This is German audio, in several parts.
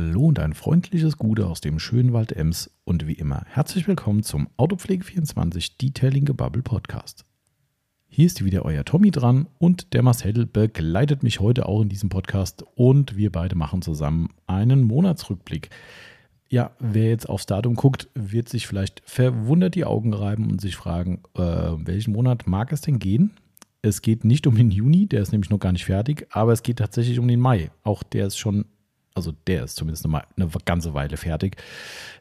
Hallo und ein freundliches Gute aus dem schönen Wald Ems und wie immer herzlich willkommen zum Autopflege24 Detailing Gebubble Podcast. Hier ist wieder euer Tommy dran und der Marcel begleitet mich heute auch in diesem Podcast und wir beide machen zusammen einen Monatsrückblick. Ja, wer jetzt aufs Datum guckt, wird sich vielleicht verwundert die Augen reiben und sich fragen, äh, welchen Monat mag es denn gehen? Es geht nicht um den Juni, der ist nämlich noch gar nicht fertig, aber es geht tatsächlich um den Mai. Auch der ist schon also der ist zumindest mal eine ganze Weile fertig.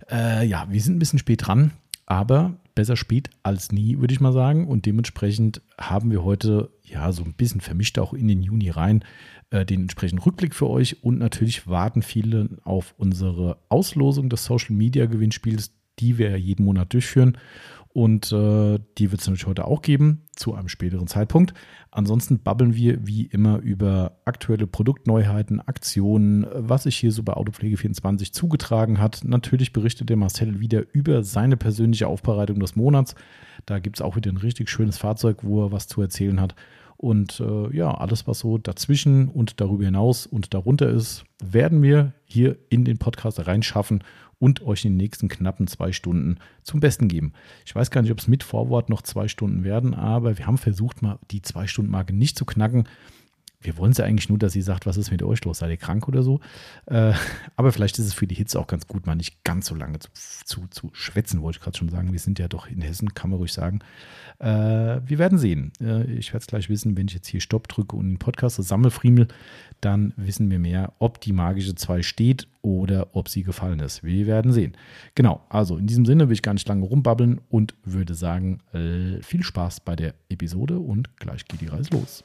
Äh, ja, wir sind ein bisschen spät dran, aber besser spät als nie, würde ich mal sagen. Und dementsprechend haben wir heute ja so ein bisschen vermischt auch in den Juni rein äh, den entsprechenden Rückblick für euch. Und natürlich warten viele auf unsere Auslosung des Social Media Gewinnspiels, die wir jeden Monat durchführen. Und äh, die wird es natürlich heute auch geben, zu einem späteren Zeitpunkt. Ansonsten babbeln wir wie immer über aktuelle Produktneuheiten, Aktionen, was sich hier so bei Autopflege24 zugetragen hat. Natürlich berichtet der Marcel wieder über seine persönliche Aufbereitung des Monats. Da gibt es auch wieder ein richtig schönes Fahrzeug, wo er was zu erzählen hat. Und äh, ja, alles, was so dazwischen und darüber hinaus und darunter ist, werden wir hier in den Podcast reinschaffen und euch in den nächsten knappen zwei Stunden zum Besten geben. Ich weiß gar nicht, ob es mit Vorwort noch zwei Stunden werden, aber wir haben versucht, mal die Zwei-Stunden-Marke nicht zu knacken. Wir wollen es ja eigentlich nur, dass sie sagt, was ist mit euch los? Seid ihr krank oder so? Äh, aber vielleicht ist es für die Hits auch ganz gut, mal nicht ganz so lange zu, zu, zu schwätzen, wollte ich gerade schon sagen. Wir sind ja doch in Hessen, kann man ruhig sagen. Äh, wir werden sehen. Äh, ich werde es gleich wissen, wenn ich jetzt hier Stopp drücke und den Podcast sammelfriemel, dann wissen wir mehr, ob die magische 2 steht oder ob sie gefallen ist. Wir werden sehen. Genau, also in diesem Sinne will ich gar nicht lange rumbabbeln und würde sagen, äh, viel Spaß bei der Episode und gleich geht die Reise los.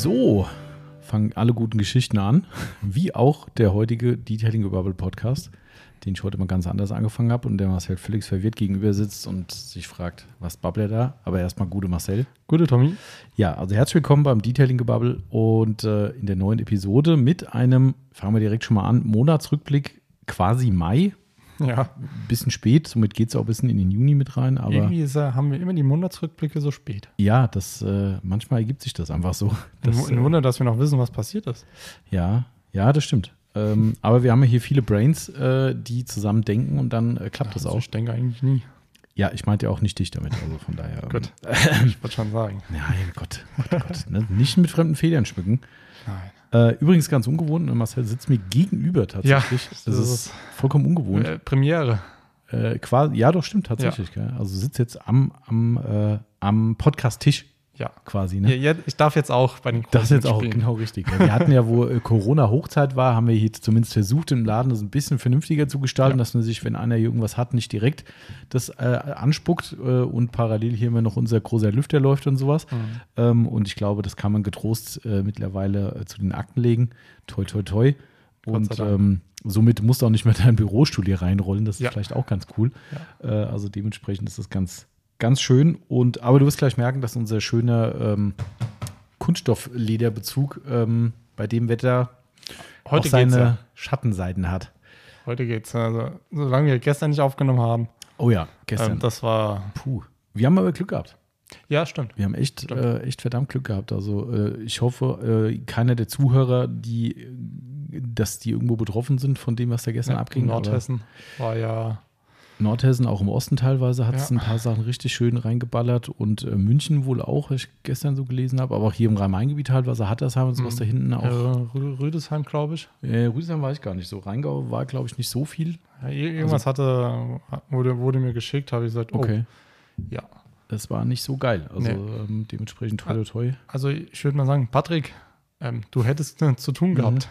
So, fangen alle guten Geschichten an, wie auch der heutige Detailing Bubble Podcast, den ich heute mal ganz anders angefangen habe und der Marcel Felix verwirrt gegenüber sitzt und sich fragt, was babbelt er da? Aber erstmal gute Marcel. Gute Tommy. Ja, also herzlich willkommen beim Detailing Gebubble und äh, in der neuen Episode mit einem, fangen wir direkt schon mal an, Monatsrückblick quasi Mai. Ja. Ein bisschen spät, somit geht es auch ein bisschen in den Juni mit rein. Aber Irgendwie ist, äh, haben wir immer die Monatsrückblicke so spät. ja, das äh, manchmal ergibt sich das einfach so. Das, Ein Wunder, dass wir noch wissen, was passiert ist. Ja, ja, das stimmt. Ähm, aber wir haben ja hier viele Brains, äh, die zusammen denken und dann äh, klappt das Also auch. Ich denke eigentlich nie. Ja, ich meinte ja auch nicht dich damit, also von daher. ähm, Gut. Ich wollte schon sagen. Nein, Gott, Gott, Gott. Ne? Nicht mit fremden Federn schmücken. Nein. Äh, übrigens ganz ungewohnt, ne? Marcel sitzt mir gegenüber tatsächlich. Ja, das das ist ist- vollkommen ungewohnt. Äh, Premiere. Äh, quasi, ja, doch, stimmt tatsächlich. Gell? Also sitzt jetzt am, am, äh, am Podcast-Tisch Ja. quasi. Ne? ja. Ich darf jetzt auch bei den Das ist jetzt auch spielen. genau richtig. Wir hatten ja, wo äh, Corona-Hochzeit war, haben wir hier zumindest versucht, im Laden das ein bisschen vernünftiger zu gestalten, Ja. dass man sich, wenn einer hier irgendwas hat, nicht direkt das äh, anspuckt äh, und parallel hier immer noch unser großer Lüfter läuft und sowas. Mhm. Ähm, und ich glaube, das kann man getrost äh, mittlerweile äh, zu den Akten legen. Toi, toi, toi. Und ähm, somit musst du auch nicht mehr deinen Bürostuhl hier reinrollen. Das ist Ja. vielleicht auch ganz cool. Äh, also dementsprechend ist das ganz, ganz schön. Und aber du wirst gleich merken, dass unser schöner ähm, Kunststofflederbezug ähm, bei dem Wetter Heute auch seine ja. Schattenseiten hat. Heute geht's. Also, solange wir gestern nicht aufgenommen haben, Oh ja, gestern. ähm, das war. Puh. Wir haben aber Glück gehabt. Ja, stimmt. Wir haben echt, äh, echt verdammt Glück gehabt. Also äh, ich hoffe, äh, keiner der Zuhörer, die, äh, dass die irgendwo betroffen sind von dem, was da gestern Ja, abging. Nordhessen war ja. Nordhessen, auch im Osten teilweise, hat es Ja. ein paar Sachen richtig schön reingeballert und äh, München wohl auch, was ich gestern so gelesen habe, aber auch hier im Rhein-Main-Gebiet teilweise hat das haben und sowas Mhm. da hinten Äh, auch. Rü- Rüdesheim, glaube ich. Äh, Rüdesheim war ich gar nicht so. Rheingau war, glaube ich, nicht so viel. Ja, ir- irgendwas hatte, wurde, wurde mir geschickt, habe ich gesagt, oh, Okay. ja. Das war nicht so geil. Also Nee. ähm, dementsprechend toi toi toi. Also ich würde mal sagen, Patrick, ähm, du hättest äh, zu tun gehabt.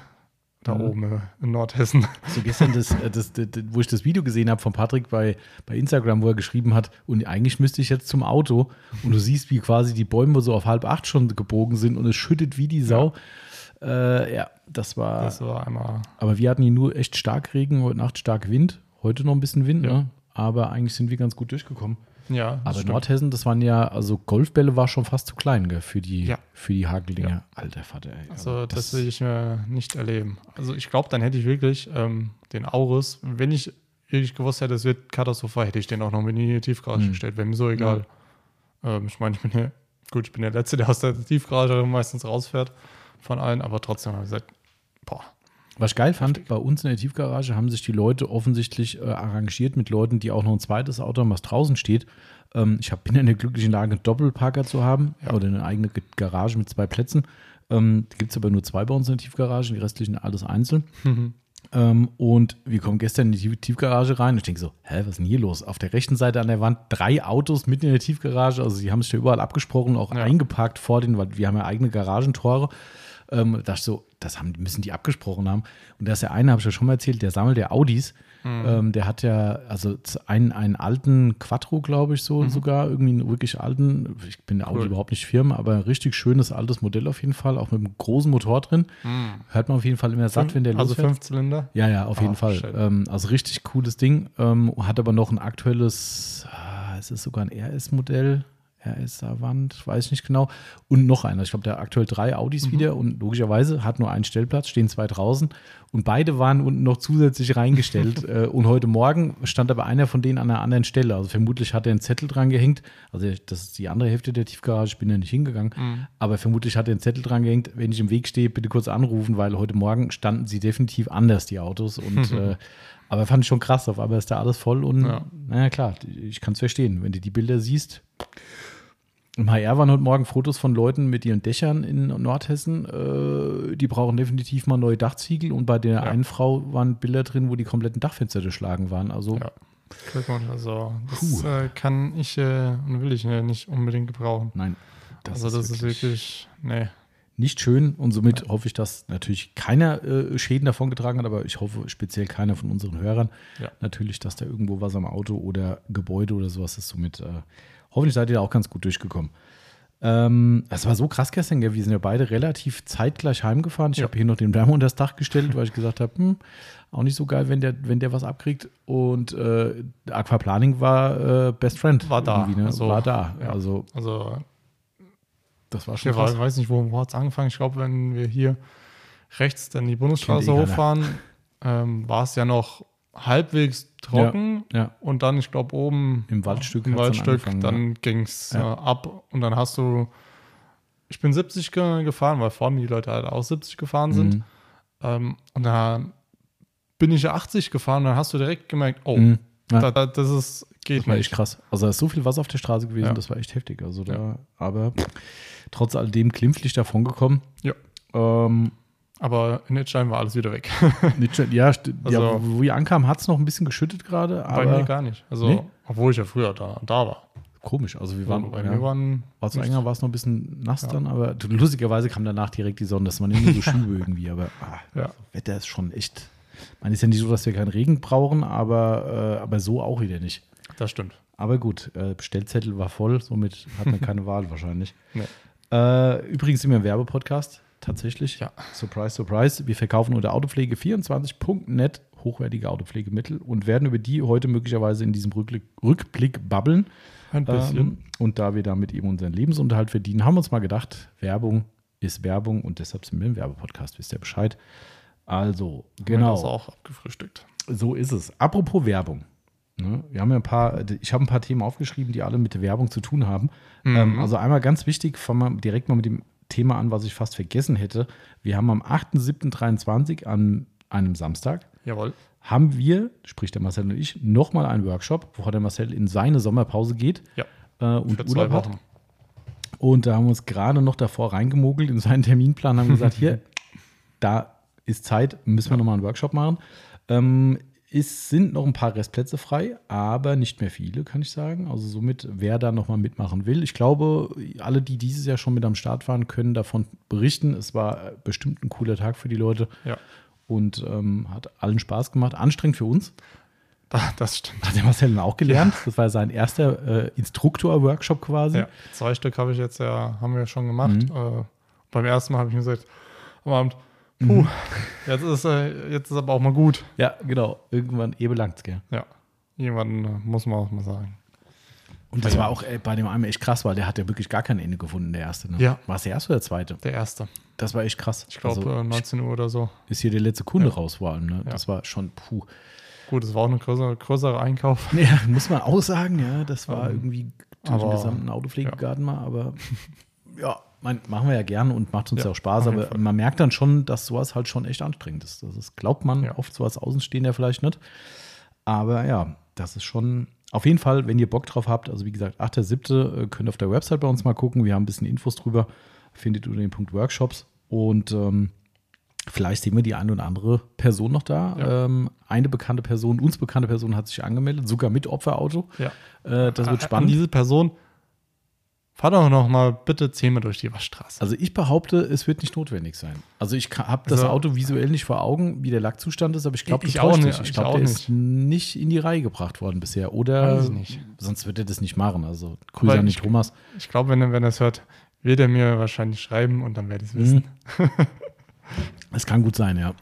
Da Mhm. oben äh, in Nordhessen. So gestern, das, äh, das, das, das, wo ich das Video gesehen habe von Patrick bei, bei Instagram, wo er geschrieben hat, und eigentlich müsste ich jetzt zum Auto und du siehst, wie quasi die Bäume so auf halb acht schon gebogen sind und es schüttet wie die Sau. Ja, äh, ja das war. Das war einmal. aber wir hatten hier nur echt stark Regen, heute Nacht stark Wind, heute noch ein bisschen Wind, Ja. ne? aber eigentlich sind wir ganz gut durchgekommen. Ja, das Aber stimmt. Nordhessen, das waren ja, also Golfbälle war schon fast zu klein gell, für die, Ja. für die Hageldinger. Ja. Alter Vater, ey. Also das, will ich mir nicht erleben. Also ich glaube, dann hätte ich wirklich ähm, den Aurus, wenn ich wirklich gewusst hätte, es wird katastrophal, hätte ich den auch noch in die Tiefgarage Mhm. gestellt. Wäre mir so egal. Ähm, ich meine, ich bin ja gut, ich bin der Letzte, der aus der Tiefgarage meistens rausfährt von allen, aber trotzdem habe ich gesagt, boah. Was ich geil fand, bei uns in der Tiefgarage haben sich die Leute offensichtlich äh, arrangiert mit Leuten, die auch noch ein zweites Auto haben, was draußen steht. Ähm, ich hab, bin in der glücklichen Lage, einen Doppelparker zu haben Ja. oder eine eigene Ge- Garage mit zwei Plätzen. Ähm, Gibt es aber nur zwei bei uns in der Tiefgarage, die restlichen alles einzeln. Ähm, und wir kommen gestern in die Tief- Tiefgarage rein und ich denke so, hä, was ist denn hier los? Auf der rechten Seite an der Wand drei Autos mitten in der Tiefgarage, also die haben sich ja überall abgesprochen, auch Ja. eingeparkt vor den, weil wir haben ja eigene Garagentore. Ähm, da dachte so, das haben, müssen die abgesprochen haben. Und da ist der eine, habe ich ja schon mal erzählt, der sammelt der Audis. Ähm, der hat ja, also einen, einen alten Quattro, glaube ich, so sogar, irgendwie einen wirklich alten, ich bin Audi Cool. überhaupt nicht firm, aber ein richtig schönes altes Modell auf jeden Fall, auch mit einem großen Motor drin. Hört man auf jeden Fall immer satt, wenn der Also losfährt. fünf Zylinder. Ja, ja, auf Ah, jeden Fall. schön. Ähm, also richtig cooles Ding. Ähm, hat aber noch ein aktuelles, ah, es ist sogar ein RS-Modell, RS-Avant, weiß ich nicht genau. Und noch einer. Ich glaube, der hat aktuell drei Audis wieder und logischerweise hat nur einen Stellplatz, stehen zwei draußen. Und beide waren unten noch zusätzlich reingestellt. äh, und heute Morgen stand aber einer von denen an einer anderen Stelle. Also vermutlich hat er einen Zettel dran gehängt. Also das ist die andere Hälfte der Tiefgarage, ich bin ja nicht hingegangen. Aber vermutlich hat er einen Zettel dran gehängt, wenn ich im Weg stehe, bitte kurz anrufen, weil heute Morgen standen sie definitiv anders, die Autos. Und äh, aber fand ich schon krass, auf einmal ist da alles voll und Ja. naja klar, ich kann es verstehen. Wenn du die Bilder siehst, im HR waren heute Morgen Fotos von Leuten mit ihren Dächern in Nordhessen. Äh, die brauchen definitiv mal neue Dachziegel. Und bei der Ja. einen Frau waren Bilder drin, wo die kompletten Dachfenster durchschlagen waren. Also Ja. Glückwunsch. Also, das äh, kann ich äh, und will ich äh, nicht unbedingt gebrauchen. nein, also, das ist wirklich, nee. Nicht schön. Und somit hoffe ich, dass natürlich keiner äh, Schäden davon getragen hat, aber ich hoffe speziell keiner von unseren Hörern. Ja. Natürlich, dass da irgendwo was am Auto oder Gebäude oder sowas ist. Somit äh, hoffentlich seid ihr da auch ganz gut durchgekommen. Ähm, es war so krass gestern, wir sind ja beide relativ zeitgleich heimgefahren. Ich Ja. habe hier noch den Wärme unter das Dach gestellt, weil ich gesagt habe, hm, auch nicht so geil, wenn der, wenn der was abkriegt. Und äh, Aquaplaning war äh, Best Friend. War da. Ne? Also, war da. ja. Also Also, das war schon ich krass. weiß nicht, wo, wo hat es angefangen. Ich glaube, wenn wir hier rechts dann die Bundesstraße hochfahren, ähm, war es ja noch halbwegs trocken. Ja, Und dann, ich glaube, oben Im Waldstück im dann Waldstück, angefangen, dann ging es Ja. äh, ab und dann hast du, ich bin 70 ge gefahren, weil vor mir die Leute halt auch 70 gefahren sind. Mhm. Ähm, und dann bin ich ja 80 gefahren und dann hast du direkt gemerkt, oh, Mhm. Ja. da, da, das ist, geht Das war nicht. echt krass. Also da ist so viel Wasser auf der Straße gewesen, Ja. das war echt heftig. Also da, Ja. aber trotz alledem glimpflich davon gekommen. Ja. Ähm, Aber in Edstein war alles wieder weg. nicht, schon- ja, st- ja, Also- wo wir ankamen, hat es noch ein bisschen geschüttet gerade, bei mir gar nicht. Also, Nee? obwohl ich ja früher da, da war. komisch. Also wir waren, bei ja, mir waren war zu Eingang war es noch ein bisschen nass Ja. dann, aber lustigerweise kam danach direkt die Sonne. Das waren immer so Schübe irgendwie, aber ah. Wetter ist schon echt. Man ist ja nicht so, dass wir keinen Regen brauchen, aber, äh, aber so auch wieder nicht. Das stimmt. Aber gut, äh, Bestellzettel war voll, somit hat man keine Wahl wahrscheinlich. Nee. Äh, übrigens sind wir im Werbepodcast, tatsächlich. Ja. Surprise, surprise. Wir verkaufen unter autopflege24.net hochwertige Autopflegemittel und werden über die heute möglicherweise in diesem Rückblick, Rückblick babbeln. Ein bisschen. Ähm, und da wir damit eben unseren Lebensunterhalt verdienen, haben wir uns mal gedacht, Werbung ist Werbung und deshalb sind wir im Werbepodcast, wisst ihr Bescheid. Also, genau. Das auch abgefrühstückt. So ist es. Apropos Werbung. Ne? Wir haben ja ein paar, ich habe ein paar Themen aufgeschrieben, die alle mit der Werbung zu tun haben. Ähm, also einmal ganz wichtig, fangen wir direkt mal mit dem Thema an, was ich fast vergessen hätte. Wir haben am 8.7.23 an einem Samstag Jawohl. haben wir, sprich der Marcel und ich, nochmal einen Workshop, bevor der Marcel in seine Sommerpause geht Ja. äh, und Für Urlaub hat. Wochen. Und da haben wir uns gerade noch davor reingemogelt in seinen Terminplan, haben gesagt, hier, da ist Zeit, müssen wir nochmal einen Workshop machen. Ähm, es sind noch ein paar Restplätze frei, aber nicht mehr viele, kann ich sagen. Also somit, wer da nochmal mitmachen will. Ich glaube, alle, die dieses Jahr schon mit am Start waren, können davon berichten. Es war bestimmt ein cooler Tag für die Leute Ja. und ähm, hat allen Spaß gemacht. Anstrengend für uns. Da, das stimmt. Hat der Marcel dann auch gelernt. Das war sein erster äh, Instruktor-Workshop quasi. Ja, zwei Stück habe ich jetzt ja, haben wir schon gemacht. Mhm. Äh, beim ersten Mal habe ich mir gesagt, am Abend, puh, jetzt, ist, äh, jetzt ist aber auch mal gut. Ja, genau. Irgendwann eh belangt's, gell? Ja, irgendwann äh, muss man auch mal sagen. Und das Ja. war auch äh, bei dem einen echt krass, weil der hat ja wirklich gar kein Ende gefunden, der erste. Ne? Ja. War es der erste oder der zweite? Der erste. Das war echt krass. Ich glaube, Also, äh, 19 Uhr oder so. ist hier der letzte Kunde Ja. raus vor allem. Ne? Ja. Das war schon, puh. Gut, es war auch ein größere, größere Einkauf. Ja, muss man auch sagen, ja. Das war Ähm, irgendwie durch den aber- gesamten Autopflegegarten mal, aber ja, mein, machen wir ja gerne und macht uns ja, Ja, auch Spaß, aber Fall. man merkt dann schon, dass sowas halt schon echt anstrengend ist. Das ist, glaubt man Ja. oft so als Außenstehender vielleicht nicht. Aber ja, das ist schon auf jeden Fall, wenn ihr Bock drauf habt, also wie gesagt, 8.7. äh, könnt ihr auf der Website bei uns mal gucken. Wir haben ein bisschen Infos drüber, findet ihr unter dem Punkt Workshops und ähm, Vielleicht sehen wir die eine oder andere Person noch da. Ja. Ähm, eine bekannte Person, uns bekannte Person hat sich angemeldet, sogar mit Opferauto. Ja. Äh, das wird An spannend. diese Person, fahr doch noch mal bitte zehnmal durch die Waschstraße. Also ich behaupte, es wird nicht notwendig sein. Also ich habe das Also- Auto visuell nicht vor Augen, wie der Lackzustand ist, aber ich glaube, Ich auch nicht, dich. Ich ich glaube, der ist nicht in die Reihe gebracht worden bisher. Oder Weiß ich nicht. sonst wird er das nicht machen. Also Grüße an den ich- Thomas. Ich glaube, wenn er wenn er es hört, wird er mir wahrscheinlich schreiben und dann werde ich es wissen. Es kann gut sein, ja.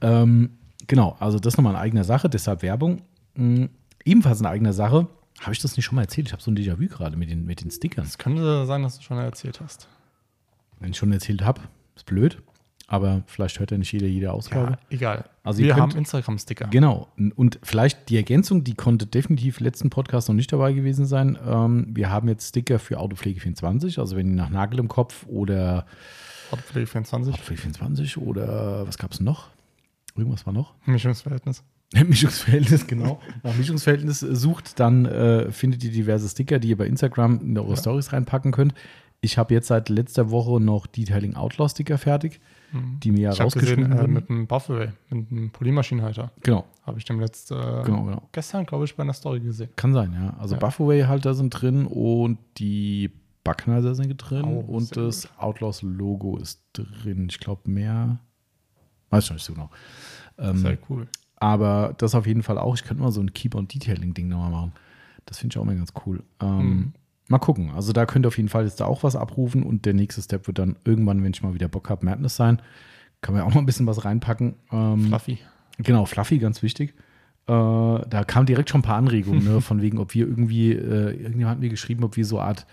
Ähm, genau, also das ist nochmal eine eigene Sache, deshalb Werbung. Mhm. Ebenfalls eine eigene Sache. Habe ich das nicht schon mal erzählt? Ich habe so ein Déjà-vu gerade mit den, mit den Stickern. Es könnte sein, dass du schon erzählt hast. Wenn ich schon erzählt habe, ist blöd. Aber vielleicht hört ja nicht jeder jede Ausgabe. Ja, egal. Also Wir könnt- haben Instagram-Sticker. Genau. Und vielleicht die Ergänzung, die konnte definitiv letzten Podcast noch nicht dabei gewesen sein. Ähm, wir haben jetzt Sticker für Autopflege 24. Also wenn ihr nach Nagel im Kopf oder Autopflege 24. Autopflege 24 oder was gab es noch? Irgendwas war noch? Mischungsverhältnis. Mischungsverhältnis, genau. Nach Mischungsverhältnis äh, sucht, dann äh, findet ihr diverse Sticker, die ihr bei Instagram in eure Ja. Stories reinpacken könnt. Ich habe jetzt seit letzter Woche noch Detailing Outlaw Sticker fertig, die mir ja Mhm. Ich habe gesehen, rausgeschrieben äh, mit einem Buffaway, mit einem Polymaschinenhalter. Genau, Habe ich dem letzt, äh, genau, genau. gestern, glaube ich, bei einer Story gesehen. Kann sein, ja. Also Ja. Buffaway-Halter sind drin und die Backneiser sind drin Oh, und das Outlaws-Logo ist drin. Ich glaube, mehr. Weiß ich noch nicht so genau. Ähm, Sehr cool. Aber das auf jeden Fall auch. Ich könnte mal so ein Keep-on-Detailing-Ding nochmal machen. Das finde ich auch mal ganz cool. Ähm, Mhm. Mal gucken. Also da könnt ihr auf jeden Fall jetzt da auch was abrufen und der nächste Step wird dann irgendwann, wenn ich mal wieder Bock habe, Madness sein. Kann man ja auch mal ein bisschen was reinpacken. Ähm, Fluffy. Genau, Fluffy, ganz wichtig. Äh, da kamen direkt schon ein paar Anregungen, ne, von wegen, ob wir irgendwie, äh, irgendjemand hat mir geschrieben, ob wir so eine Art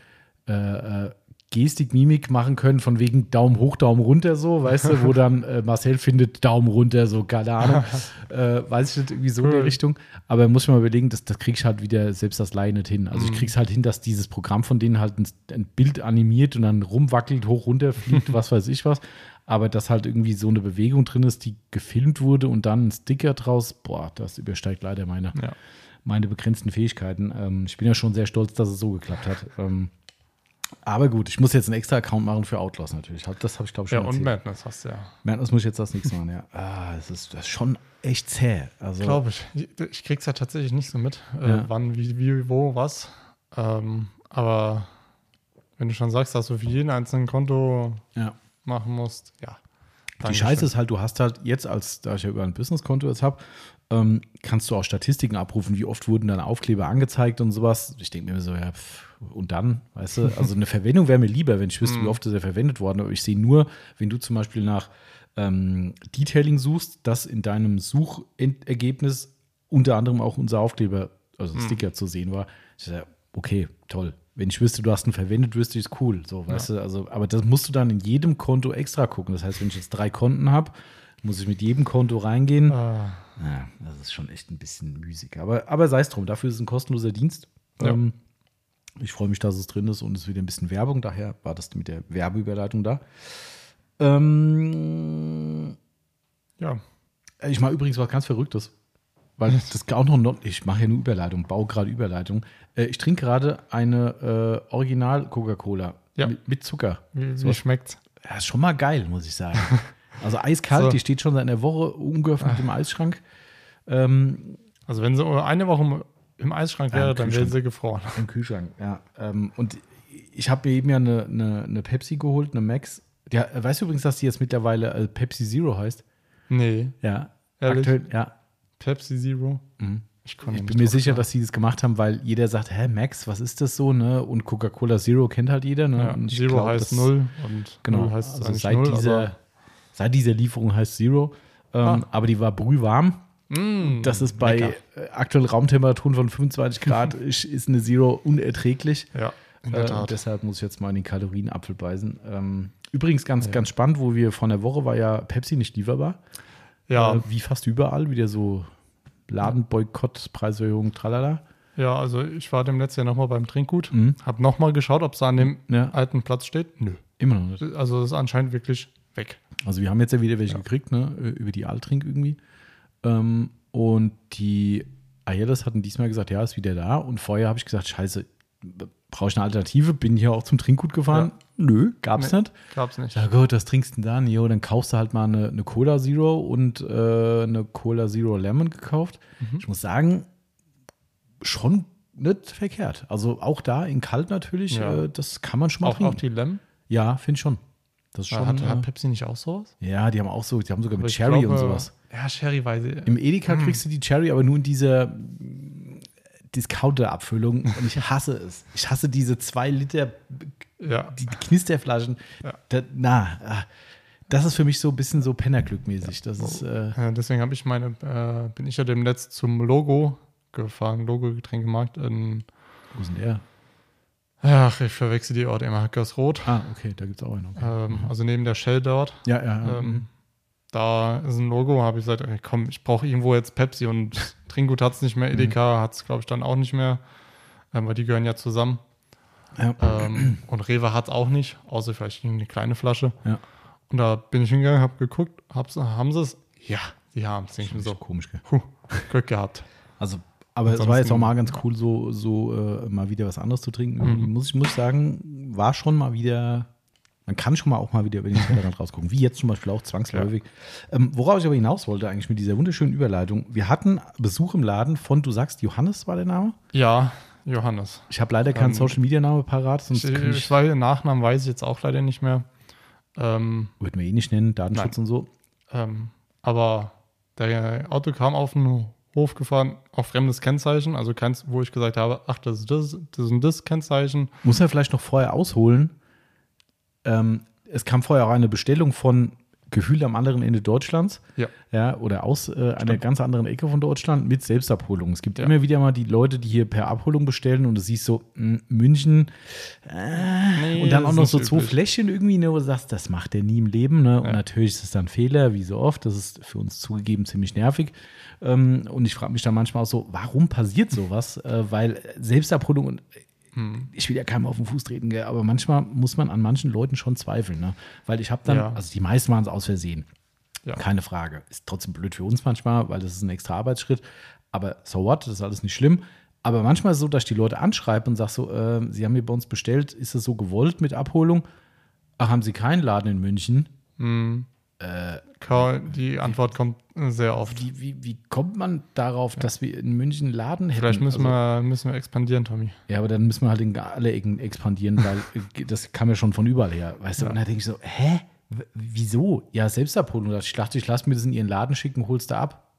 äh, äh, Gestik, Mimik machen können, von wegen Daumen hoch, Daumen runter, so, weißt du, wo dann äh, Marcel findet Daumen runter, so, keine Ahnung. äh, weiß ich nicht, irgendwie so in die Cool. Richtung. Aber muss ich mal überlegen, das, das krieg ich halt wieder selbst das Laie nicht hin. Also ich krieg's halt hin, dass dieses Programm von denen halt ein, ein Bild animiert und dann rumwackelt, hoch, runter fliegt, was weiß ich was. Aber dass halt irgendwie so eine Bewegung drin ist, die gefilmt wurde und dann ein Sticker draus, boah, das übersteigt leider meine, Ja. meine begrenzten Fähigkeiten. Ähm, ich bin ja schon sehr stolz, dass es so geklappt hat. Ähm, aber gut, ich muss jetzt einen extra Account machen für Outlaws natürlich. Das habe ich, glaube ich, Ja, schon und erzählt. Madness hast du ja. Madness muss ich jetzt das nächste machen, ja. Ah, das ist, das ist schon echt zäh. Also, Glaube ich. ich. Krieg's ja tatsächlich nicht so mit, äh, Ja. wann, wie, wie, wo, was. Ähm, aber wenn du schon sagst, dass du für jeden einzelnen Konto ja. machen musst, ja. Die Dankeschön. Scheiße ist halt, du hast halt jetzt, als da ich ja über ein Businesskonto jetzt habe, ähm, kannst du auch Statistiken abrufen, wie oft wurden deine Aufkleber angezeigt und sowas. Ich denke mir so, ja, pff, und dann, weißt du, also eine Verwendung wäre mir lieber, wenn ich wüsste, wie oft ist er verwendet worden. Aber ich sehe nur, wenn du zum Beispiel nach ähm, Detailing suchst, dass in deinem Suchergebnis unter anderem auch unser Aufkleber, also Sticker zu sehen war. Ich sage, okay, toll. Wenn ich wüsste, du hast ihn verwendet, wüsste ich es cool. So, weißt du, also, aber das musst du dann in jedem Konto extra gucken. Das heißt, wenn ich jetzt drei Konten habe, muss ich mit jedem Konto reingehen. Ah, Ja, das ist schon echt ein bisschen müßig. Aber, aber sei es drum, dafür ist es ein kostenloser Dienst. Ja. Ähm, ich freue mich, dass es drin ist und es ist wieder ein bisschen Werbung. Daher war das mit der Werbeüberleitung da. Ähm, ja. ich mache übrigens was ganz Verrücktes. Weil das auch noch, ich mache ja nur Überleitung, baue gerade Überleitung. Äh, ich trinke gerade eine äh, Original Coca-Cola Ja. mit, mit Zucker. Wie, So wie schmeckt's? Ja, ist schon mal geil, muss ich sagen. Also eiskalt, So. die steht schon seit einer Woche ungeöffnet im Eisschrank. Ähm, Also wenn sie eine Woche im- Eisschrank Ja, wäre, dann wäre sie gefroren. Im Kühlschrank, ja. Ähm, und ich habe mir eben ja eine, eine, eine Pepsi geholt, eine Max. Ja, weißt du übrigens, dass die jetzt mittlerweile äh, Pepsi Zero heißt? Nee, Ja. Ehrlich? Aktuell, ja. Pepsi Zero. Mhm. Ich, Ich bin mir sicher, dass sie das gemacht haben, weil jeder sagt, hä, Max, was ist das so, ne? Und Coca-Cola Zero kennt halt jeder, ne? ja, Zero glaub, heißt Null und Genau, Null heißt also seit, Null. dieser, seit dieser Lieferung heißt Zero. Ähm, Ah. Aber die war brühwarm. Mm, Das ist bei lecker. äh, aktuellen Raumtemperaturen von 25 Grad ist, ist eine Zero unerträglich. Ja, in Äh, der und Tat. deshalb muss ich jetzt mal in den Kalorienapfel beißen. Ähm, übrigens ganz, Ja. ganz spannend, wo wir vor einer Woche war ja Pepsi nicht lieferbar. ja, Äh, wie fast überall wieder so Ladenboykott, Preiserhöhung, tralala. Ja, also ich war dem letzten Jahr nochmal beim Trinkgut, Mhm. hab nochmal geschaut, ob es an dem Ja. alten Platz steht. Nö. Immer noch nicht. Also das ist anscheinend wirklich weg. Also wir haben jetzt ja wieder welche Ja. gekriegt, ne, über die Altrink irgendwie. Ähm, und die Ayeles hatten diesmal gesagt, ja, ist wieder da. Und vorher habe ich gesagt, scheiße, brauche ich eine Alternative? Bin hier auch zum Trinkgut gefahren? Nö, gab's Nee. nicht. Gab's nicht. Ja gut, was trinkst du denn dann? Jo, dann kaufst du halt mal eine, eine Cola Zero und äh, eine Cola Zero Lemon gekauft. Mhm. Ich muss sagen, schon nicht verkehrt. Also auch da in kalt natürlich, Ja. äh, das kann man schon mal Auch, auch trinken. die Lem. ja, finde ich schon. Das ist schon. hat, äh, hat Pepsi nicht auch sowas? ja, die haben auch so, die haben sogar mit Cherry glaube, und sowas. Ja, ich. Im Edeka Hm. kriegst du die Cherry, aber nur in dieser mm, Discounter-Abfüllung und ich hasse es. Ich hasse diese zwei Liter Ja. die Knisterflaschen. Ja. Da, na, ah, das ist für mich so ein bisschen so Pennerglück-mäßig. Das ist, äh, Äh, deswegen habe ich meine, äh, bin ich ja demnächst zum Logo gefahren, Logo-Getränkemarkt in, wo ist denn der? ach, ich verwechsel die Orte immer, Görsrot. Ah, okay, da gibt es auch einen. Okay. Ähm, also neben der Shell dort. ja, ja, ja. Ähm, da ist ein Logo, habe ich gesagt, ey, komm, ich brauche irgendwo jetzt Pepsi und Trinkgut hat es nicht mehr, Mhm. Edeka hat es, glaube ich, dann auch nicht mehr, ähm, weil die gehören ja zusammen. ja. Ähm, und Rewe hat es auch nicht, außer vielleicht eine kleine Flasche. Ja. Und da bin ich hingegangen, habe geguckt, hab's, haben sie es? Ja, die haben es. Denke ich so, komisch, gell? puh, Glück gehabt. Also, aber es war jetzt auch mal ganz cool, so, so äh, mal wieder was anderes zu trinken. Mhm. Muss ich muss sagen, war schon mal wieder. Man kann schon mal auch mal wieder über den Tellerrand rausgucken, wie jetzt zum Beispiel auch zwangsläufig. Ähm, worauf ich aber hinaus wollte, eigentlich mit dieser wunderschönen Überleitung. Wir hatten Besuch im Laden von, du sagst, Johannes war der Name? Ja, Johannes. Ich habe leider keinen Ähm, Social Media Name parat, sonst Ich, ich ich, den Nachnamen weiß ich jetzt auch leider nicht mehr. Ähm, würden wir eh nicht nennen, Datenschutz und so. ähm, aber der Auto kam auf den Hof gefahren, auf fremdes Kennzeichen, also keins, wo ich gesagt habe, ach, das ist das, das ist ein das Kennzeichen. Muss er vielleicht noch vorher ausholen. Ähm, es kam vorher auch eine Bestellung von gefühlt am anderen Ende Deutschlands. Ja. Ja, oder aus äh, einer ganz anderen Ecke von Deutschland mit Selbstabholung. Es gibt Ja. immer wieder mal die Leute, die hier per Abholung bestellen und du siehst so, mh, München Nee, und dann auch noch so zwei. Fläschchen irgendwie, ne, wo du sagst, das macht er nie im Leben. Ne? Und Ja. natürlich ist es dann ein Fehler, wie so oft. Das ist für uns zugegeben ziemlich nervig. Ähm, und ich frage mich dann manchmal auch so, warum passiert sowas? Äh, weil Selbstabholung und Hm. ich will ja keinem auf den Fuß treten, gell, aber manchmal muss man an manchen Leuten schon zweifeln. Ne? Weil ich habe dann, Ja. also die meisten waren es aus Versehen. Ja. Keine Frage. Ist trotzdem blöd für uns manchmal, weil das ist ein extra Arbeitsschritt. Aber so what, das ist alles nicht schlimm. Aber manchmal ist es so, dass ich die Leute anschreibe und sage so, äh, sie haben mir bei uns bestellt, ist es so gewollt mit Abholung? Ach, haben Sie keinen Laden in München? Hm. Ka- Die Antwort kommt sehr oft. Wie, wie, wie kommt man darauf, dass wir in München einen Laden hätten? Vielleicht müssen, Also- wir, müssen wir expandieren, Tommy. Ja, aber dann müssen wir halt in alle Ecken expandieren, weil äh, das kam ja schon von überall her. Weißt du, und da denke ich so, hä? W wieso? Ja, Selbstabholung. Ich dachte, ich lasse mir das in ihren Laden schicken, holst du ab.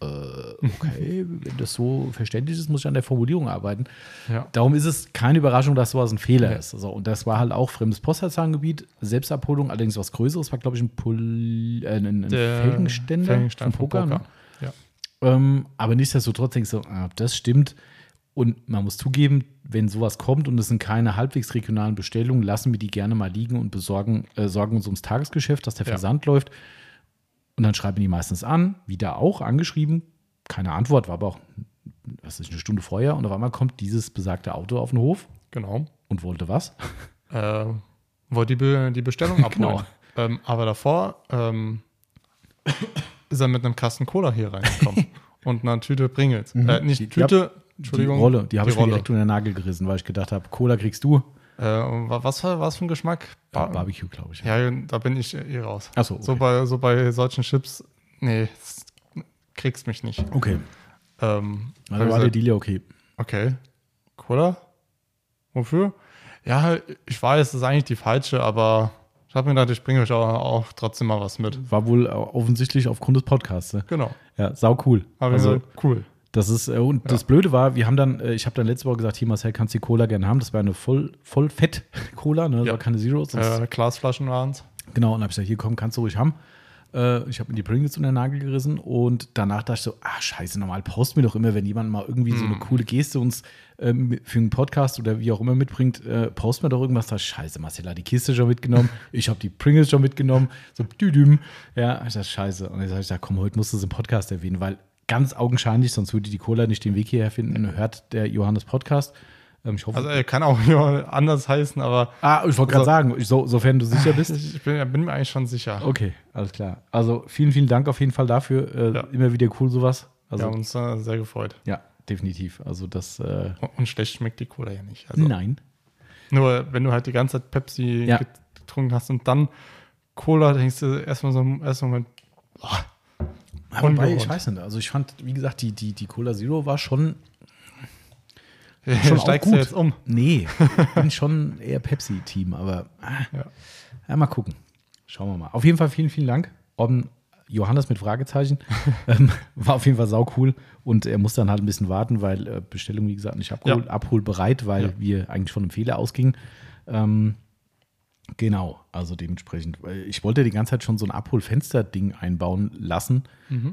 Äh, okay, wenn das so verständlich ist, muss ich an der Formulierung arbeiten. Ja. Darum ist es keine Überraschung, dass sowas ein Fehler Ja. ist. Also, und das war halt auch fremdes Postleitzahlengebiet, Selbstabholung, allerdings was Größeres, war, glaube ich, ein, Pol äh, ein, ein Der Felgenständer, Felgenstein vom Poker. Ne? Ja. Ähm, aber nichtsdestotrotz denkst du, ah, das stimmt. Und man muss zugeben, wenn sowas kommt und es sind keine halbwegs regionalen Bestellungen, lassen wir die gerne mal liegen und besorgen, äh, sorgen uns ums Tagesgeschäft, dass der. Versand läuft. Und dann schreiben die meistens an, wieder auch angeschrieben. Keine Antwort, war aber auch, was ist eine Stunde vorher. Und auf einmal kommt dieses besagte Auto auf den Hof Genau. und wollte was? Äh, wollte die, Be die Bestellung abholen. Genau. ähm, aber davor ähm, ist er mit einem Kasten Cola hier reingekommen. und einer Tüte Pringles. Äh, nicht Die- Tüte, Die Entschuldigung. Rolle, die habe ich mir direkt unter den Nagel gerissen, weil ich gedacht habe, Cola kriegst du. Äh, wa- was, war- was für ein Geschmack? Bar Ba- Barbecue, glaube ich. Ja, da bin ich eh raus. Ach so, okay. so, bei, so bei solchen Chips, nee, das kriegst mich nicht. Okay, Ähm, also war der Deal ja okay. okay, Cola? Wofür? Ja, ich weiß, das ist eigentlich die falsche, aber ich habe mir gedacht, ich bringe euch auch, auch trotzdem mal was mit. War wohl äh, offensichtlich aufgrund des Podcasts. Ne? Genau. Ja, sau cool. Aber also, cool. Das ist, äh, und das Blöde war, wir haben dann, äh, ich habe dann letzte Woche gesagt, hier Marcel, kannst du die Cola gerne haben. Das war eine voll, voll fett Cola, ne? Das Ja. war keine Zero. sonst- Äh, Glasflaschen waren es. Genau, und habe ich gesagt, hier komm, kannst du ruhig haben. Äh, ich habe mir die Pringles unter den Nagel gerissen und danach dachte ich so, ah, scheiße, normal posten wir doch immer, wenn jemand mal irgendwie so eine Mm. coole Geste uns ähm, für einen Podcast oder wie auch immer mitbringt, äh, posten wir doch irgendwas. Da scheiße, Marcel hat die Kiste schon mitgenommen, ich habe die Pringles schon mitgenommen, so düdüm. Ja, ich dachte, scheiße. Und dann sag ich, da komm, heute musst du es im Podcast erwähnen, weil ganz augenscheinlich, sonst würde die Cola nicht den Weg hierher finden, hört der Johannes Podcast. Ähm, ich hoffe, Also er kann auch anders heißen, aber ah, ich wollte gerade also- sagen, so, sofern du sicher bist. ich bin, bin mir eigentlich schon sicher. Okay, alles klar. Also vielen, vielen Dank auf jeden Fall dafür. Äh, Ja. Immer wieder cool sowas. Wir Also haben uns äh, sehr gefreut. ja, definitiv. Also das äh, Und schlecht schmeckt die Cola ja nicht. Also nein. Nur wenn du halt die ganze Zeit Pepsi Ja. getrunken hast und dann Cola, denkst du erstmal so im ersten Moment, Ja, wobei, ich weiß nicht. Also ich fand, wie gesagt, die, die, die Cola Zero war schon Schon auch steigst du gut. jetzt um. Nee, ich bin schon eher Pepsi-Team, aber ah, Ja. ja. mal gucken. Schauen wir mal. Auf jeden Fall vielen, vielen Dank. Om Johannes mit Fragezeichen. ähm, war auf jeden Fall sau cool und er muss dann halt ein bisschen warten, weil äh, Bestellung, wie gesagt, nicht abhol, Ja. abholbereit, weil Ja. wir eigentlich von einem Fehler ausgingen. Ähm, genau, also dementsprechend. Ich wollte die ganze Zeit schon so ein Abholfenster-Ding einbauen lassen,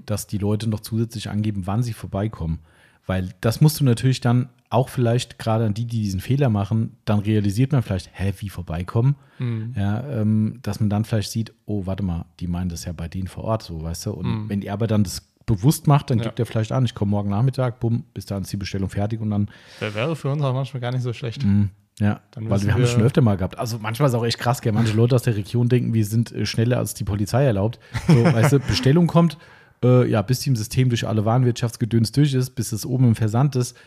dass die Leute noch zusätzlich angeben, wann sie vorbeikommen. Weil das musst du natürlich dann auch vielleicht gerade an die, die diesen Fehler machen, dann realisiert man vielleicht, hä, wie vorbeikommen? Ja, ähm, dass man dann vielleicht sieht, oh, warte mal, die meinen das ja bei denen vor Ort so, weißt du? Und wenn ihr aber dann das bewusst macht, dann Ja. gibt er vielleicht an, ich komme morgen Nachmittag, bumm, bis dahin ist die Bestellung fertig und dann Der wäre für uns auch manchmal gar nicht so schlecht. Mhm. Ja, weil wir haben es schon öfter mal gehabt. Also manchmal ist es auch echt krass, gell? Manche Leute aus der Region denken, wir sind äh, schneller als die Polizei erlaubt. So, weißt du, Bestellung kommt, äh, ja, bis die im System durch alle Warenwirtschaftsgedöns durch ist, bis es oben im Versand ist,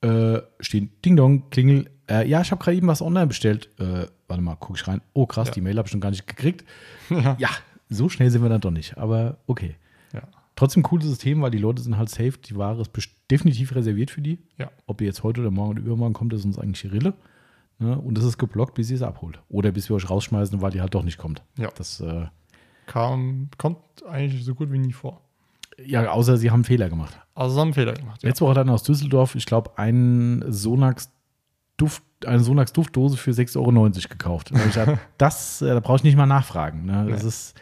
äh, stehen Ding Dong, Klingel. Äh, ja, ich habe gerade eben was online bestellt. Äh, warte mal, guck ich rein. Oh, krass, Ja. die Mail habe ich schon gar nicht gekriegt. Ja. Ja, so schnell sind wir dann doch nicht. Aber okay. Ja. Trotzdem cooles System, weil die Leute sind halt safe. Die Ware ist definitiv reserviert für die. Ja. Ob ihr jetzt heute oder morgen oder übermorgen kommt, ist uns eigentlich Rille. Ne? Und es ist geblockt, bis ihr es abholt. Oder bis wir euch rausschmeißen, weil die halt doch nicht kommt. Ja. Das, äh, Kam, kommt eigentlich so gut wie nie vor. ja, außer sie haben einen Fehler gemacht. Also so haben Fehler gemacht. Ja. Letzte Woche hat einer aus Düsseldorf, ich glaube, einen Sonax Duft, eine Sonax Duftdose für 6,90 Euro gekauft. Und da gesagt, das, äh, da brauche ich nicht mal nachfragen. Ne? Das Nee. ist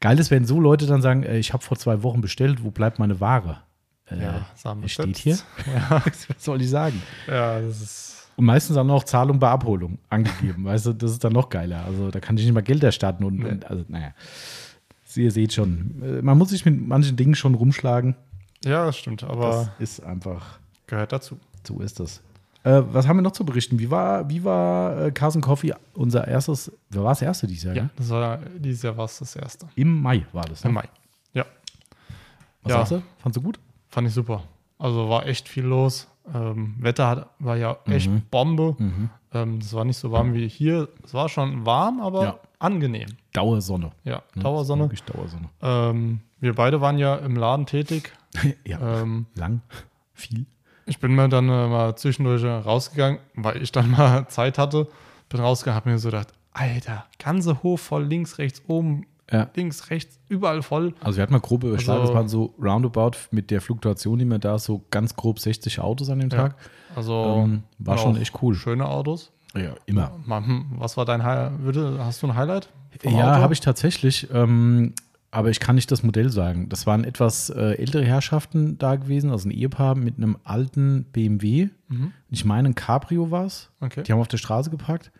geil, ist, wenn so Leute dann sagen, äh, ich habe vor zwei Wochen bestellt, wo bleibt meine Ware? Äh, Ja, sagen wir es steht hier. Ja, Was soll ich sagen? ja, das ist. Und meistens dann auch Zahlung bei Abholung angegeben. weißt du, das ist dann noch geiler. Also da kann ich nicht mal Geld erstatten. Und, Nee. und also, naja. Ihr seht schon, äh, man muss sich mit manchen Dingen schon rumschlagen. Ja, das stimmt, Das aber ist einfach, gehört dazu. so ist das. Äh, was haben wir noch zu berichten? Wie war, wie war äh, Carson Coffee unser erstes, wer war das erste dieses Jahr? Ja, Ne? das war dieses Jahr war es das erste. Im Mai war das. Im Ne? Mai. Ja, Was Ja. sagst du? Fandst du gut? fand ich super. Also war echt viel los. Ähm, Wetter hat, war ja echt Mhm. Bombe. Ähm, es war nicht so warm wie hier. Es war schon warm, aber Ja. angenehm. Dauersonne. Ja, Ne? Dauersonne. Wirklich Dauersonne. Ähm, wir beide waren ja im Laden tätig. ja. Ähm, Lang. Viel. ich bin mir dann äh, mal zwischendurch äh, rausgegangen, weil ich dann mal Zeit hatte. Bin rausgegangen, habe mir so gedacht, Alter, ganze Hof voll, links, rechts, oben, Ja. links, rechts, überall voll. Also wir hatten mal grob überschlagen, Also- das waren so roundabout mit der Fluktuation, die wir da so ganz grob 60 Autos an dem Ja. Tag. Also Ähm, war schon echt cool. Schöne Autos. Ja, immer. Hm, Was war dein Highlight? Hast du ein Highlight? Ja, habe ich tatsächlich. Ähm, aber ich kann nicht das Modell sagen. Das waren etwas äh, ältere Herrschaften da gewesen, also ein Ehepaar mit einem alten BMW. Mhm. Ich meine, ein Cabrio war es. Okay. Die haben auf der Straße geparkt.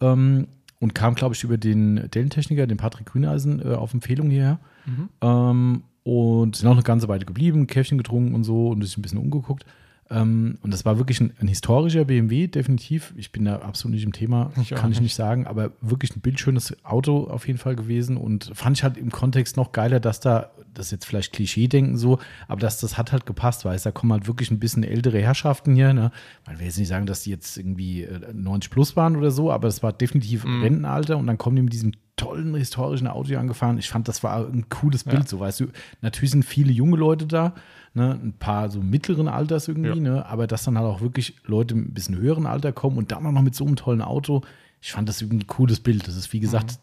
Ähm, und kam, glaube ich, über den Dellentechniker, den Patrick Grüneisen, äh, auf Empfehlung hierher. Mhm. Ähm, und sind auch eine ganze Weile geblieben, Käffchen getrunken und so und sich ein bisschen umgeguckt. Ähm, und das war wirklich ein, ein historischer BMW, definitiv. Ich bin da absolut nicht im Thema, Ich kann ich nicht. sagen, aber wirklich ein bildschönes Auto auf jeden Fall gewesen und fand ich halt im Kontext noch geiler, dass da, das ist jetzt vielleicht Klischee-Denken so, aber dass das hat halt gepasst, weil da kommen halt wirklich ein bisschen ältere Herrschaften hier. Ne? Man will jetzt nicht sagen, dass die jetzt irgendwie äh, 90 plus waren oder so, aber es war definitiv Mhm. Rentenalter und dann kommen die mit diesem tollen historischen Auto hier angefahren. Ich fand, das war ein cooles Ja. Bild, so weißt du. Natürlich sind viele junge Leute da, ne? ein paar so mittleren Alters irgendwie, Ja. ne? aber dass dann halt auch wirklich Leute ein bisschen höheren Alter kommen und dann auch noch mit so einem tollen Auto. Ich fand das irgendwie ein cooles Bild. Das ist, wie gesagt,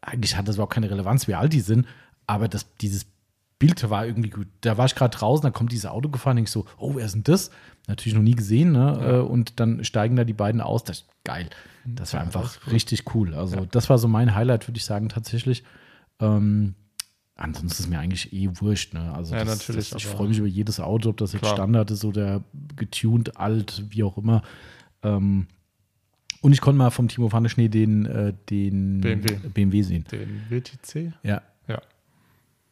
eigentlich hat das überhaupt keine Relevanz, wie alt die sind, aber das, dieses Bild war irgendwie gut. Da war ich gerade draußen, dann kommt dieses Auto gefahren, denk ich so, oh, wer ist denn das? Natürlich noch nie gesehen, ne? Äh, Und dann steigen da die beiden aus. Das ist geil. Das war Ja, einfach das cool. richtig cool. Also, Ja. das war so mein Highlight, würde ich sagen, tatsächlich. Ähm, ansonsten ist mir eigentlich eh wurscht, ne? Also, Ja, das, natürlich, Das, ich freue mich über jedes Auto, ob das jetzt Klar. Standard ist oder getuned, alt, wie auch immer. Ähm, und ich konnte mal vom Timo Pfanneschnee den, äh, den BMW. BMW sehen. Den WTC? Ja. Ja.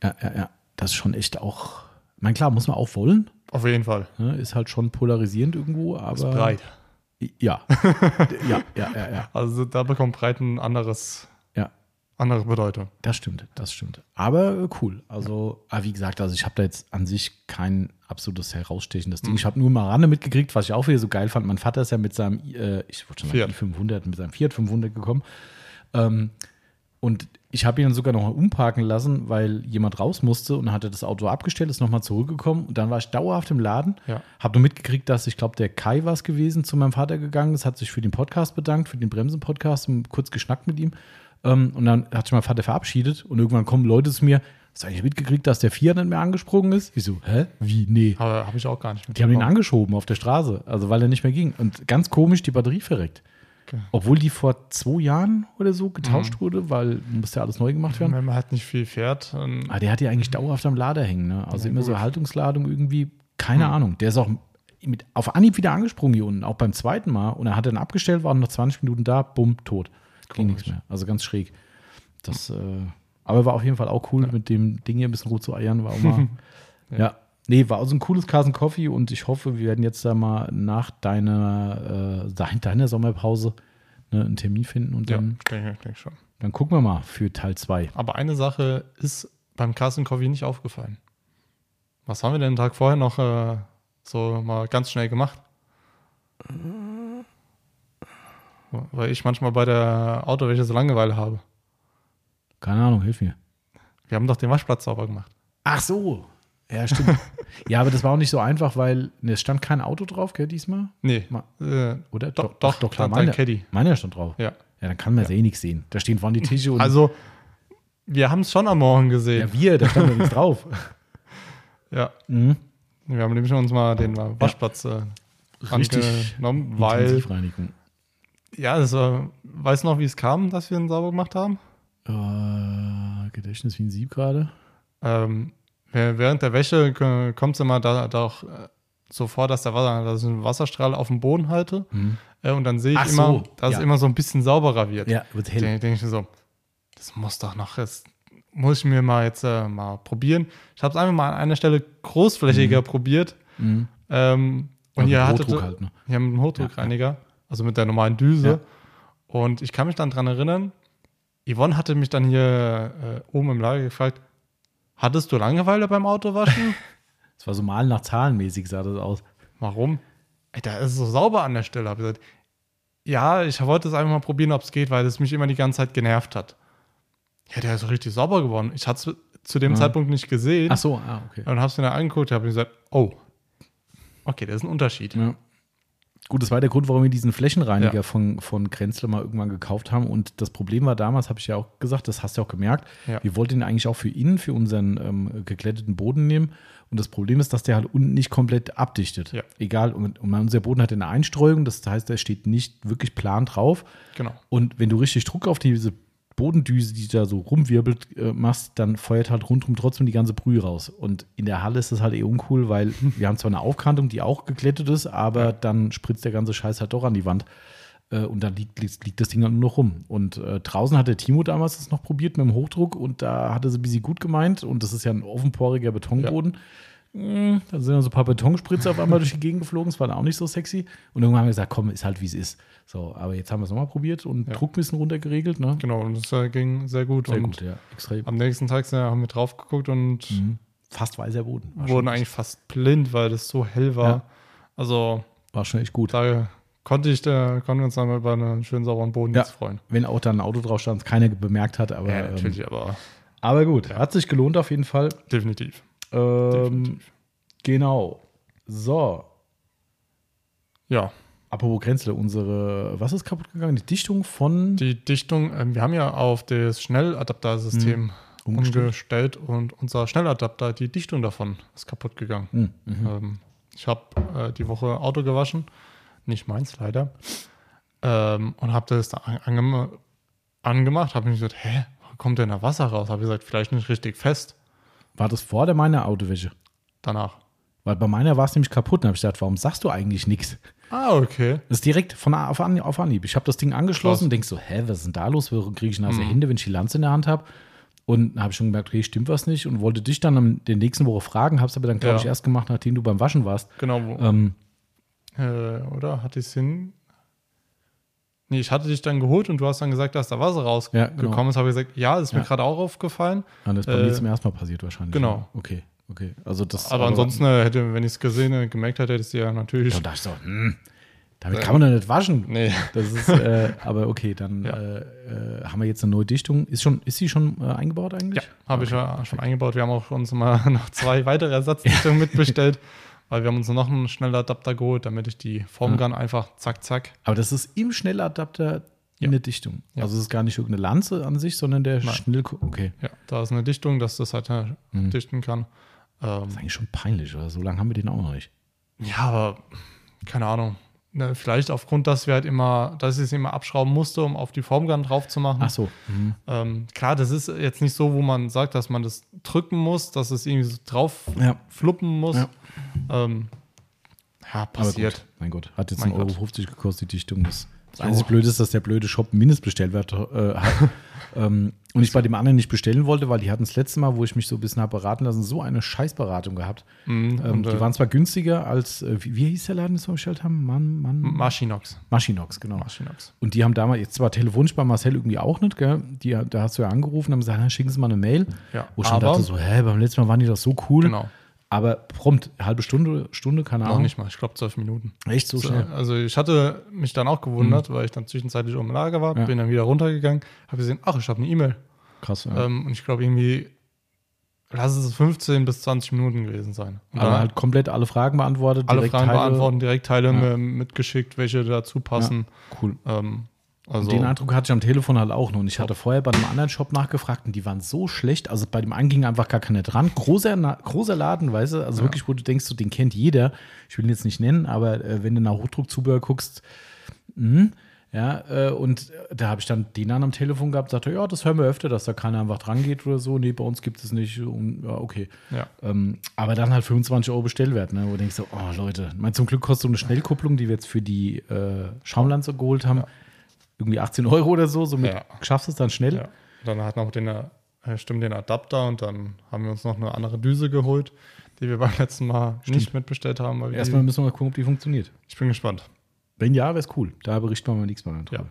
Ja, ja, ja. Das ist schon echt auch mein klar, muss man auch wollen. Auf jeden Fall. Ne? Ist halt schon polarisierend irgendwo, aber. Ist breit. Ja. ja, ja, ja, ja. Also da bekommt breit ein anderes, Ja, andere Bedeutung. das stimmt, das stimmt. Aber äh, cool. Also, aber wie gesagt, also ich habe da jetzt an sich kein absolutes herausstechendes Ding. Ich habe nur mal Rande mitgekriegt, was ich auch wieder so geil fand. Mein Vater ist ja mit seinem, äh, ich wollte schon sagen, Fiat. i500, mit seinem Fiat 500 gekommen. Ähm, und ich habe ihn dann sogar noch mal umparken lassen, weil jemand raus musste und hatte das Auto abgestellt, ist nochmal zurückgekommen. Und dann war ich dauerhaft im Laden. Ja. Habe nur mitgekriegt, dass ich glaube, der Kai war es gewesen, zu meinem Vater gegangen ist, hat sich für den Podcast bedankt, für den Bremsen-Podcast und kurz geschnackt mit ihm. Ähm, und dann hat sich mein Vater verabschiedet und irgendwann kommen Leute zu mir, hast du eigentlich mitgekriegt, dass der Fiat nicht mehr angesprungen ist? Ich so, hä? Wie? Nee. Aber habe ich auch gar nicht Die haben ihn angeschoben auf der Straße, also weil er nicht mehr ging. Und ganz komisch, die Batterie verreckt. Okay. Obwohl die vor zwei Jahren oder so getauscht wurde, weil musste ja alles neu gemacht werden. Wenn man halt nicht viel fährt. Aber der hat ja eigentlich dauerhaft am Lader hängen, ne? Also Ja, immer so gut. Haltungsladung irgendwie, keine Hm. Ahnung. Der ist auch mit, auf Anhieb wieder angesprungen hier unten, auch beim zweiten Mal. Und er hat dann abgestellt, war noch 20 Minuten da, bumm, tot. Ging nichts mehr. Also ganz schräg. Das, äh, aber war auf jeden Fall auch cool, mit dem Ding hier ein bisschen rot zu eiern, war auch mal. ja. Ja. Nee, war also ein cooles Carson Coffee und ich hoffe, wir werden jetzt da mal nach deiner, äh, dein- deiner Sommerpause ne, einen Termin finden und ja, dann, denke, ich denke schon. dann gucken wir mal für Teil 2. Aber eine Sache ist beim Carsten Coffee nicht aufgefallen. Was haben wir denn den Tag vorher noch äh, so mal ganz schnell gemacht? Weil ich manchmal bei der Autowäsche so Langeweile habe. Keine Ahnung, hilf mir. Wir haben doch den Waschplatz sauber gemacht. Ach so. Ja, stimmt. ja, aber das war auch nicht so einfach, weil ne, es stand kein Auto drauf, gell, diesmal? Nee, Ma- äh, Oder? Doch, doch, doch klar. Meiner, Caddy. meiner stand drauf. ja. Ja, dann kann man es eh nichts sehen. Da stehen vorne die Tische und. Also, wir haben es schon am Morgen gesehen. ja, wir, da stand doch nichts drauf. Ja. Mhm. Wir haben nämlich uns mal den Waschplatz äh, Richtig. angenommen, weil. Ja, das war, weißt du noch, wie es kam, dass wir ihn sauber gemacht haben? Äh, Gedächtnis wie ein Sieb gerade. Ähm, während der Wäsche kommt es immer da, da auch äh, so vor, dass der Wasser, dass ich einen Wasserstrahl auf dem Boden halte. Äh, und dann sehe ich Ach immer, so, dass ja. es immer so ein bisschen sauberer wird. Ja, wird hell. Denke denk ich mir so, das muss doch noch, das muss ich mir mal jetzt äh, mal probieren. Ich habe es einfach mal an einer Stelle großflächiger probiert. Mhm. Ähm, und Also ihr mit hattet, halt, ne? wir haben einen Hochdruckreiniger, also mit der normalen Düse. Und ich kann mich dann dran erinnern, Yvonne hatte mich dann hier äh, oben im Lager gefragt, hattest du Langeweile beim Autowaschen? Das war so mal nach Zahlen mäßig, sah das aus. Warum? Ey, da ist es so sauber an der Stelle. Hab ich gesagt, ja, ich wollte es einfach mal probieren, ob es geht, weil es mich immer die ganze Zeit genervt hat. Ja, der ist so richtig sauber geworden. Ich hatte es zu dem Ja. Zeitpunkt nicht gesehen Ach so, ah, okay. und habe es mir dann angeguckt und habe gesagt, oh, okay, das ist ein Unterschied. Ja. Gut, das war der Grund, warum wir diesen Flächenreiniger Ja. von, von Krenzle mal irgendwann gekauft haben. Und das Problem war damals, habe ich ja auch gesagt, das hast du auch gemerkt, Ja. wir wollten ihn eigentlich auch für innen, für unseren ähm, geglätteten Boden nehmen. Und das Problem ist, dass der halt unten nicht komplett abdichtet. Ja. Egal, und, und unser Boden hat eine Einstreuung, das heißt, der steht nicht wirklich plan drauf. Genau. Und wenn du richtig Druck auf diese Bodendüse, die da so rumwirbelt, äh, machst, dann feuert halt rundherum trotzdem die ganze Brühe raus. Und in der Halle ist das halt eh uncool, weil wir haben zwar eine Aufkantung, die auch geglättet ist, aber dann spritzt der ganze Scheiß halt doch an die Wand. Äh, und dann liegt, liegt, liegt das Ding dann nur noch rum. Und äh, draußen hat der Timo damals das noch probiert mit dem Hochdruck und da hat er es ein bisschen gut gemeint. Und das ist ja ein offenporiger Betonboden. Mm, Da sind dann so ein paar Betonspritze auf einmal durch die Gegend geflogen. Das war dann auch nicht so sexy. Und irgendwann haben wir gesagt, komm, ist halt wie es ist. So, aber jetzt haben wir es nochmal probiert und Ja. Druck ein bisschen runtergeregelt. Ne? Genau, und das äh, ging sehr gut. Sehr und gut, ja. Extrem. am nächsten Tag äh, haben wir drauf geguckt und Mhm. Fast weißer Boden. Wurden eigentlich fast blind, weil das so hell war. Ja. Also war schon echt gut. da konnte ich, da konnten wir uns dann mal über einen schönen sauberen Boden Ja. jetzt freuen. Wenn auch da ein Auto drauf stand, keiner bemerkt hat. Aber, Ja, ähm, natürlich, aber aber gut, hat sich gelohnt auf jeden Fall. definitiv. Ähm, genau. So, Ja, apropos Grenzle, unsere, was ist kaputt gegangen? Die Dichtung von die Dichtung, ähm, wir haben ja auf das Schnelladaptersystem Mhm. Umgestellt. und unser Schnelladapter, die Dichtung davon ist kaputt gegangen. Hm, mhm. Ähm, ich habe äh, die Woche Auto gewaschen, nicht meins leider, ähm, und habe das da an- angem angemacht, habe mir gesagt, hä, wo kommt denn da Wasser raus? Habe ich gesagt, vielleicht nicht richtig fest. War das vor der meiner Autowäsche? Danach. Weil bei meiner war es nämlich kaputt. Und habe ich gedacht, warum sagst du eigentlich nichts? Ah, okay. Das ist direkt von auf, An auf Anhieb. Ich habe das Ding angeschlossen und denkst so, hä, was ist denn da los? Warum kriege ich nasse Mhm. Hände, wenn ich die Lanze in der Hand habe? Und dann habe ich schon gemerkt, okay, stimmt was nicht und wollte dich dann in der nächsten Woche fragen, habe es aber dann, glaube Ja. ich, erst gemacht, nachdem du beim Waschen warst. Genau, Ähm, äh, oder? Hatte ich es hin? Nee, ich hatte dich dann geholt und du hast dann gesagt, dass da Wasser rausgekommen Ja, genau. ist. Habe ich gesagt, ja, das ist mir Ja. gerade auch aufgefallen. ja, das ist bei Äh, mir zum ersten Mal passiert wahrscheinlich. genau. Ja. Okay, okay. Also das, Aber ansonsten äh, hätte, wenn ich es gesehen äh, gemerkt hätte, hätte ich es ja natürlich. Da dachte ich so, hm, damit kann man doch nicht waschen. Nee. Das ist, äh, aber okay, dann Ja. äh, äh, haben wir jetzt eine neue Dichtung. Ist, schon, ist sie schon äh, eingebaut Ja, eigentlich? habe ich ja schon eingebaut. Wir haben auch uns mal noch zwei weitere Ersatzdichtungen mitbestellt, weil wir haben uns noch einen Schnelladapter geholt, damit ich die Formgun einfach zack, zack. Aber das ist im Schnelladapter Ja. eine Dichtung. Ja. Also es ist gar nicht irgendeine Lanze an sich, sondern der Nein. Schnell. Okay. Ja, da ist eine Dichtung, dass das halt äh, Mhm. dichten kann. Ähm, Das ist eigentlich schon peinlich, oder? So lange haben wir den auch noch nicht. ja, aber keine Ahnung. Ne, vielleicht aufgrund, dass wir halt immer, dass ich es immer abschrauben musste, um auf die Formgun drauf zu machen. Ach so. Mhm. Ähm, klar, das ist jetzt nicht so, wo man sagt, dass man das drücken muss, dass es irgendwie so drauf Ja. fluppen muss. Ja. Ähm, ja, Aber passiert. gut, mein Gott. Hat jetzt Mein 1,50 Euro gekostet, die Dichtung. Das, das einzige Blöde ist, dass der blöde Shop Mindestbestellwert äh, hat. ähm, und ich bei dem anderen nicht bestellen wollte, weil die hatten das letzte Mal, wo ich mich so ein bisschen habe beraten lassen, so eine Scheißberatung gehabt. Mhm, Ähm, und, die äh, waren zwar günstiger als, äh, wie, wie hieß der Laden, das wir bestellt haben? Mann, Mann. Maschinox. Maschinox, genau. Maschinox. Und die haben damals, jetzt zwar telefonisch bei Marcel irgendwie auch nicht, gell? Die, da hast du ja angerufen und haben gesagt, schicken Sie mal eine Mail. Ja, Wo ich aber- dachte so, hä, beim letzten Mal waren die doch so cool. Genau. Aber prompt, halbe Stunde, Stunde, keine Noch Ahnung. nicht mal, ich glaube zwölf Minuten. Echt so schnell. also ich hatte mich dann auch gewundert, weil ich dann zwischenzeitlich im Lager war, Ja. bin dann wieder runtergegangen, habe gesehen, ach, ich habe eine E-Mail. Krass. Ja. Ähm, und ich glaube irgendwie, lass es 15 bis 20 Minuten gewesen sein. Und Aber dann halt komplett alle Fragen beantwortet. alle Fragen Teile- beantworten, direkt Teile Ja. mitgeschickt, welche dazu passen. Cool. Ähm, also, Den Eindruck hatte ich am Telefon halt auch noch. Und ich hatte vorher bei einem anderen Shop nachgefragt und die waren so schlecht. Also bei dem einen ging einfach gar keiner dran. Großer, großer Laden, weißt du? Also wirklich, wo du denkst, so, den kennt jeder. Ich will ihn jetzt nicht nennen, aber äh, wenn du nach Hochdruckzubehör guckst, mh, ja, äh, und da habe ich dann den an am Telefon gehabt, sagte, ja, das hören wir öfter, dass da keiner einfach dran geht oder so. Nee, bei uns gibt es nicht. Und, ja, okay. ja. Ähm, aber dann halt 25 Euro Bestellwert, ne? Wo du denkst so, oh Leute, ich meine, zum Glück kostet so eine Schnellkupplung, die wir jetzt für die äh, Schaumlanze geholt haben, irgendwie 18 Euro oder so. Somit Ja. schaffst du es dann schnell. ja. Dann hat noch den, äh, stimmt, den Adapter und dann haben wir uns noch eine andere Düse geholt, die wir beim letzten Mal nicht mitbestellt haben. Erstmal müssen wir mal gucken, ob die funktioniert. ich bin gespannt. Wenn ja, wäre es cool. Da berichten wir mal nächstes Mal drüber. Ja.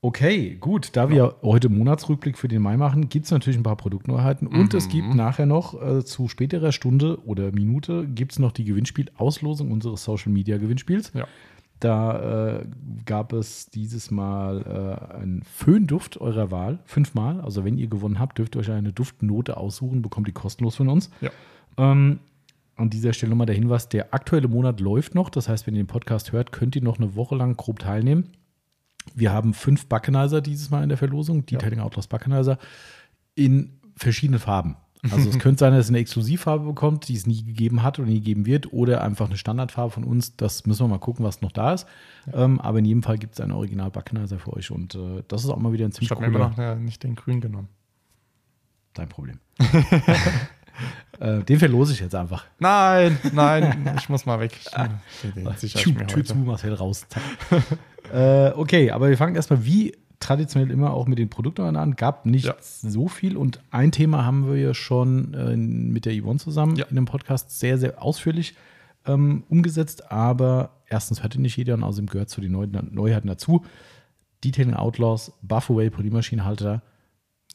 Okay, gut. Da wir heute Monatsrückblick für den Mai machen, gibt es natürlich ein paar Produktneuheiten. Und es Mhm. gibt nachher noch äh, zu späterer Stunde oder Minute gibt es noch die Gewinnspiel-Auslosung unseres Social-Media-Gewinnspiels. Ja. Da äh, gab es dieses Mal äh, einen Föhnduft eurer Wahl, fünfmal. Also wenn ihr gewonnen habt, dürft ihr euch eine Duftnote aussuchen, bekommt die kostenlos von uns. Ja. Ähm, an dieser Stelle nochmal der Hinweis, der aktuelle Monat läuft noch. Das heißt, wenn ihr den Podcast hört, könnt ihr noch eine Woche lang grob teilnehmen. Wir haben fünf Buckenizer dieses Mal in der Verlosung, Detailing Outlaws Buckenizer, in verschiedenen Farben. Also es könnte sein, dass ihr eine Exklusivfarbe bekommt, die es nie gegeben hat oder nie geben wird, oder einfach eine Standardfarbe von uns. Das müssen wir mal gucken, was noch da ist. Ähm, aber in jedem Fall gibt es einen Original Buckenizer für euch und äh, das ist auch mal wieder ein Ich ziemlich habe mir immer noch äh, nicht den grün genommen. dein Problem. äh, den verlose ich jetzt einfach. Nein, nein, ich muss mal weg. Ich, den, den ich Tür, Tür zu, Marcel raus. Äh, okay, aber wir fangen erstmal wie traditionell immer auch mit den Produkten an. Gab nicht Ja. so viel und ein Thema haben wir ja schon äh, mit der Yvonne zusammen Ja. in dem Podcast sehr, sehr ausführlich ähm, umgesetzt. Aber erstens hört ihn nicht jeder und außerdem gehört zu den Neu Neuheiten dazu. Detailing Outlaws, Buffaway Polymaschinenhalter.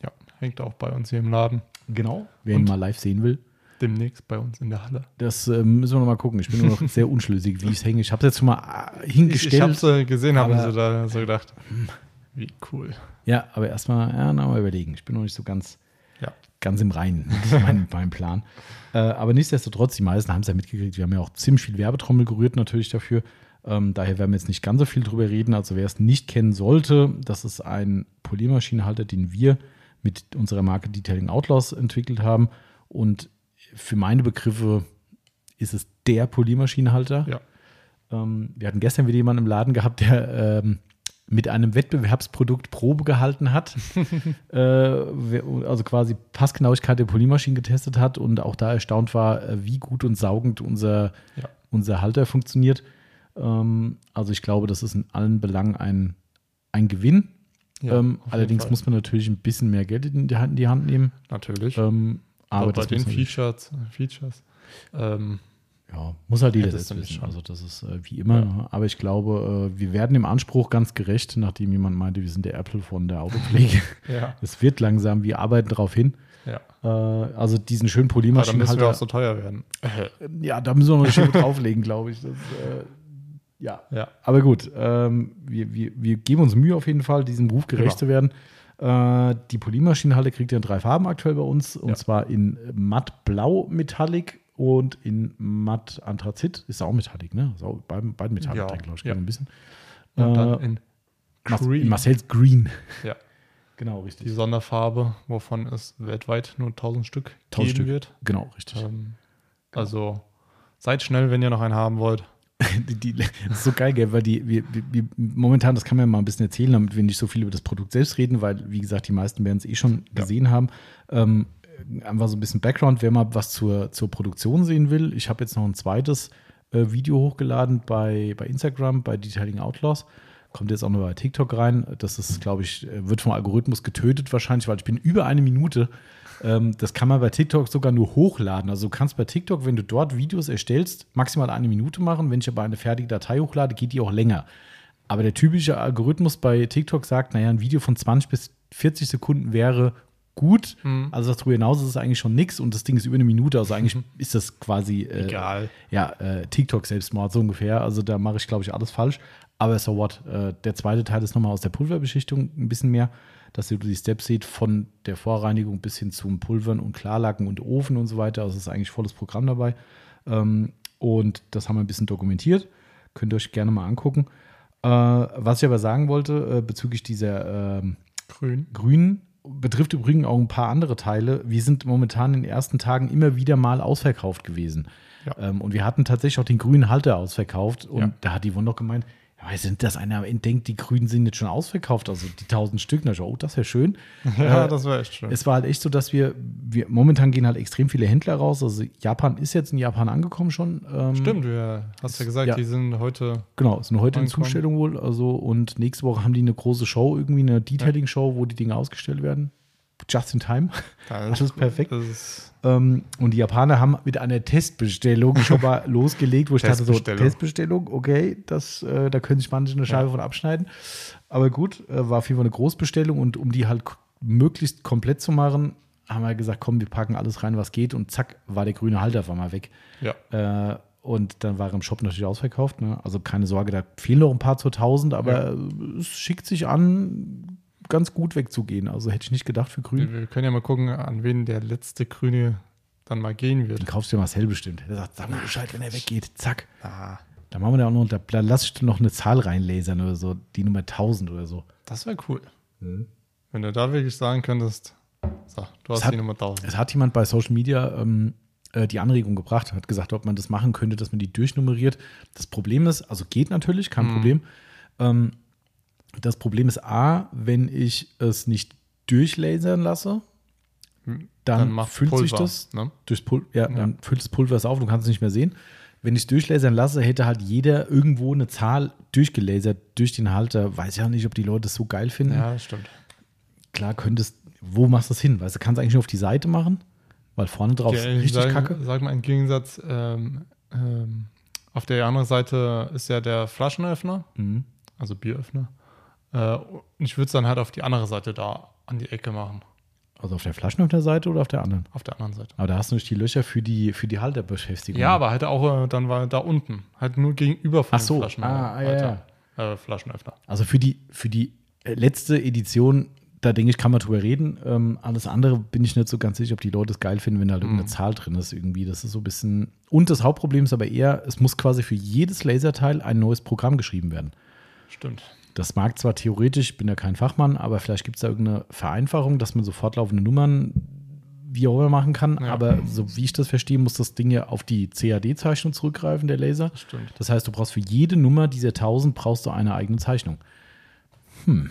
Ja, hängt auch bei uns hier im Laden. Genau. Wer ihn mal live sehen will. Demnächst bei uns in der Halle. Das äh, müssen wir noch mal gucken. Ich bin nur noch sehr unschlüssig, wie ich es hänge. Ich habe es jetzt schon mal äh, Ich, hingestellt. ich habe es äh, gesehen, habe so da so gedacht, wie cool. Ja, aber erstmal ja, überlegen. Ich bin noch nicht so ganz, Ja. ganz im Reinen mit meinem, meinem Plan. Äh, aber nichtsdestotrotz, die meisten haben es ja mitgekriegt. Wir haben ja auch ziemlich viel Werbetrommel gerührt natürlich dafür. Ähm, daher werden wir jetzt nicht ganz so viel drüber reden. Also wer es nicht kennen sollte, das ist ein Poliermaschinenhalter, den wir mit unserer Marke Detailing Outlaws entwickelt haben. Und für meine Begriffe ist es der Poliermaschinenhalter. Ja. Ähm, wir hatten gestern wieder jemanden im Laden gehabt, der ähm, mit einem Wettbewerbsprodukt Probe gehalten hat. äh, also quasi Passgenauigkeit der Poliermaschinen getestet hat und auch da erstaunt war, äh, wie gut und saugend unser, Ja. unser Halter funktioniert. Ähm, also ich glaube, das ist in allen Belangen ein, ein Gewinn. Ja, ähm, allerdings muss man natürlich ein bisschen mehr Geld in die Hand, in die Hand nehmen. Natürlich. Ähm, aber aber bei den Features, Features ähm, ja, muss halt jeder selbst wissen. schon. Also das ist äh, wie immer. Ja. Aber ich glaube, äh, wir werden dem Anspruch ganz gerecht, nachdem jemand meinte, wir sind der Apple von der Autopflege. ja, es wird langsam, wir arbeiten darauf hin. ja. Äh, also diesen schönen Aber dann müssen wir Poliermaschinenhalter. auch so teuer werden. ja, da müssen wir noch eine Schippe drauflegen, glaube ich. Das, äh, ja, Ja, Aber gut, ähm, wir, wir, wir geben uns Mühe auf jeden Fall, diesem Ruf gerecht Immer. zu werden. Äh, die Poliermaschinenhalle kriegt ja in drei Farben aktuell bei uns. Und Ja. zwar in matt blau Metallic und in matt Anthrazit. Ist auch Metallic, ne? Ist auch beiden, beiden Metallic, Ja, glaube ich, ja. ein bisschen. und Äh, dann in Cream. in Marcells Green. Ja, Genau, die richtig. Sonderfarbe, wovon es weltweit nur 1000 Stück 1000 geben Stück. wird. Genau, richtig. Ähm, Also seid schnell, wenn ihr noch einen haben wollt. die, die, das ist so geil, gell? weil die, wir, wir, momentan, das kann man ja mal ein bisschen erzählen, damit wir nicht so viel über das Produkt selbst reden, weil, wie gesagt, die meisten werden es eh schon Ja. gesehen haben. Ähm, einfach so ein bisschen Background, wer mal was zur, zur Produktion sehen will. Ich habe jetzt noch ein zweites äh, Video hochgeladen bei, bei Instagram, bei Detailing Outlaws. Kommt jetzt auch noch bei TikTok rein. Das ist, glaube ich, äh, wird vom Algorithmus getötet wahrscheinlich, weil ich bin über eine Minute. Ähm, das kann man bei TikTok sogar nur hochladen. Also du kannst bei TikTok, wenn du dort Videos erstellst, maximal eine Minute machen. Wenn ich aber eine fertige Datei hochlade, geht die auch länger. Aber der typische Algorithmus bei TikTok sagt, naja, ein Video von 20 bis 40 Sekunden wäre gut. Also darüber hinaus ist es eigentlich schon nichts und das Ding ist über eine Minute. Also eigentlich ist das quasi äh, Egal. ja, äh, TikTok-Selbstmord, so ungefähr. Also da mache ich, glaube ich, alles falsch. Aber so what? Äh, der zweite Teil ist nochmal aus der Pulverbeschichtung ein bisschen mehr, dass ihr die Steps seht von der Vorreinigung bis hin zum Pulvern und Klarlacken und Ofen und so weiter. Also es ist eigentlich volles Programm dabei. Ähm, und das haben wir ein bisschen dokumentiert. Könnt ihr euch gerne mal angucken. Äh, was ich aber sagen wollte, äh, bezüglich dieser ähm, Grün. Betrifft übrigens auch ein paar andere Teile. Wir sind momentan in den ersten Tagen immer wieder mal ausverkauft gewesen. Ja. Ähm, und wir hatten tatsächlich auch den grünen Halter ausverkauft. Und Ja. da hat die Wunde doch gemeint, ja, weißt du, dass einer denkt, die Grünen sind jetzt schon ausverkauft, also die 1000 Stück. Na, oh, das wäre schön. Ja, Äh, das wäre echt schön. es war halt echt so, dass wir, wir momentan gehen halt extrem viele Händler raus. Also Japan ist jetzt in Japan angekommen schon. Ähm, Stimmt, du hast ja gesagt, Ja. die sind heute. Genau, nur heute in Ankommen. Zustellung wohl. Also, und nächste Woche haben die eine große Show, irgendwie eine Detailing-Show, wo die Dinge ausgestellt werden. Just in time. Das ist perfekt. Das ist, Ähm, und die Japaner haben mit einer Testbestellung schon mal losgelegt, wo ich dachte so, Testbestellung. Okay, das, äh, da können sich manche eine Scheibe Ja. von abschneiden. Aber gut, äh, war auf jeden Fall eine Großbestellung und um die halt möglichst komplett zu machen, haben wir gesagt, komm, wir packen alles rein, was geht und zack, war der grüne Halter auf einmal weg. ja. Äh, und dann war er im Shop natürlich ausverkauft. Ne? Also keine Sorge, da fehlen noch ein paar zu 1000, aber äh, es schickt sich an, ganz gut wegzugehen. Also hätte ich nicht gedacht für grün. Wir, wir können ja mal gucken, an wen der letzte Grüne dann mal gehen wird. Dann kaufst du dir Marcel bestimmt. Der sagt, sag mal Bescheid, wenn er weggeht. Zack. Ah, Da machen wir da auch noch, da, da lass ich noch eine Zahl reinlasern oder so, die Nummer 1000 oder so. das wäre cool. Wenn du da wirklich sagen könntest, so, du hast hat- die Nummer 1000. Es hat jemand bei Social Media ähm, äh, die Anregung gebracht, hat gesagt, ob man das machen könnte, dass man die durchnummeriert. Das Problem ist, also geht natürlich, kein Problem. Ähm, das Problem ist A, wenn ich es nicht durchlasern lasse, dann, macht füllt sich Pulver, das ne? durchs Pul ja, dann füllt das Pulver es auf, du kannst es nicht mehr sehen. Wenn ich es durchlasern lasse, hätte halt jeder irgendwo eine Zahl durchgelasert durch den Halter. Weiß ja nicht, ob die Leute es so geil finden. Ja, stimmt. Klar, könntest, wo machst du das hin? Weißt du, kannst eigentlich nur auf die Seite machen, weil vorne drauf ist Ja, richtig sag, kacke. Sag mal im Gegensatz, ähm, ähm, auf der anderen Seite ist ja der Flaschenöffner, Mhm. also Bieröffner. Äh, und ich würde es dann halt auf die andere Seite da an die Ecke machen. Also auf der Flaschenöffner-Seite oder auf der anderen? Auf der anderen Seite. Aber da hast du nicht die Löcher für die, für die Halterbefestigung. Ja, aber halt auch äh, dann war da unten. Halt nur gegenüber von Ach so, Flaschenöffner. ah, ja, Äh, Flaschenöffner. Also für die, für die äh, letzte Edition, da denke ich, kann man drüber reden. Ähm, alles andere bin ich nicht so ganz sicher, ob die Leute es geil finden, wenn da halt irgendeine Zahl drin ist irgendwie. Das ist so ein bisschen. Und das Hauptproblem ist aber eher, es muss quasi für jedes Laserteil ein neues Programm geschrieben werden. Stimmt. Das mag zwar theoretisch, ich bin ja kein Fachmann, aber vielleicht gibt es da irgendeine Vereinfachung, dass man so fortlaufende Nummern wie auch immer machen kann. Ja. Aber so wie ich das verstehe, muss das Ding ja auf die CAD-Zeichnung zurückgreifen, der Laser. Stimmt. Das heißt, du brauchst für jede Nummer dieser 1000 brauchst du eine eigene Zeichnung. Hm.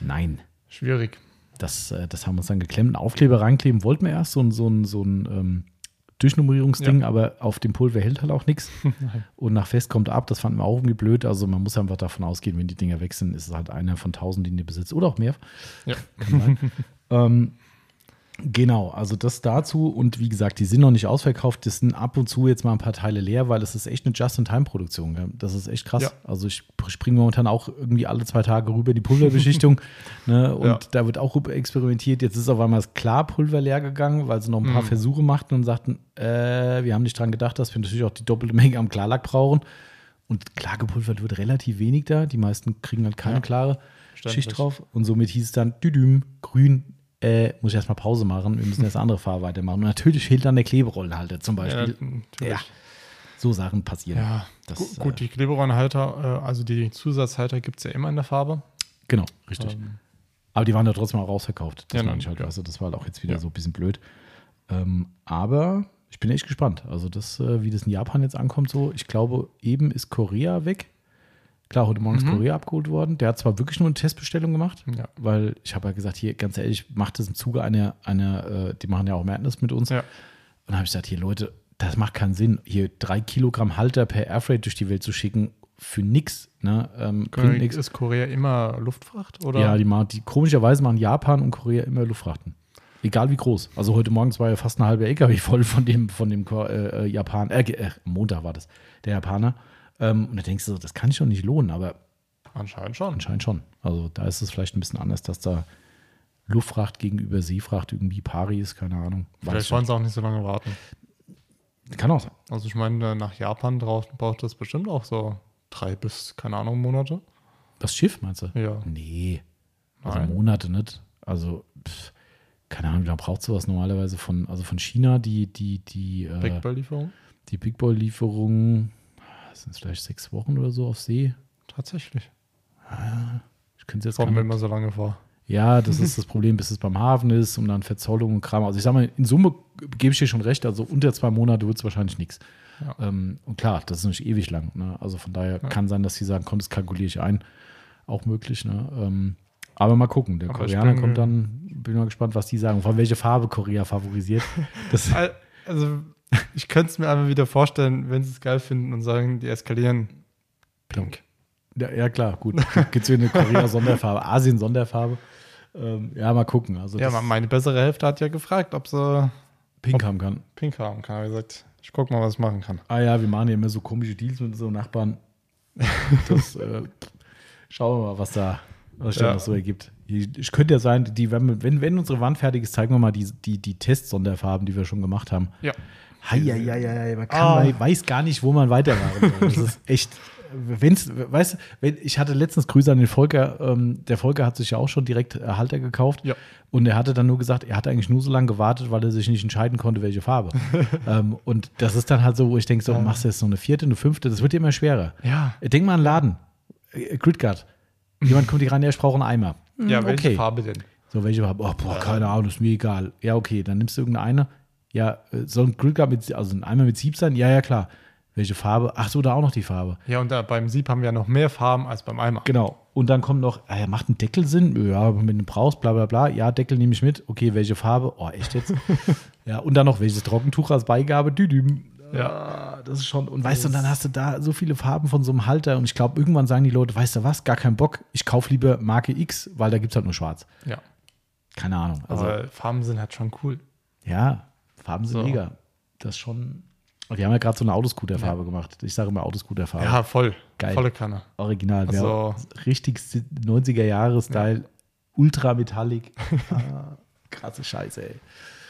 Nein. Schwierig. Das, äh, das haben wir uns dann geklemmt. Einen Aufkleber reinkleben wollten wir erst, so ein, so ein, so ein ähm, Durchnummerierungsding, aber auf dem Pulver hält halt auch nichts. Und nach Fest kommt ab, das fanden wir auch irgendwie blöd. Also man muss einfach davon ausgehen, wenn die Dinger weg sind, ist es halt einer von tausend, die ihr besitzt. Oder auch mehr. Ja. Ähm, Genau, also das dazu und wie gesagt, die sind noch nicht ausverkauft, das sind ab und zu jetzt mal ein paar Teile leer, weil es ist echt eine Just-in-Time-Produktion. Das ist echt krass. Ja. Also ich springe momentan auch irgendwie alle zwei Tage rüber die Pulverbeschichtung ne? und Ja. da wird auch rüber experimentiert. Jetzt ist auf einmal das klar Pulver leer gegangen, weil sie noch ein paar Mhm. Versuche machten und sagten, äh, wir haben nicht dran gedacht, dass wir natürlich auch die doppelte Menge am Klarlack brauchen. Und klar gepulvert wird relativ wenig da. Die meisten kriegen halt keine Ja. klare. Schicht drauf. Und somit hieß es dann, düdüm, grün, äh, muss ich erstmal Pause machen. Wir müssen jetzt andere Farbe weitermachen. Und natürlich fehlt dann der Kleberollenhalter zum Ja, Beispiel. natürlich. Ja, so Sachen passieren. Ja, Das, Gu- gut, äh, die Kleberollenhalter, äh, also die Zusatzhalter gibt es ja immer in der Farbe. Genau, richtig. Ähm, Aber die waren ja trotzdem auch rausverkauft. Das Ja, meine nein, ich halt. ja. Also das war halt auch jetzt wieder Ja. so ein bisschen blöd. Ähm, aber ich bin echt gespannt. Also das, äh, wie das in Japan jetzt ankommt, so. Ich glaube, eben ist Korea weg. Klar, heute Morgen ist Mhm. Korea abgeholt worden. Der hat zwar wirklich nur eine Testbestellung gemacht, Ja. weil ich habe ja gesagt, hier, ganz ehrlich, macht das im Zuge einer, einer äh, die machen ja auch Madness mit uns. Ja. Und dann habe ich gesagt, hier Leute, das macht keinen Sinn, hier drei Kilogramm Halter per Airfreight durch die Welt zu schicken für nix. Ne? Ähm, nix. Ist Korea immer Luftfracht? Oder? Ja, die, machen, die komischerweise machen Japan und Korea immer Luftfrachten. Egal wie groß. Also heute Morgens war ja fast eine halbe LKW voll von dem, von dem äh, äh, Japan, äh, äh, Montag war das, der Japaner. Ähm, und da denkst du so, das kann sich doch nicht lohnen, aber Anscheinend schon. anscheinend schon. Also da ist es vielleicht ein bisschen anders, dass da Luftfracht gegenüber Seefracht irgendwie pari ist, keine Ahnung. Vielleicht ich wollen sie auch nicht so lange warten. Kann auch sein. Also ich meine, nach Japan braucht, braucht das bestimmt auch so drei bis, keine Ahnung, Monate. Das Schiff, meinst du? Ja. Nee. Also Nein. Monate nicht. Also, pff, keine Ahnung, da braucht sowas normalerweise von, also von China, die, die, die, äh, Big Bell-Lieferung? die Big Boy-Lieferung, sind es vielleicht sechs Wochen oder so auf See? Tatsächlich. Ich könnte jetzt gar mir nicht. immer so lange vor. Ja, das ist das Problem, bis es beim Hafen ist und dann Verzollung und Kram. Also ich sag mal, in Summe gebe ich dir schon recht, also unter zwei Monate wird es wahrscheinlich nichts. Ja. Ähm, und klar, das ist nicht ewig lang. Ne? Also von daher Ja. kann sein, dass sie sagen, komm, das kalkuliere ich ein. Auch möglich. Ne? Ähm, aber mal gucken. Der Aber Koreaner bin- kommt dann, bin mal gespannt, was die sagen. Vor allem, welche Farbe Korea favorisiert. Also, ich könnte es mir einfach wieder vorstellen, wenn sie es geil finden und sagen, die eskalieren. Pink. ja, ja, klar, gut. Gibt es hier eine Korea-Sonderfarbe, Asien-Sonderfarbe. Ähm, ja, mal gucken. Also Ja, meine bessere Hälfte hat ja gefragt, ob sie Pink haben kann. pink haben kann. Ich habe gesagt, ich gucke mal, was ich machen kann. Ah ja, wir machen ja immer so komische Deals mit so Nachbarn. Das äh, schauen wir mal, was da, was Ja. noch so ergibt. Ich könnte ja sein, die, wenn, wenn, wenn unsere Wand fertig ist, zeigen wir mal die, die, die Test-Sonderfarben, die wir schon gemacht haben. Ja. Heieieiei, man kann, Ah. man weiß gar nicht, wo man weitermachen soll. Das ist echt. Wenn's, weißt du, wenn, ich hatte letztens Grüße an den Volker. Ähm, der Volker hat sich ja auch schon direkt äh, Halter gekauft. Ja. Und er hatte dann nur gesagt, er hat eigentlich nur so lange gewartet, weil er sich nicht entscheiden konnte, welche Farbe. ähm, und das ist dann halt so, wo ich denke, so, machst du jetzt noch eine vierte, eine fünfte, das wird dir immer schwerer. Ja. Denk mal an den Laden. Äh, Gridguard. Jemand kommt hier rein, ja, ich brauche einen Eimer. Ja, welche okay. Farbe denn? So, welche Farbe? Oh, boah, keine Ahnung, ist mir egal. Ja, okay, dann nimmst du irgendeine. Ja, äh, soll ein Grillguard mit, also ein Eimer mit Sieb sein? Ja, ja, klar. Welche Farbe? Ach so, da auch noch die Farbe. Ja, und da, beim Sieb haben wir ja noch mehr Farben als beim Eimer. Genau. Und dann kommt noch, ah, ja, macht ein Deckel Sinn? Ja, du den brauchst, bla bla bla. Ja, Deckel nehme ich mit. Okay, welche Farbe? Oh, echt jetzt? ja, und dann noch welches Trockentuch als Beigabe? Düdüm. Ja. das ist schon. Und weißt du, und dann hast du da so viele Farben von so einem Halter. Und ich glaube, irgendwann sagen die Leute, weißt du was, gar keinen Bock. Ich kaufe lieber Marke X, weil da gibt es halt nur schwarz. Ja. Keine Ahnung. Also, Aber Farben sind halt schon cool. ja, Farben sind So. mega. Das ist schon. Die haben ja gerade so eine Autoscooter-Farbe gemacht. Ich sage immer Autoscooter-Farbe. Ja, voll. Geil. Volle Kanne. Original. Also- ja, richtig 90er-Jahre-Style. Ultra Metallic. ah, krasse Scheiße, ey.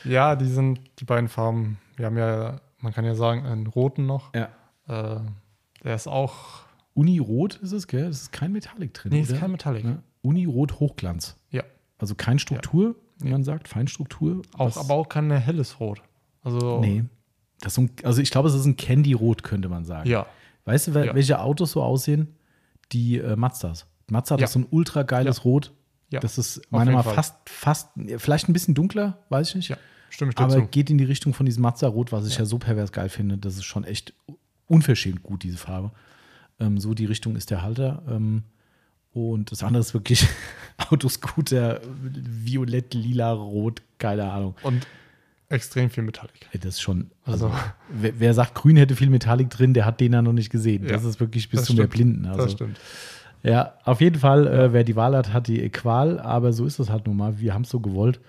Ja, die sind die beiden Farben. Wir haben ja, man kann ja sagen, einen roten noch. Ja. Äh, der ist auch. Uni-Rot ist es, gell? Es ist kein Metallic drin. Nee, ist oder? kein Metallic. Ne? Uni-Rot Hochglanz. Ja. Also keine Struktur, wie man sagt, Feinstruktur. Auch, aber auch kein helles Rot. Also. Nee. Das ein, also ich glaube, es ist ein Candy-Rot, könnte man sagen. Ja. Weißt du, wel- Ja. welche Autos so aussehen? Die äh, Mazdas. Mazda hat Ja. so ein ultra geiles Rot. Ja. Das ist meiner Meinung nach fast, fast, vielleicht ein bisschen dunkler, weiß ich nicht. Ja. Stimme ich dir Aber geht in die Richtung von diesem Mazda-Rot, was ich ja. so pervers geil finde. Das ist schon echt unverschämt gut, diese Farbe. Ähm, so die Richtung ist der Halter. Ähm, und das andere ist wirklich Autoscooter, violett, lila, rot, keine Ahnung. Und extrem viel Metallic. Das ist schon, also, Also- wer, wer sagt, grün hätte viel Metallic drin, der hat den ja noch nicht gesehen. Das Ja, ist wirklich bis das zum stimmt. Erblinden. Also, das stimmt. Ja, auf jeden Fall, äh, wer die Wahl hat, hat die Qual, aber so ist es halt nun mal. Wir haben es so gewollt.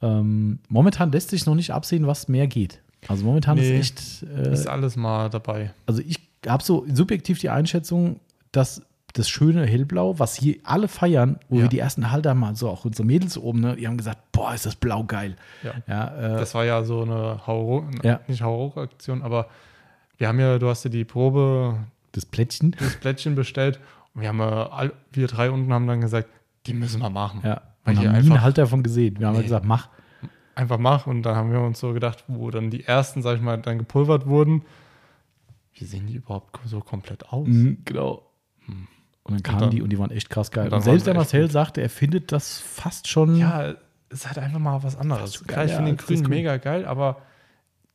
Ähm, momentan lässt sich noch nicht absehen, was mehr geht. Also momentan Nee, ist echt, äh, Ist alles mal dabei. also ich habe so subjektiv die Einschätzung, dass das schöne Hellblau, was hier alle feiern, wo Ja. wir die ersten Halter mal so auch unsere Mädels oben, ne, die haben gesagt, boah, ist das blau geil. Ja. Ja, äh, Das war ja so eine Hauruck, Ja. nicht Hauruck-Aktion, aber wir haben ja, du hast ja die Probe, das Plättchen. das Plättchen bestellt und wir haben all, wir drei unten haben dann gesagt, die müssen wir machen. Ja, Weil hier haben nie einen einfach, Halter davon gesehen. Wir haben Nee. halt gesagt, mach. einfach machen und dann haben wir uns so gedacht, wo dann die ersten, sag ich mal, dann gepulvert wurden, wie sehen die überhaupt so komplett aus? genau. Und dann kamen dann- die und die waren echt krass geil. und Und, selbst der Marcel sagte, er findet das fast schon. Ja, es ist halt einfach mal was anderes. Klar, ich geil, finde ja, den grünen Grün. mega geil, aber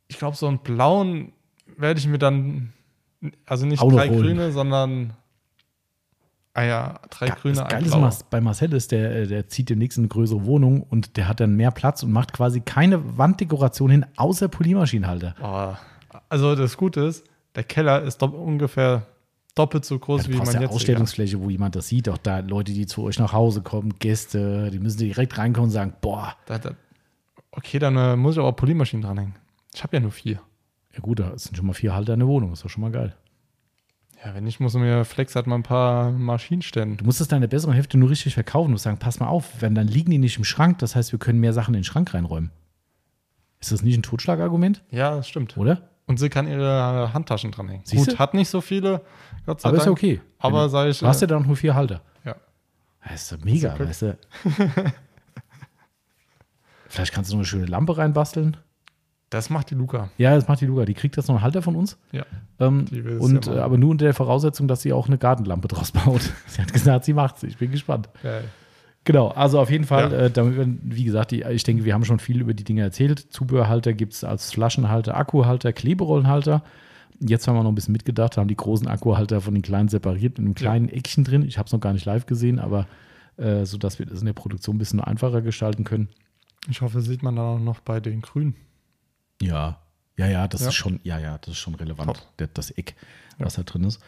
ich glaube, so einen blauen werde ich mir dann, also nicht Auch drei grüne, sondern ah ja, drei Ge- grüne, das ein Geile ist bei Marcel ist, der, äh, der zieht demnächst in eine größere Wohnung und der hat dann mehr Platz und macht quasi keine Wanddekoration hin, außer Poliermaschinenhalter. Oh, also das Gute ist, der Keller ist dopp ungefähr doppelt so groß, Ja, wie man jetzt Ausstellungsfläche, wo jemand das sieht. Auch da Leute, die zu euch nach Hause kommen, Gäste, die müssen direkt reinkommen und sagen, boah, Da, da, okay, dann äh, muss ich aber Poliermaschinen dranhängen. Ich habe ja nur vier. ja gut, da sind schon mal vier Halter in der Wohnung, ist doch schon mal geil. Ja, wenn nicht, muss mir Flex halt mal ein paar Maschinen stellen. Du musst es deine besseren Hälfte nur richtig verkaufen. Musst sagen, pass mal auf, wenn dann liegen die nicht im Schrank, das heißt, wir können mehr Sachen in den Schrank reinräumen. Ist das nicht ein Totschlagargument, Ja, das stimmt. oder? Und sie kann ihre Handtaschen dranhängen. Siehste? Gut, hat nicht so viele, Gott sei Aber ist Dank. ja okay. Aber sag ich, du hast äh, ja dann nur vier Halter. ja. Das ist doch mega, okay. weißt du. Vielleicht kannst du noch eine schöne Lampe reinbasteln. Das macht die Luca. Ja, das macht die Luca. Die kriegt jetzt noch einen Halter von uns. Ja. Ähm, es und ja äh, aber nur unter der Voraussetzung, dass sie auch eine Gartenlampe draus baut. sie hat gesagt, sie macht's. Ich bin gespannt. Geil. Genau, also auf jeden Fall, Ja. äh, damit wir, wie gesagt, die, ich denke, wir haben schon viel über die Dinge erzählt. Zubehörhalter gibt es als Flaschenhalter, Akkuhalter, Kleberollenhalter. Jetzt haben wir noch ein bisschen mitgedacht, haben die großen Akkuhalter von den kleinen separiert mit einem kleinen Eckchen drin. Ich habe es noch gar nicht live gesehen, aber äh, so dass wir das in der Produktion ein bisschen einfacher gestalten können. Ich hoffe, sieht man dann auch noch bei den Grünen. Ja, ja, ja, das Ja. ist schon, ja, ja, das ist schon relevant, der, das Eck, was da drin ist.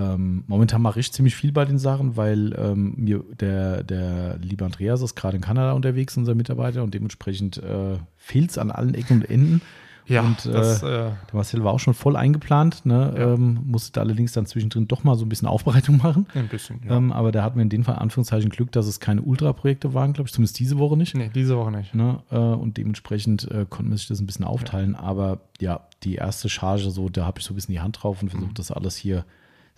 Ähm, momentan mache ich ziemlich viel bei den Sachen, weil ähm, mir der, der liebe Andreas ist gerade in Kanada unterwegs, unser Mitarbeiter, und dementsprechend äh, fehlt es an allen Ecken und Enden. Ja, Und, das, äh, äh, Der Marcel war auch schon voll eingeplant, ne? Ja. ähm, musste allerdings dann zwischendrin doch mal so ein bisschen Aufbereitung machen. ein bisschen. Ja. Ähm, aber da hatten wir in dem Fall Anführungszeichen Glück, dass es keine Ultra-Projekte waren, glaube ich, zumindest diese Woche nicht. nee, diese Woche nicht. Ne? Äh, und dementsprechend äh, konnten wir sich das ein bisschen aufteilen. Aber ja, die erste Charge, so, da habe ich so ein bisschen die Hand drauf und versuche das alles hier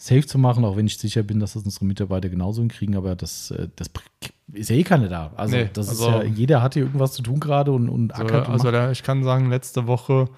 safe zu machen, auch wenn ich sicher bin, dass das unsere Mitarbeiter genauso hinkriegen. Aber das, äh, das ist ja eh keiner da. Also, Nee, das also- ist ja, jeder hat hier irgendwas zu tun gerade und, und So, ackert und also da, ich kann sagen, letzte Woche,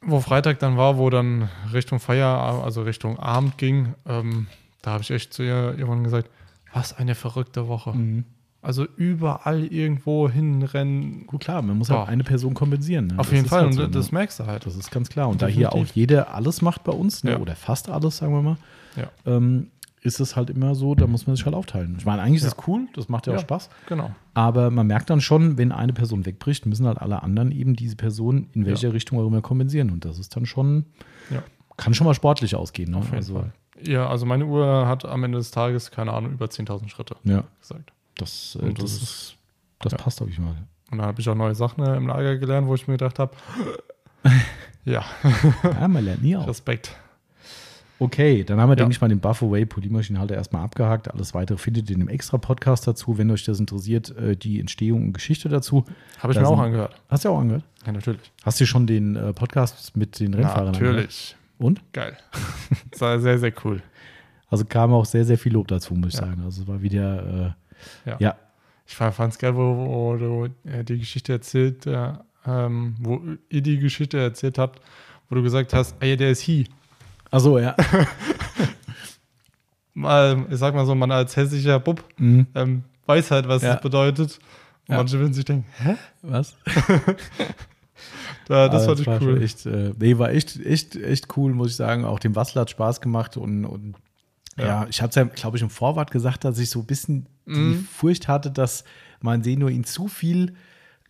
wo Freitag dann war, wo dann Richtung Feierabend, also Richtung Abend ging, ähm, da habe ich echt zu ihr irgendwann gesagt, was eine verrückte Woche. Mhm. Also überall irgendwo hinrennen. Gut, klar, man muss halt Boah. eine Person kompensieren. Ne? Auf Das jeden Fall. halt Und so, ne? das merkst du halt. Das ist ganz klar. Und da hier auch Definitiv. jeder alles macht bei uns, ne? Ja. oder fast alles, sagen wir mal, Ja. ähm, ist es halt immer so, da muss man sich halt aufteilen. Ich meine, eigentlich ist es cool, das macht ja, auch Ja. Spaß. Genau. Aber man merkt dann schon, wenn eine Person wegbricht, müssen halt alle anderen eben diese Person in welcher Richtung auch immer kompensieren. Und das ist dann schon, Ja. kann schon mal sportlich ausgehen. Ne? Auf jeden also, Fall. Ja, also meine Uhr hat am Ende des Tages, keine Ahnung, über 10.000 Schritte Ja, gesagt. Das, äh, das, das ist, das ja. passt auf jeden Fall. Und dann habe ich auch neue Sachen im Lager gelernt, wo ich mir gedacht habe, ja, Ja, man lernt nie aus. Respekt. Okay, dann haben wir, Ja. denke ich mal, den Buffaway Polymaschinenhalter erstmal abgehakt. Alles weitere findet ihr in einem extra Podcast dazu, wenn euch das interessiert, äh, die Entstehung und Geschichte dazu. Habe ich Da mir auch angehört. Hast du auch angehört? Ja, natürlich. Hast du schon den äh, Podcast mit den Rennfahrern angehört? Natürlich. Und? Geil. Das war sehr, sehr cool. Also kam auch sehr, sehr viel Lob dazu, muss ich Ja. sagen. Also es war wieder, äh, Ja. ja. Ich fand es geil, wo, du äh, die Geschichte erzählt, äh, ähm, wo ihr die Geschichte erzählt habt, wo du gesagt hast, ey, der ist He. Achso, ja. Mal, ich sag mal so, man als hessischer Bub Mhm. ähm, weiß halt, was Ja. das bedeutet. Und Ja. manche würden sich denken, hä? Was? Da, das Aber fand ich cool. Echt, äh, nee, war echt, echt, echt cool, muss ich sagen. Auch dem Wassler hat Spaß gemacht und, und ja. Ja. ich habe es ja, glaube ich, im Vorwort gesagt, dass ich so ein bisschen die Mhm. Furcht hatte, dass mein Senior ihn zu viel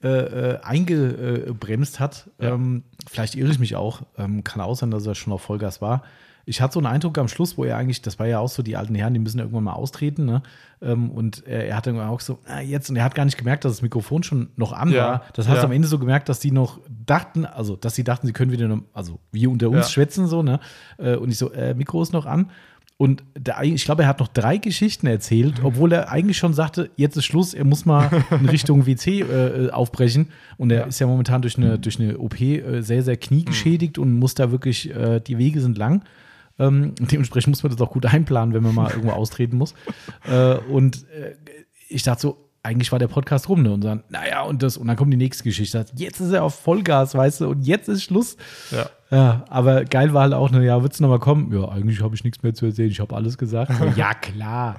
äh, äh, eingebremst hat. Ja. Ähm, vielleicht irre ich mich auch. Ähm, kann auch sein, dass er schon auf Vollgas war. Ich hatte so einen Eindruck am Schluss, wo er eigentlich, das war ja auch so, die alten Herren, die müssen irgendwann mal austreten, ne? Ähm, und er, er hat dann auch so, ah, jetzt, und er hat gar nicht gemerkt, dass das Mikrofon schon noch an Ja. war. Das hast du Ja. am Ende so gemerkt, dass die noch dachten, also, dass sie dachten, sie können wieder, noch, also, wir unter uns schwätzen, so, ne? Äh, und ich so, äh, Mikro ist noch an. Und der, ich glaube, er hat noch drei Geschichten erzählt, obwohl er eigentlich schon sagte, jetzt ist Schluss, er muss mal in Richtung WC äh, aufbrechen. Und er Ja. ist ja momentan durch eine, durch eine OP äh, sehr, sehr kniegeschädigt und muss da wirklich, äh, die Wege sind lang. Ähm, dementsprechend muss man das auch gut einplanen, wenn man mal irgendwo austreten muss. Äh, und äh, ich dachte so, eigentlich war der Podcast rum, ne? Und dann, naja, und das, und dann kommt die nächste Geschichte. Jetzt ist er auf Vollgas, weißt du, und jetzt ist Schluss. Ja. Ja, aber geil war halt auch, ne, ja, wird's noch mal kommen? Ja, eigentlich habe ich nichts mehr zu erzählen, ich habe alles gesagt. Ja, klar.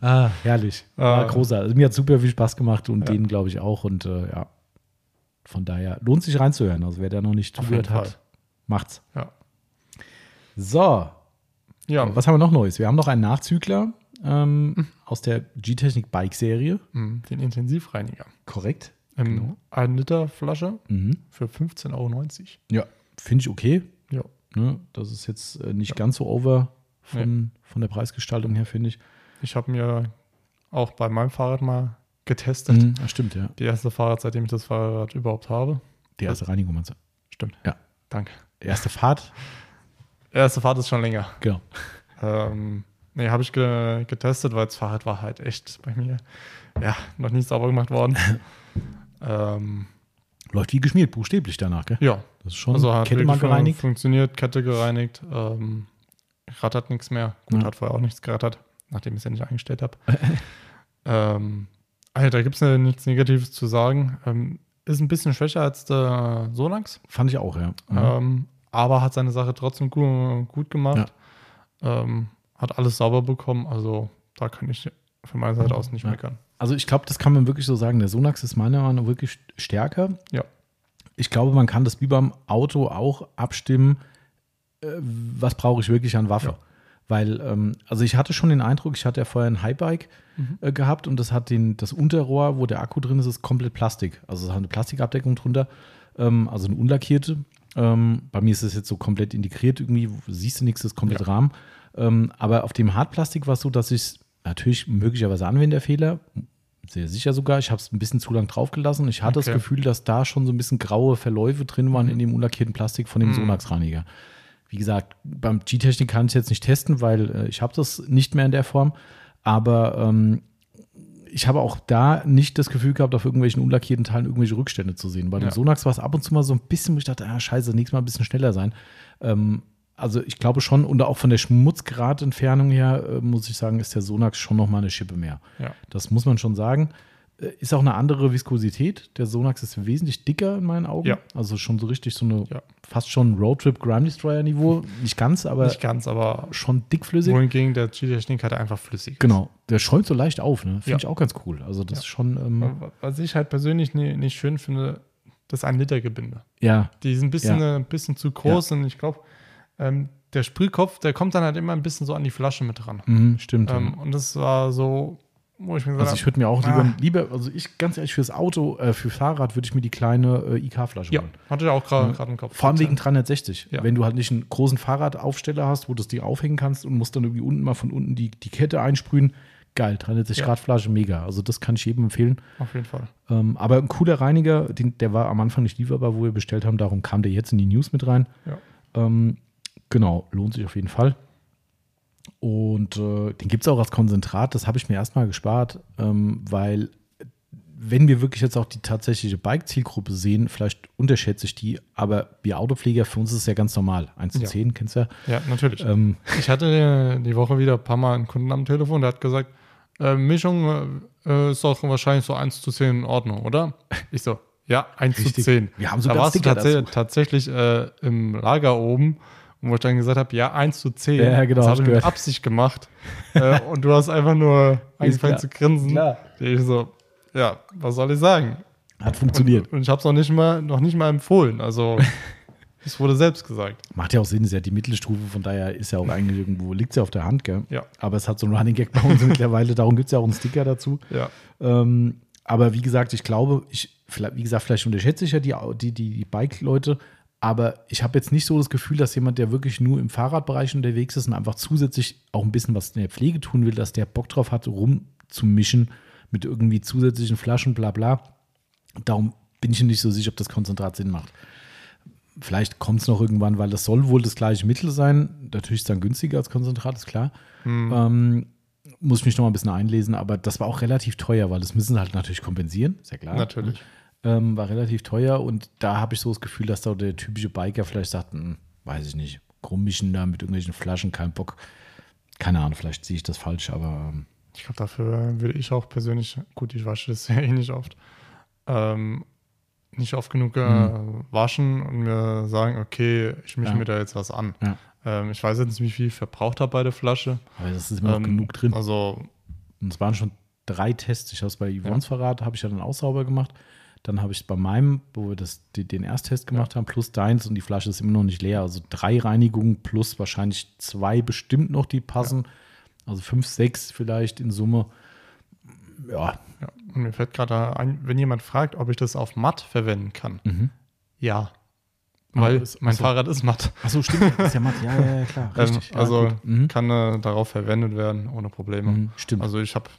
Ah, herrlich. War Ah. großartig. Also, mir hat super viel Spaß gemacht und denen, glaube ich, auch. Und äh, ja, von daher lohnt sich reinzuhören. Also, wer da noch nicht zugehört hat, Fall. macht's. Ja. So, Ja, was haben wir noch Neues? Wir haben noch einen Nachzügler ähm, aus der G-Technik Bike-Serie. mm, den Intensivreiniger. Korrekt. Ähm, Genau. Eine Liter Flasche Mhm. für 15,90 Euro. Ja, finde ich okay. Ja. Ne? Das ist jetzt äh, nicht ganz so over von, von der Preisgestaltung her, finde ich. Ich habe mir auch bei meinem Fahrrad mal getestet. Mhm, das stimmt, ja. Die erste Fahrrad, seitdem ich das Fahrrad überhaupt habe. Die erste Reinigung, meinst du? Stimmt. Ja. Danke. Erste Fahrt? Erste Fahrt ist schon länger. Genau. Ähm, nee, habe ich ge getestet, weil das Fahrrad war halt echt bei mir, ja, noch nicht sauber gemacht worden. ähm, Läuft wie geschmiert, buchstäblich danach, gell? ja, Das ist schon also hat Kette mal gereinigt. funktioniert, Kette gereinigt, ähm, rattert nichts mehr. Gut, Ja. hat vorher auch nichts gerattert, nachdem ich es ja nicht eingestellt habe. ähm, also da gibt es nichts Negatives zu sagen. Ähm, ist ein bisschen schwächer als der Sonax, Fand ich auch, ja. ja. ähm, aber hat seine Sache trotzdem gut, gut gemacht. Ähm, hat alles sauber bekommen, also da kann ich von meiner Seite aus nicht Ja. meckern. Also ich glaube, das kann man wirklich so sagen. Der Sonax ist meiner Meinung nach wirklich stärker. Ja. Ich glaube, man kann das wie beim Auto auch abstimmen, äh, was brauche ich wirklich an Waffe. Ja. Weil, ähm, also ich hatte schon den Eindruck, ich hatte ja vorher ein Highbike Mhm. äh, gehabt und das hat den, das Unterrohr, wo der Akku drin ist, ist komplett Plastik. Also es hat eine Plastikabdeckung drunter, ähm, also eine unlackierte. Ähm, bei mir ist es jetzt so komplett integriert irgendwie, siehst du nichts, das ist komplett Ja. Rahmen. Ähm, aber auf dem Hartplastik war es so, dass ich natürlich möglicherweise Anwenderfehler, sehr sicher sogar, ich habe es ein bisschen zu lang draufgelassen. Ich hatte das Okay. Gefühl, dass da schon so ein bisschen graue Verläufe drin waren in dem unlackierten Plastik von dem Mhm. Sonax-Reiniger. Wie gesagt, beim G-Technik kann ich es jetzt nicht testen, weil äh, ich habe das nicht mehr in der Form. Aber ähm, ich habe auch da nicht das Gefühl gehabt, auf irgendwelchen unlackierten Teilen irgendwelche Rückstände zu sehen. Bei dem Ja. Sonax war es ab und zu mal so ein bisschen, wo ich dachte, ah, scheiße, nächstes Mal ein bisschen schneller sein. Ähm, also ich glaube schon, und auch von der Schmutzgradentfernung her, äh, muss ich sagen, ist der Sonax schon noch mal eine Schippe mehr. Ja. Das muss man schon sagen. Äh, Ist auch eine andere Viskosität. Der Sonax ist wesentlich dicker in meinen Augen. Ja. Also schon so richtig so eine, Ja. fast schon Roadtrip Grime Destroyer Niveau. Nicht ganz, aber Nicht ganz, aber schon dickflüssig. wohingegen der G-Technik halt einfach flüssig. Genau. Der schäumt so leicht auf, ne? Finde ich auch ganz cool. Also das ist schon, ähm, Was ich halt persönlich nie, nicht schön finde, das ein Liter Gebinde. ja, Die sind ein bisschen, Ja. äh, ein bisschen zu groß und ich glaube, ähm, der Sprühkopf, der kommt dann halt immer ein bisschen so an die Flasche mit dran. mhm, stimmt. Ähm, und das war so, wo ich mir gesagt also ich würde mir auch lieber, Ah. lieber, also ich ganz ehrlich, fürs Auto, äh, für Fahrrad würde ich mir die kleine äh, IK-Flasche ja, holen. hatte ich auch gerade Ja. gerade im Kopf. Vor allem wegen 360. Ja. Wenn du halt nicht einen großen Fahrradaufsteller hast, wo du das Ding aufhängen kannst und musst dann irgendwie unten mal von unten die, die Kette einsprühen. Geil, 360 Ja. Grad Flasche, mega. Also das kann ich jedem empfehlen. Auf jeden Fall. Ähm, aber ein cooler Reiniger, den, der war am Anfang nicht lieferbar, wo wir bestellt haben. Darum kam der jetzt in die News mit rein. Ja. Ähm, genau, lohnt sich auf jeden Fall. Und äh, den gibt es auch als Konzentrat. Das habe ich mir erstmal gespart, ähm, weil wenn wir wirklich jetzt auch die tatsächliche Bike-Zielgruppe sehen, vielleicht unterschätze ich die, aber wir Autopfleger, für uns ist es ja ganz normal. 1 zu Ja. 10, kennst du ja. Ja, natürlich. Ähm, Ich hatte die Woche wieder ein paar Mal einen Kunden am Telefon, der hat gesagt, äh, Mischung äh, ist doch wahrscheinlich so 1 zu 10 in Ordnung, oder? Ich so, ja, 1 zu Richtig. 10. Wir haben da sogar warst du Sticker tats dazu. tatsächlich äh, im Lager oben, wo ich dann gesagt habe, ja, 1 zu 10. Ja, genau, Das hab habe ich mit. Absicht gemacht. äh, und du hast einfach nur angefangen zu grinsen. Klar. Ich so, ja, was soll ich sagen? hat funktioniert. Und, und ich habe es noch nicht mal noch nicht mal empfohlen. Also, es wurde selbst gesagt. Macht ja auch Sinn, ist ja die Mittelstufe, von daher ist ja auch eigentlich irgendwo, liegt ja auf der Hand, gell? Ja. Aber es hat so einen Running Gag bei uns mittlerweile, darum gibt es ja auch einen Sticker dazu. Ja, Ähm, aber wie gesagt, ich glaube, ich wie gesagt, vielleicht unterschätze ich ja die, die, die, die Bike-Leute, aber ich habe jetzt nicht so das Gefühl, dass jemand, der wirklich nur im Fahrradbereich unterwegs ist und einfach zusätzlich auch ein bisschen was in der Pflege tun will, dass der Bock drauf hat, rumzumischen mit irgendwie zusätzlichen Flaschen, bla bla. Darum bin ich nicht so sicher, ob das Konzentrat Sinn macht. Vielleicht kommt es noch irgendwann, weil das soll wohl das gleiche Mittel sein. Natürlich ist es dann günstiger als Konzentrat, ist klar. Ähm, muss ich mich noch mal ein bisschen einlesen, aber das war auch relativ teuer, weil das müssen sie halt natürlich kompensieren, ist ja klar. Natürlich. Ähm, war relativ teuer und da habe ich so das Gefühl, dass da der typische Biker vielleicht sagt, hm, weiß ich nicht, krummischen da mit irgendwelchen Flaschen, kein Bock. Keine Ahnung, vielleicht sehe ich das falsch, aber ähm, Ich glaube, dafür würde ich auch persönlich, gut, ich wasche das ja eh nicht oft, ähm, nicht oft genug äh, waschen und mir sagen, okay, ich mische Mhm. Ja. mir da jetzt was an. Ja. Ähm, ich weiß jetzt nicht, wie viel verbraucht hat bei der Flasche. aber das ist immer noch Ähm, genug drin. Also, Und es waren schon drei Tests. Ich habe es bei Yvonne's Verrat, habe ich ja dann auch sauber gemacht. Dann habe ich bei meinem, wo wir das, den Ersttest gemacht haben, plus deins und die Flasche ist immer noch nicht leer. Also drei Reinigungen plus wahrscheinlich zwei bestimmt noch, die passen. Also fünf, sechs vielleicht in Summe. Ja, ja. Und mir fällt gerade ein, wenn jemand fragt, ob ich das auf matt verwenden kann. Ja. Ah, Weil ist- mein achso. Fahrrad ist matt. Achso, stimmt. Ist ja matt. Ja, ja, ja, klar. Ähm, Richtig. Ja, also gut. Mhm. kann äh, darauf verwendet werden, ohne Probleme. Mhm, stimmt. Also ich habe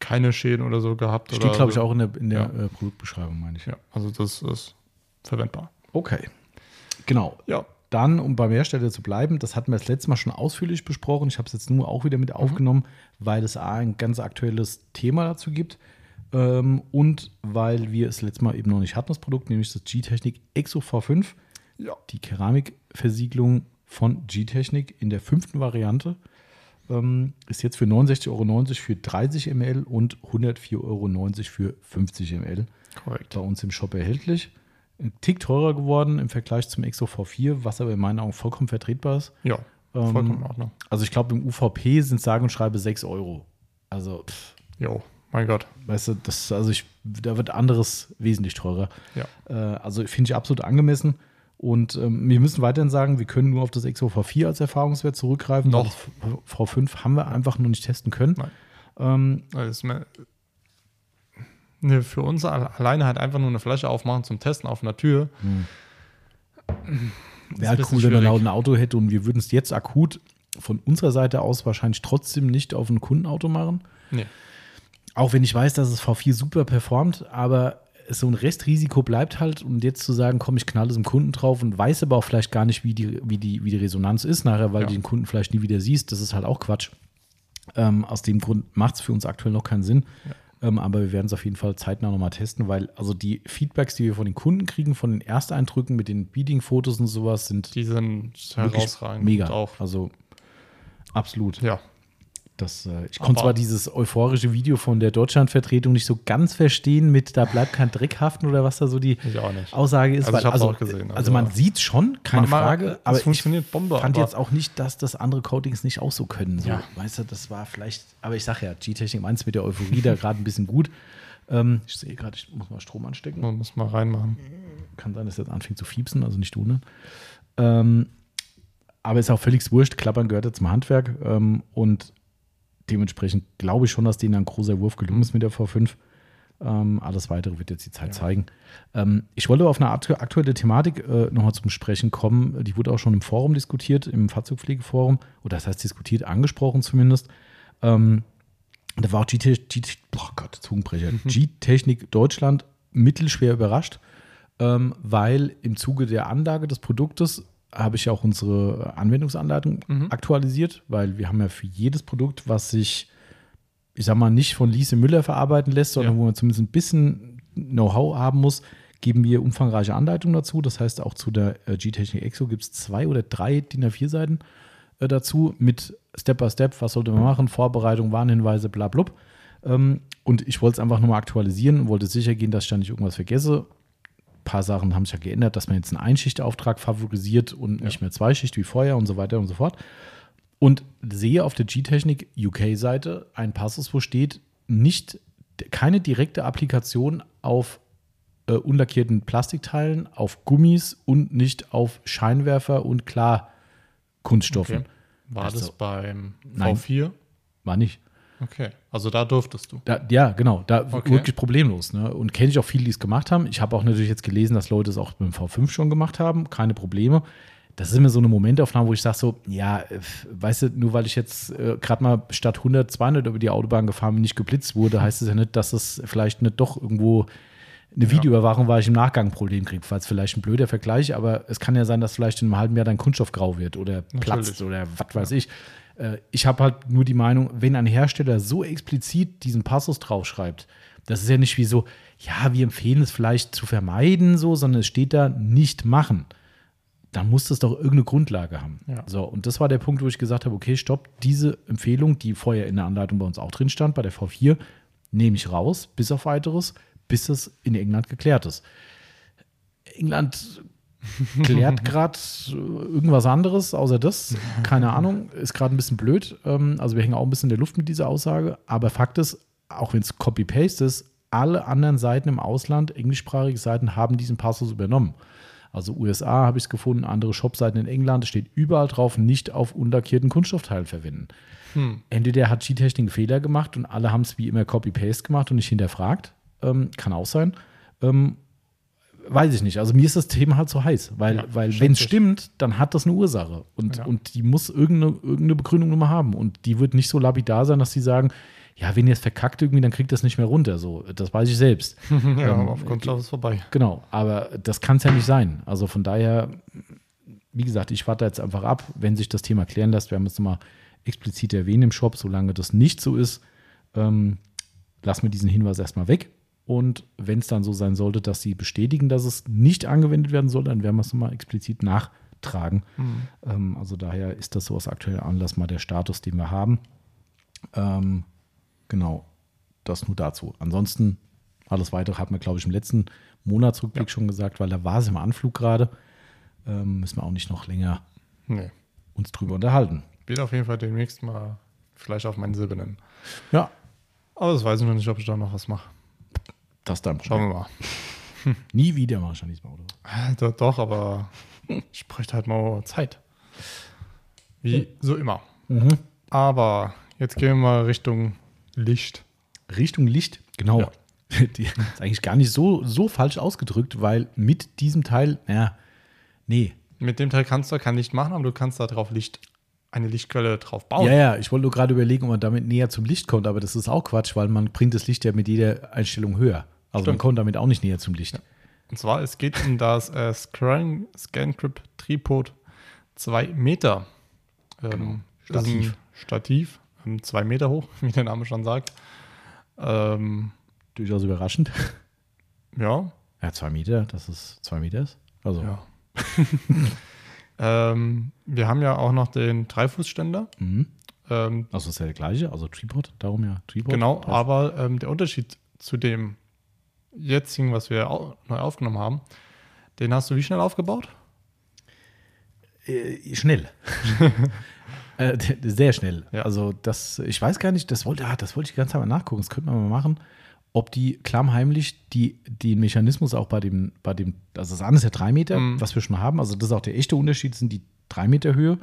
keine Schäden oder so gehabt. Steht, glaube ich, so. auch in der, in der Ja. äh, Produktbeschreibung, meine ich. Ja, also das ist verwendbar. Okay. Genau. Ja. Dann, um beim Hersteller zu bleiben, das hatten wir das letzte Mal schon ausführlich besprochen. Ich habe es jetzt nur auch wieder mit aufgenommen, weil es ein ganz aktuelles Thema dazu gibt ähm, und weil wir es letztes Mal eben noch nicht hatten, das Produkt, nämlich das G-Technik Exo V5, Ja. die Keramikversiegelung von G-Technik in der fünften Variante. Ähm, ist jetzt für 69,90 Euro für 30 ml und 104,90 Euro für 50 ml Korrekt. bei uns im Shop erhältlich. Ein Tick teurer geworden im Vergleich zum Exo V4, was aber in meinen Augen vollkommen vertretbar ist. Ja, Ähm, vollkommen in Ordnung. Also ich glaube, im UVP sind sage und schreibe 6 Euro. Also, pff, Jo, mein Gott. weißt du, das, also ich, da wird anderes wesentlich teurer. Ja. Äh, also finde ich absolut angemessen. Und ähm, wir müssen weiterhin sagen, wir können nur auf das Exo V4 als Erfahrungswert zurückgreifen. Noch. weil das V5 haben wir einfach noch nicht testen können. Nein. Ähm, ne, für uns alle- alleine halt einfach nur eine Flasche aufmachen zum Testen auf einer Tür. Wäre halt cool, wenn er schwierig. laut ein Auto hätte und wir würden es jetzt akut von unserer Seite aus wahrscheinlich trotzdem nicht auf ein Kundenauto machen. Nee. Auch wenn ich weiß, dass es V4 super performt, aber so ein Restrisiko bleibt halt und jetzt zu sagen, komm, ich knall es dem Kunden drauf und weiß aber auch vielleicht gar nicht, wie die, wie die, wie die Resonanz ist nachher, weil Ja. du den Kunden vielleicht nie wieder siehst, das ist halt auch Quatsch. Ähm, aus dem Grund macht es für uns aktuell noch keinen Sinn. Ähm, aber wir werden es auf jeden Fall zeitnah nochmal testen, weil also die Feedbacks, die wir von den Kunden kriegen, von den Ersteindrücken mit den Beading-Fotos und sowas, sind Die sind herausragend. Mega. Auch, Also absolut. ja, Das, äh, ich Aber- konnte zwar dieses euphorische Video von der Deutschlandvertretung nicht so ganz verstehen mit da bleibt kein Dreck haften oder was da so die ich. Aussage ist. Also weil, ich also, auch gesehen, Also, also- man sieht schon, keine Man- man- Frage, es aber ich funktioniert Bombe, fand aber- jetzt auch nicht, dass das andere Coatings nicht auch so können. So, Ja. Weißt du, das war vielleicht, aber ich sage ja, G-Technik meint mit der Euphorie da gerade ein bisschen gut. Ähm, ich sehe gerade, ich muss mal Strom anstecken. Man muss mal reinmachen. Kann sein, dass jetzt anfängt zu fiepsen, also nicht wundern. Ähm, aber ist auch völlig wurscht. Klappern gehört ja zum Handwerk. Ähm, und dementsprechend glaube ich schon, dass denen ein großer Wurf gelungen ist mit der V5. Ähm, alles weitere wird jetzt die Zeit zeigen. Ähm, ich wollte auf eine aktu- aktuelle Thematik äh, nochmal zum Sprechen kommen. Die wurde auch schon im Forum diskutiert, im Fahrzeugpflegeforum. Oder das heißt diskutiert, angesprochen zumindest. Ähm, da war auch G-Technik, oh Gott, Zungenbrecher, G-Technik Deutschland mittelschwer überrascht, ähm, weil im Zuge der Anlage des Produktes habe ich ja auch unsere Anwendungsanleitung aktualisiert, weil wir haben ja für jedes Produkt, was sich, ich sag mal, nicht von Lise Müller verarbeiten lässt, sondern Ja. wo man zumindest ein bisschen Know-how haben muss, geben wir umfangreiche Anleitungen dazu. Das heißt, auch zu der äh, G-Technik Exo gibt es zwei oder drei DIN A4-Seiten äh, dazu mit Step by Step, was sollte man machen, Vorbereitung, Warnhinweise, bla blub. Ähm, und ich wollte es einfach nochmal aktualisieren und wollte sicher gehen, dass ich da nicht irgendwas vergesse. Ein paar Sachen haben sich ja geändert, dass man jetzt einen Einschichtauftrag favorisiert und nicht mehr Zweischicht wie vorher und so weiter und so fort. Und sehe auf der G-Technik UK-Seite einen Passus, wo steht, nicht, keine direkte Applikation auf äh, unlackierten Plastikteilen, auf Gummis und nicht auf Scheinwerfer und Klarkunststoffen. Okay. War Also, das beim nein. V4? War nicht. Okay, also da durftest du. Da, ja, genau, da Okay. wirklich problemlos. Ne? Und kenne ich auch viele, die es gemacht haben. Ich habe auch natürlich jetzt gelesen, dass Leute es auch mit dem V5 schon gemacht haben, keine Probleme. Das ist immer so eine Momentaufnahme, wo ich sage so, ja, weißt du, nur weil ich jetzt äh, gerade mal statt 100, 200 über die Autobahn gefahren bin, nicht geblitzt wurde, heißt es ja nicht, dass es vielleicht nicht doch irgendwo eine Videoüberwachung war, ich im Nachgang ein Problem kriege. Falls vielleicht ein blöder Vergleich, aber es kann ja sein, dass vielleicht in einem halben Jahr dein Kunststoff grau wird oder platzt oder was weiß ich. Äh, Ich habe halt nur die Meinung, wenn ein Hersteller so explizit diesen Passus draufschreibt, das ist ja nicht wie so, ja, wir empfehlen es vielleicht zu vermeiden, so, sondern es steht da nicht machen. Dann muss das doch irgendeine Grundlage haben. Ja. So, und das war der Punkt, wo ich gesagt habe, okay, stopp, diese Empfehlung, die vorher in der Anleitung bei uns auch drin stand, bei der V4, nehme ich raus, bis auf weiteres, bis es in England geklärt ist. England klärt gerade irgendwas anderes, außer das. Keine Ahnung, ist gerade ein bisschen blöd. Ähm, Also wir hängen auch ein bisschen in der Luft mit dieser Aussage. Aber Fakt ist, auch wenn es Copy-Paste ist, alle anderen Seiten im Ausland, englischsprachige Seiten, haben diesen Passus übernommen. Also USA habe ich es gefunden, andere Shopseiten in England, es steht überall drauf, nicht auf unlackierten Kunststoffteilen verwenden. Entweder hat G-Technik einen Fehler gemacht und alle haben es wie immer Copy-Paste gemacht und nicht hinterfragt. Ähm, kann auch sein. Ähm, weiß ich nicht. Also mir ist das Thema halt so heiß, weil, Ja, weil wenn es stimmt, dann hat das eine Ursache und, Ja. und die muss irgendeine, irgendeine Begründung nochmal haben und die wird nicht so lapidar sein, dass sie sagen, ja, wenn ihr es verkackt irgendwie, dann kriegt das nicht mehr runter. So, das weiß ich selbst. ja, Ähm, aber auf Kunststoff ist vorbei. Genau, aber das kann es ja nicht sein. Also von daher, wie gesagt, ich warte jetzt einfach ab, wenn sich das Thema klären lässt. Wir haben es nochmal explizit erwähnt im Shop, solange das nicht so ist, ähm, lassen wir diesen Hinweis erstmal weg. Und wenn es dann so sein sollte, dass sie bestätigen, dass es nicht angewendet werden soll, dann werden wir es nochmal explizit nachtragen. Ähm, also daher ist das so aus aktuellem Anlass mal der Status, den wir haben. Ähm, genau, das nur dazu. Ansonsten, alles weitere hat man, glaube ich, im letzten Monatsrückblick schon gesagt, weil da war es im Anflug gerade. Ähm, müssen wir auch nicht noch länger Nee. uns drüber unterhalten. Wird auf jeden Fall demnächst mal vielleicht auf meinen silbernen. Ja, Aber das weiß ich noch nicht, ob ich da noch was mache. Das dann. Schauen wir mal. Nie wieder wahrscheinlich mal, oder? Doch, doch, aber ich bräuchte halt mal Zeit. Wie so immer. Aber jetzt gehen wir mal Richtung Licht. Richtung Licht, genau. Ja. Die ist eigentlich gar nicht so, so falsch ausgedrückt, weil mit diesem Teil, ja, nee. Mit dem Teil kannst du kein Licht machen, aber du kannst da drauf Licht, eine Lichtquelle drauf bauen. Ja, ja, ich wollte nur gerade überlegen, ob man damit näher zum Licht kommt, aber das ist auch Quatsch, weil man bringt das Licht ja mit jeder Einstellung höher. Also man Stimmt. kommt damit auch nicht näher zum Licht. Und zwar, es geht um das äh, Scan, ScanCrypt Tripod 2 Meter. Ähm, ein Stativ. Stativ, ähm, zwei Meter hoch, wie der Name schon sagt. Ähm, Durchaus überraschend. ja, Ja, zwei Meter, dass es zwei Meter ist. Also, ja. ähm, wir haben ja auch noch den Dreifußständer. mhm. Ähm, also ist ja der gleiche, also Tripod, darum ja Tripod. genau, Das- aber ähm, der Unterschied zu dem jetzigen, was wir au neu aufgenommen haben, den hast du wie schnell aufgebaut? Äh, schnell. äh, sehr schnell. Ja. Also das, ich weiß gar nicht, das wollte, ah, das wollte ich die ganze Zeit mal nachgucken, das könnte man mal machen, ob die klammheimlich die, den Mechanismus auch bei dem, bei dem, also das andere ist ja drei Meter, Mhm. was wir schon haben, also das ist auch der echte Unterschied, sind die drei Meter Höhe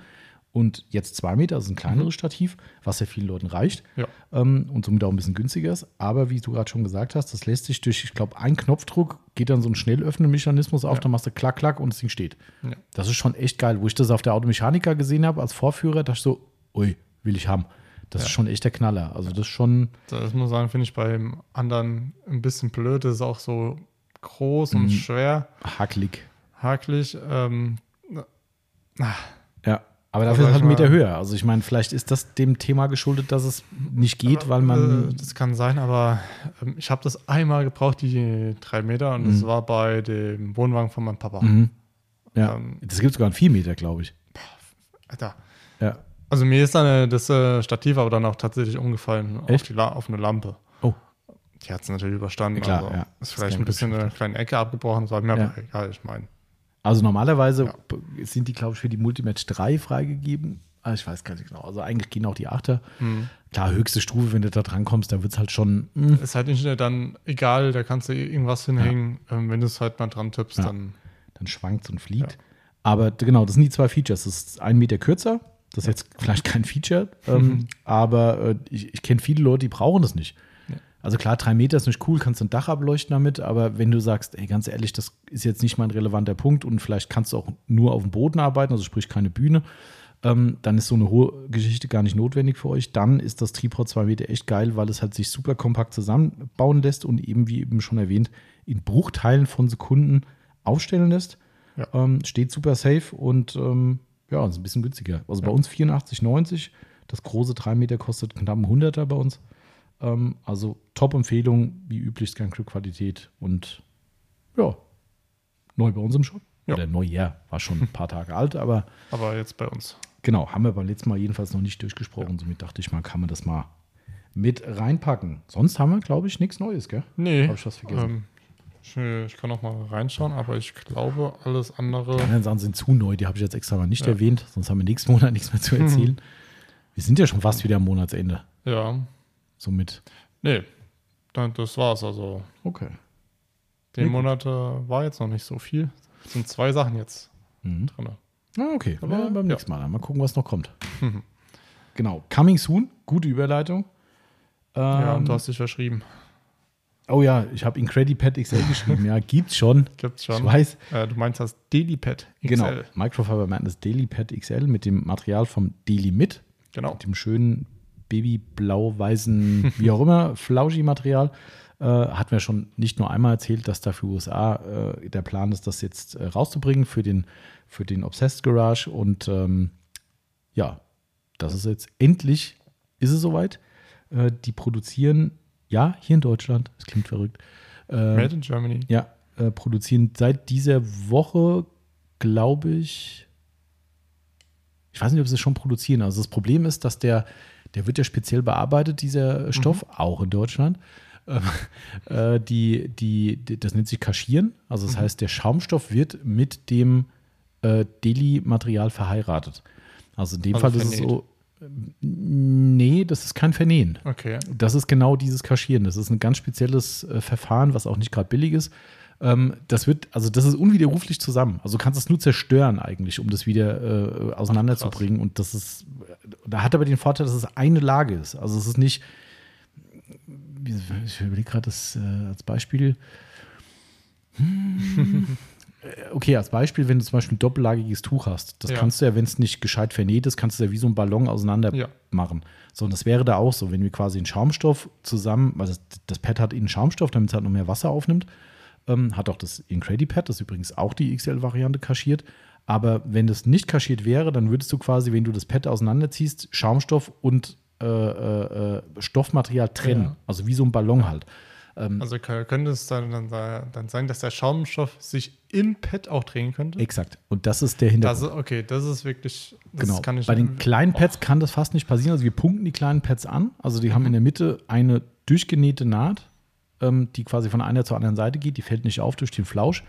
und jetzt zwei Meter, also ein kleineres Stativ, was ja vielen Leuten reicht Ja. ähm, und somit auch ein bisschen günstiger ist. Aber wie du gerade schon gesagt hast, das lässt sich durch, ich glaube, einen Knopfdruck geht dann so ein schnell öffnenden Mechanismus auf, Ja. dann machst du klack, klack und das Ding steht. Ja. Das ist schon echt geil. Wo ich das auf der Automechanika gesehen habe als Vorführer, dachte ich so, ui, will ich haben. Das Ja. ist schon echt der Knaller. Also das ist schon, Das muss ich sagen, finde ich beim anderen ein bisschen blöd. Das ist auch so groß und Mhm. schwer, hacklig. hakelig. Ähm, Ja. Aber dafür ist sag halt ich ein Meter höher. Also ich meine, vielleicht ist das dem Thema geschuldet, dass es nicht geht, weil man. Äh, das kann sein, aber ähm, ich habe das einmal gebraucht, die drei Meter, und das Mhm. war bei dem Wohnwagen von meinem Papa. Mhm. Ja. Ähm, das gibt sogar einen 4 Meter, glaube ich. Alter. Ja. Also mir ist dann äh, das äh, Stativ aber dann auch tatsächlich umgefallen auf, die auf eine Lampe. Oh. Die hat es natürlich überstanden. Ja, klar, also ja. Ist vielleicht ein bisschen eine kleine Ecke abgebrochen, das war mir Ja. aber egal, ich meine. Also normalerweise Ja. sind die, glaube ich, für die Multimatch 3 freigegeben. Ah, Ich weiß gar nicht genau. Also eigentlich gehen auch die Achter. Mhm. Klar, höchste Stufe, wenn du da dran kommst, dann wird es halt schon. mh, Ist halt nicht dann egal, da kannst du irgendwas hinhängen. Ähm, wenn du es halt mal dran tippst, Ja. dann dann schwankt und fliegt. Ja. Aber genau, das sind die zwei Features. Das ist ein Meter kürzer Das ist jetzt vielleicht kein Feature, ähm, aber äh, ich, ich kenne viele Leute, die brauchen das nicht. Also klar, drei Meter ist nicht cool, kannst du ein Dach ableuchten damit, aber wenn du sagst, ey, ganz ehrlich, das ist jetzt nicht mal ein relevanter Punkt und vielleicht kannst du auch nur auf dem Boden arbeiten, also sprich keine Bühne, ähm, dann ist so eine hohe Geschichte gar nicht notwendig für euch. Dann ist das Tripod 2 Meter echt geil, weil es halt sich super kompakt zusammenbauen lässt und eben, wie eben schon erwähnt, in Bruchteilen von Sekunden aufstellen lässt. Ja. Ähm, steht super safe und ähm, ja, ist ein bisschen günstiger. Also bei Ja. uns 84,90. Das große 3 Meter kostet knapp ein 100er bei uns. Ähm, also Top-Empfehlung, wie üblich Scan-Qualität und ja, neu bei uns im Shop. Ja. Oder neu, ja, war schon ein paar Tage alt, aber Aber jetzt bei uns. genau, haben wir beim letzten Mal jedenfalls noch nicht durchgesprochen. Somit dachte ich mal, kann man das mal mit reinpacken. Sonst haben wir, glaube ich, nichts Neues, gell? Nee. Hab ich was vergessen? Ähm, ich, ich kann noch mal reinschauen, aber ich glaube, alles andere. Die anderen Sachen sind zu neu, die habe ich jetzt extra mal nicht Ja. erwähnt, sonst haben wir nächsten Monat nichts mehr zu erzählen. Wir sind ja schon fast wieder am Monatsende. Ja. Somit. Nee. Dann, das war's. Also, Okay. den Nee. Monat äh, war jetzt noch nicht so viel. Es sind zwei Sachen jetzt Mhm. drin. Ah, okay. Aber, Aber beim ja. nächsten Mal. dann Mal gucken, was noch kommt. genau. Coming soon. Gute Überleitung. Ja, Ähm, und du hast dich verschrieben. oh ja, ich habe Incredipad XL geschrieben. Ja, gibt's schon. Gibt's Ich schon. weiß. Äh, du meinst das DailyPad XL. Genau. Microfiber Madness Daily Pad XL mit dem Material vom Daily Mit. Genau. Mit dem schönen babyblau-weißen, wie auch immer, Flauschi-Material. Äh, hatten wir schon nicht nur einmal erzählt, dass da für USA äh, der Plan ist, das jetzt äh, rauszubringen für den, für den Obsessed Garage. Und ähm, ja, das ist jetzt endlich, ist es soweit. Äh, die produzieren, ja, hier in Deutschland, es klingt verrückt. Äh, Made in Germany. ja, äh, produzieren seit dieser Woche, glaube ich, ich weiß nicht, ob sie es schon produzieren. Also das Problem ist, dass der, der wird ja speziell bearbeitet, dieser Stoff, auch in Deutschland. Ähm, äh, die, die, die, das nennt sich Kaschieren. Also das heißt, der Schaumstoff wird mit dem äh, Deli-Material verheiratet. Also in dem Also Fall ist es so, nee, das ist kein Vernähen. Okay. Das ist genau dieses Kaschieren. Das ist ein ganz spezielles äh, Verfahren, was auch nicht gerade billig ist. Ähm, das wird, also das ist unwiderruflich zusammen. Also du kannst es nur zerstören eigentlich, um das wieder äh, auseinanderzubringen. Und das ist, da hat aber den Vorteil, dass es eine Lage ist. Also es ist nicht, ich überlege gerade das äh, als Beispiel. Hm. Okay, als Beispiel, wenn du zum Beispiel ein doppellagiges Tuch hast, das Ja. kannst du ja, wenn es nicht gescheit vernäht ist, kannst du ja wie so ein Ballon auseinander Ja. machen. So, und das wäre da auch so, wenn wir quasi einen Schaumstoff zusammen, weil das, das Pad hat innen Schaumstoff, damit es halt noch mehr Wasser aufnimmt, ähm, hat auch das Incredi-Pad, das ist übrigens auch die XL-Variante kaschiert. Aber wenn das nicht kaschiert wäre, dann würdest du quasi, wenn du das Pad auseinanderziehst, Schaumstoff und äh, äh, äh, Stoffmaterial trennen. Ja. Also wie so ein Ballon halt. Ähm, Also könnte es dann, dann, dann sein, dass der Schaumstoff sich im Pad auch drehen könnte? exakt. Und das ist der Hintergrund. Das, ist- okay, das ist wirklich. Das Genau. kann ich Bei den kleinen Pads kann das fast nicht passieren. Also wir punkten die kleinen Pads an. Also die haben in der Mitte eine durchgenähte Naht, ähm, die quasi von einer zur anderen Seite geht. Die fällt nicht auf durch den Flausch.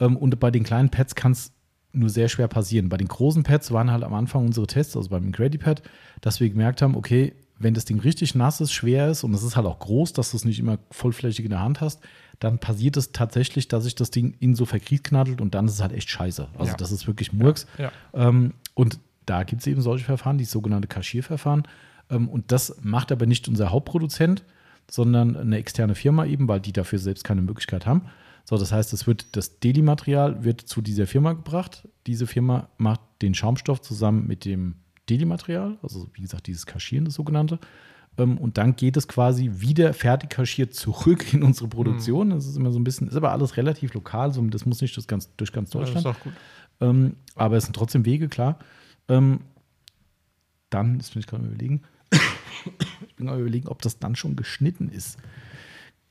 Ähm, und bei den kleinen Pads kann es nur sehr schwer passieren. Bei den großen Pads waren halt am Anfang unsere Tests, also beim Incredi-Pad, dass wir gemerkt haben, okay, wenn das Ding richtig nass ist, schwer ist und es ist halt auch groß, dass du es nicht immer vollflächig in der Hand hast, dann passiert es tatsächlich, dass sich das Ding in so verkriechknattelt und dann ist es halt echt scheiße. Also Ja. das ist wirklich Murks. Ja. Ähm, und da gibt es eben solche Verfahren, die sogenannte Kaschierverfahren. Ähm, und das macht aber nicht unser Hauptproduzent, sondern eine externe Firma eben, weil die dafür selbst keine Möglichkeit haben. So, das heißt, es wird das Deli-Material wird zu dieser Firma gebracht. Diese Firma macht den Schaumstoff zusammen mit dem Deli-Material, also wie gesagt, dieses Kaschieren, das sogenannte. Ähm, und dann geht es quasi wieder fertig kaschiert zurück in unsere Produktion. Das ist immer so ein bisschen, ist aber alles relativ lokal, so, das muss nicht das ganz, durch ganz Ja, das Deutschland. ist auch gut. Ähm, aber es sind trotzdem Wege, klar. Ähm, dann, das will ich gerade überlegen. Bin gerade überlegen, ob das dann schon geschnitten ist.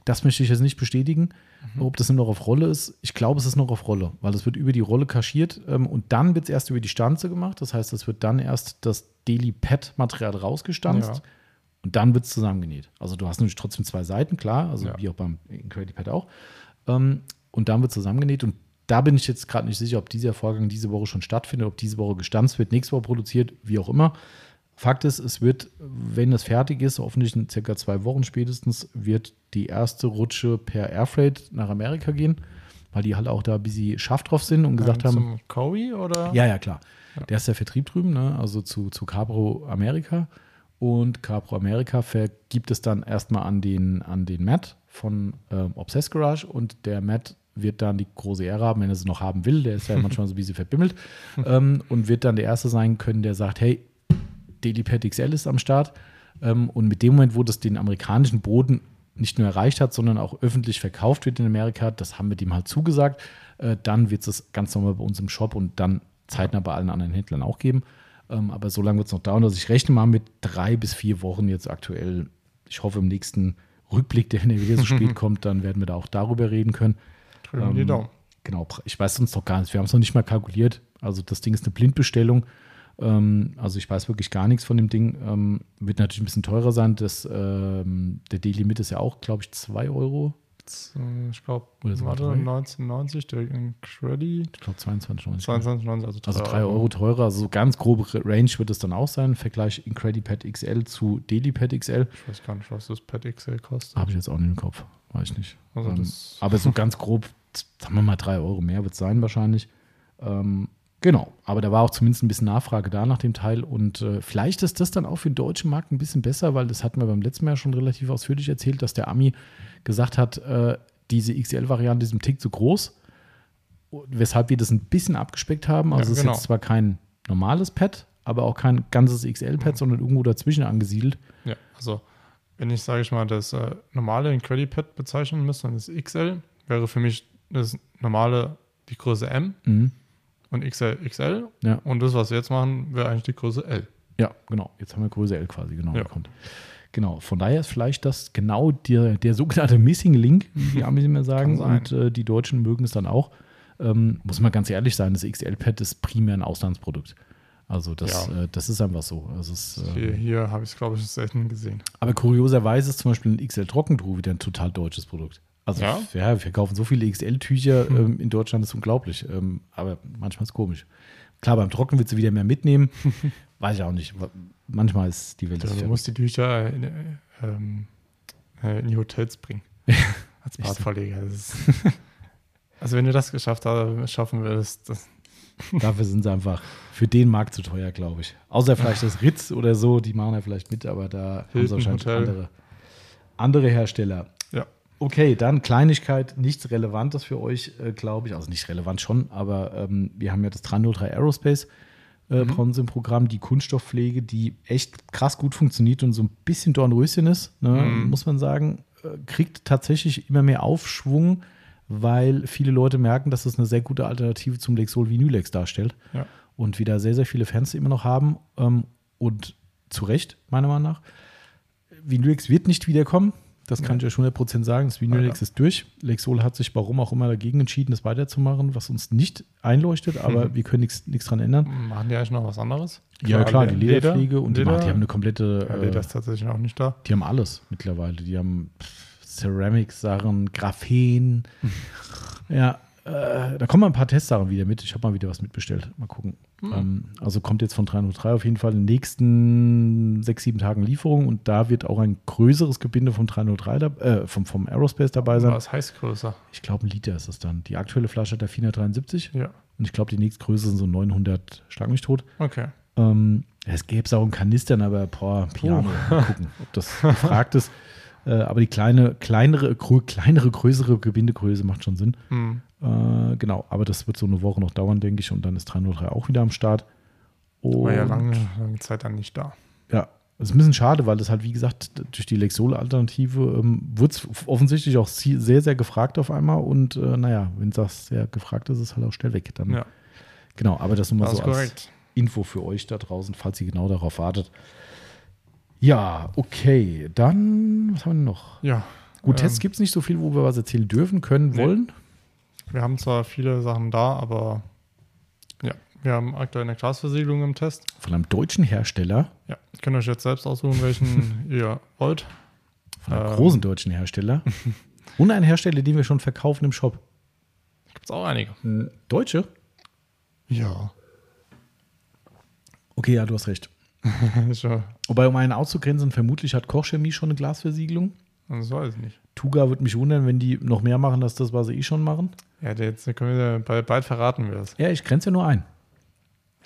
Das möchte ich jetzt nicht bestätigen, ob das noch auf Rolle ist. Ich glaube, es ist noch auf Rolle, weil es wird über die Rolle kaschiert ähm, und dann wird es erst über die Stanze gemacht. Das heißt, es wird dann erst das Daily Pad Material rausgestanzt Ja. und dann wird es zusammengenäht. Also du hast natürlich trotzdem zwei Seiten, klar, also Ja. wie auch beim Incredipad auch. Ähm, und dann wird zusammengenäht und da bin ich jetzt gerade nicht sicher, ob dieser Vorgang diese Woche schon stattfindet, ob diese Woche gestanzt wird, nächste Woche produziert, wie auch immer. Fakt ist, es wird, wenn es fertig ist, hoffentlich in circa zwei Wochen spätestens, wird die erste Rutsche per Airfreight nach Amerika gehen. weil die halt auch da ein bisschen scharf drauf sind und gesagt Ähm, haben, Zum Cowie oder? ja, ja, klar. Der ist der Vertrieb drüben, ne? also zu, zu Cabro America. Und Cabro America vergibt es dann erstmal an den, an den Matt von ähm, Obsess Garage und der Matt wird dann die große Ehre haben, wenn er sie noch haben will. Der ist ja manchmal so ein bisschen verbimmelt. ähm, und wird dann der Erste sein können, der sagt: Hey, DailyPad XL ist am Start. Ähm, und mit dem Moment, wo das den amerikanischen Boden nicht nur erreicht hat, sondern auch öffentlich verkauft wird in Amerika, das haben wir dem halt zugesagt, äh, dann wird es ganz normal bei uns im Shop und dann zeitnah bei allen anderen Händlern auch geben. Ähm, aber so lange wird es noch dauern. Also ich rechne mal mit drei bis vier Wochen jetzt aktuell. Ich hoffe, im nächsten Rückblick, der, wenn der wieder so spät kommt, dann werden wir da auch darüber reden können. Drücken die Ähm, Daumen. Genau, ich weiß sonst noch gar nicht. Wir haben es noch nicht mal kalkuliert. Also das Ding ist eine Blindbestellung. Ähm, also ich weiß wirklich gar nichts von dem Ding. Ähm, wird natürlich ein bisschen teurer sein. Das, ähm, der Daily Limit ist ja auch, glaube ich, 2 Euro. Ich glaube, Oder sogar warte, drei. 1990, der in Credit. Ich glaube 22,90. 22,90, also Also 3 drei Euro teurer. Also so ganz grobe Range wird es dann auch sein. Vergleich Incredipad XL zu Daily-Pad XL. Ich weiß gar nicht, was das Pad XL kostet. Habe ich jetzt auch nicht im Kopf. Weiß ich nicht. Also ähm, aber so ganz grob, sagen wir mal 3 Euro mehr wird es sein wahrscheinlich. Ähm, genau. Aber da war auch zumindest ein bisschen Nachfrage da nach dem Teil. Und äh, vielleicht ist das dann auch für den deutschen Markt ein bisschen besser, weil das hatten wir beim letzten Mal schon relativ ausführlich erzählt, dass der Ami gesagt hat, äh, diese XL-Variante ist ein Tick zu groß. Weshalb wir das ein bisschen abgespeckt haben. Also Ja, es genau. ist jetzt zwar kein normales Pad, aber auch kein ganzes XL-Pad, sondern irgendwo dazwischen angesiedelt. Ja, also wenn ich, sage ich mal, das äh, normale in Credit-Pad bezeichnen müsste, dann ist XL, wäre für mich das normale die Größe M Mhm. Und XL XL. Ja. Und das, was wir jetzt machen, wäre eigentlich die Größe L. Ja, genau. Jetzt haben wir Größe L quasi genau Ja. bekommen. Genau, von daher ist vielleicht das genau der, der sogenannte Missing Link, wie die Amis immer sagen. Und äh, die Deutschen mögen es dann auch. Ähm, muss man ganz ehrlich sein, das XL-Pad ist primär ein Auslandsprodukt. Also das, Ja. äh, das ist einfach so. Also es, äh, Hier, hier habe ich es, glaube ich, selten gesehen. aber kurioserweise ist zum Beispiel ein XL Trockentruhe wieder ein total deutsches Produkt. Also Ja? ja, wir verkaufen so viele XL-Tücher ähm, in Deutschland, das ist unglaublich. Ähm, aber manchmal ist es komisch. Klar, beim Trocken willst du wieder mehr mitnehmen. Weiß ich auch nicht. Manchmal ist die Welt Also, du musst die Tücher in, äh, ähm, äh, in die Hotels bringen. Als? Badverleger. Also wenn du das geschafft hast, schaffen würdest, das, Dafür sind sie einfach für den Markt zu teuer, glaube ich. Außer vielleicht das Ritz oder so, die machen ja vielleicht mit, aber da haben sie Hilton wahrscheinlich Hotel. andere, andere Hersteller. ja. Okay, dann Kleinigkeit, nichts Relevantes für euch, äh, glaube ich. Also nicht relevant schon, aber ähm, wir haben ja das 303 Aerospace äh, bei uns im Programm, die Kunststoffpflege, die echt krass gut funktioniert und so ein bisschen Dornröschen ist, ne, Mhm. muss man sagen, äh, kriegt tatsächlich immer mehr Aufschwung, weil viele Leute merken, dass es eine sehr gute Alternative zum Lexol Vinylex darstellt Ja. und wieder sehr, sehr viele Fans immer noch haben ähm, und zu Recht, meiner Meinung nach. Vinylex wird nicht wiederkommen. Das kann ich euch 100% sagen. Das Vinylex ist durch. Lexol hat sich warum auch immer dagegen entschieden, das weiterzumachen, was uns nicht einleuchtet, aber wir können nichts dran ändern. Machen die eigentlich noch was anderes? Ja, klar, die Leder- Lederpflege und die, Leder- machen, die haben eine komplette, Ja, äh, Leder ist tatsächlich auch nicht da. die haben alles mittlerweile. Die haben pff, Ceramic-Sachen, Graphen. ja, äh, da kommen mal ein paar Testsachen wieder mit. Ich habe mal wieder was mitbestellt. Mal gucken. Ähm, also kommt jetzt von 303 auf jeden Fall in den nächsten sechs, sieben Tagen Lieferung und da wird auch ein größeres Gebinde vom 303, da, äh, vom, vom Aerospace dabei sein. Was heißt größer? Ich glaube, ein Liter ist das dann. Die aktuelle Flasche hat der 473 Ja. und ich glaube, die nächstgröße sind so 900, schlag mich tot. Okay. Ähm, es gäbe es auch in Kanistern, aber boah, Piano. Mal gucken, ob das gefragt ist. Äh, aber die kleine, kleinere, kleinere, größere Gebindegröße macht schon Sinn. Hm. Äh, genau, aber das wird so eine Woche noch dauern, denke ich. Und dann ist 303 auch wieder am Start. Und, War ja lange, lange Zeit dann nicht da. ja, das ist ein bisschen schade, weil das halt, wie gesagt, durch die Lexol-Alternative ähm, wurde es offensichtlich auch sehr, sehr gefragt auf einmal. Und äh, naja, wenn das sehr gefragt ist, ist es halt auch schnell weg. Dann, Ja, Genau, aber das nur mal das so als. Info für euch da draußen, falls ihr genau darauf wartet. Ja, okay. Dann, was haben wir denn noch? Ja. Gut, ähm, Tests gibt es nicht so viel, wo wir was erzählen dürfen, können, Nee. wollen. Wir haben zwar viele Sachen da, aber ja, wir haben aktuell eine Glasversiegelung im Test. Von einem deutschen Hersteller, Ja, ihr könnt euch jetzt selbst aussuchen, welchen ihr wollt. von einem Ähm. großen deutschen Hersteller. und ein Hersteller, den wir schon verkaufen im Shop. Gibt es auch einige. Deutsche? Ja. Okay, ja, du hast recht. Äh, Wobei, um einen auszugrenzen, vermutlich hat Koch Chemie schon eine Glasversiegelung. Das weiß ich nicht. Tuga würde mich wundern, wenn die noch mehr machen, als das, was sie eh schon machen. Ja, jetzt können wir bald, bald verraten wir es. Ja, ich grenze ja nur ein.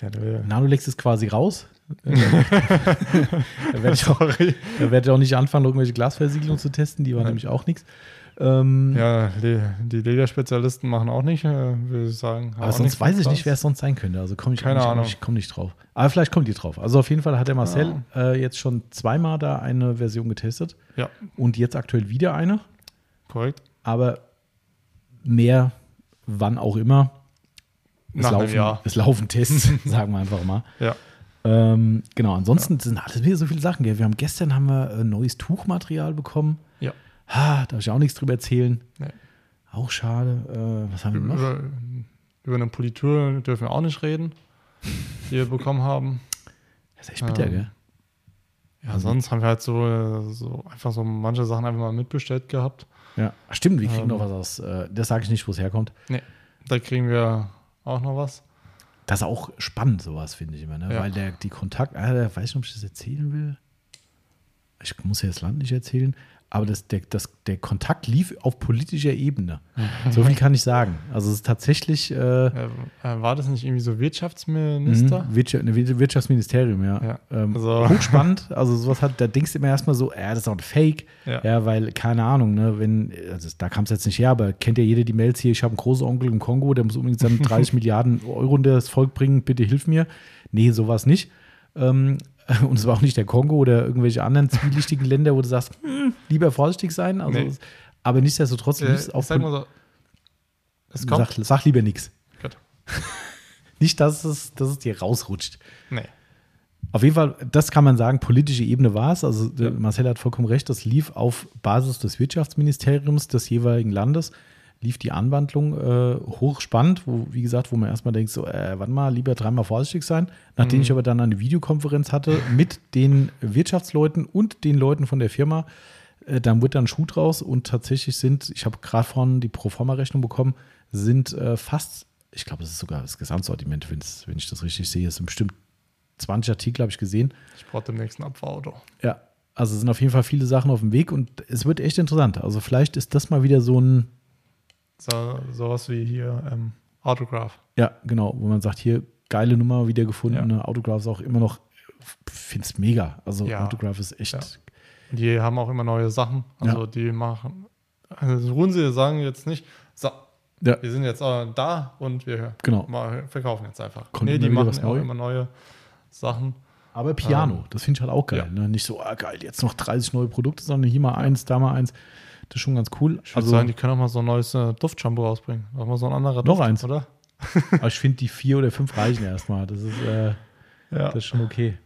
Ja, Nanolex ist quasi raus. da werde ich, werd ich auch nicht anfangen, irgendwelche Glasversiegelungen zu testen. Die waren nämlich auch nichts. Ähm, Ja, die Lederspezialisten machen auch nicht, äh, würde ich sagen. aber sonst weiß ich nicht, wer es sonst sein könnte. Also komme ich, Keine Ahnung. nicht, komm nicht drauf. Aber vielleicht kommt ihr drauf. Also auf jeden Fall hat der Marcel äh, jetzt schon zweimal da eine Version getestet Ja, und jetzt aktuell wieder eine. korrekt. Aber mehr, wann auch immer. Es Nach laufen, Jahr. es laufen Tests, sagen wir einfach mal. Ja. Ähm, genau, ansonsten sind alles wieder so viele Sachen. Gell? Wir haben gestern haben wir äh, neues Tuchmaterial bekommen. Ha, darf ich auch nichts drüber erzählen. Nee. Auch schade. Äh, was haben wir noch? Über, über eine Politur dürfen wir auch nicht reden, die wir bekommen haben. Das ist echt bitter, Ähm, gell? Ja, Also- sonst haben wir halt so, so einfach so manche Sachen einfach mal mitbestellt gehabt. Ja. Stimmt, wir kriegen Ähm. noch was aus. Äh, das sage ich nicht, wo es herkommt. Da kriegen wir auch noch was. Das ist auch spannend, sowas, finde ich immer, ne? Ja. Weil der, die Kontakt, ah, der weiß nicht, ob ich das erzählen will. Ich muss ja das Land nicht erzählen, aber das, der, das, der Kontakt lief auf politischer Ebene. so viel kann ich sagen. Also es ist tatsächlich äh, Äh, äh, war das nicht irgendwie so Wirtschaftsminister? Mhm. Ne, Wir- Wirtschaftsministerium, ja. Ja. Ähm, Also- Hochspannend, also sowas hat, da denkst du immer erstmal so, ja, das ist auch ein Fake. Ja. Ja, weil, keine Ahnung, ne, wenn, also da kam es jetzt nicht her, aber kennt ja jeder die Mails hier, ich habe einen Großonkel im Kongo, der muss unbedingt seine 30 Milliarden Euro in das Volk bringen, bitte hilf mir. Nee, sowas nicht. Ähm, und es war auch nicht der Kongo oder irgendwelche anderen zwielichtigen Länder, wo du sagst, hm, lieber vorsichtig sein. Also, Nee. Aber nichtsdestotrotz Äh, lief es auf sag mal so. Es kommt. sag, sag lieber nichts. Nicht, dass es, dass es dir rausrutscht. Nee. Auf jeden Fall, das kann man sagen, politische Ebene war es. Also der Marcel hat vollkommen recht, das lief auf Basis des Wirtschaftsministeriums des jeweiligen Landes, lief die Anwandlung äh, hochspannend, wo, wie gesagt, wo man erstmal denkt, so, äh, warte mal, lieber dreimal vorsichtig sein. Nachdem ich aber dann eine Videokonferenz hatte mit den Wirtschaftsleuten und den Leuten von der Firma, äh, dann wurde dann ein Schuh draus und tatsächlich sind, ich habe gerade vorhin die Proforma-Rechnung bekommen, sind äh, fast, ich glaube, es ist sogar das Gesamtsortiment, wenn ich das richtig sehe, es sind bestimmt 20 Artikel, habe ich gesehen. Ich brauche demnächst ein Abfahrauto. Ja, also es sind auf jeden Fall viele Sachen auf dem Weg und es wird echt interessant. Also vielleicht ist das mal wieder so ein, So, sowas wie hier ähm, Autograph. ja, genau, wo man sagt, hier, geile Nummer wieder gefunden. Ja. Ne? Autograph ist auch immer noch, finde es mega. Also Ja. Autograph ist echt, Ja. Die haben auch immer neue Sachen. Also die machen. Also ruhen sie sagen jetzt nicht, so, Ja. wir sind jetzt da und wir Genau. mal verkaufen jetzt einfach. Kommt nee, die machen neu. immer neue Sachen. Aber Piano, das finde ich halt auch geil. Ja. Ne? Nicht so, ah, geil, jetzt noch 30 neue Produkte, sondern hier mal eins, da mal eins. Das ist schon ganz cool. Ich würde Also, sagen, die können auch mal so ein neues äh, Duftshampoo rausbringen. Auch mal so ein anderer Noch Duft, eins? oder? aber ich finde, die vier oder fünf reichen erstmal. Das ist, äh, Ja. das ist schon okay.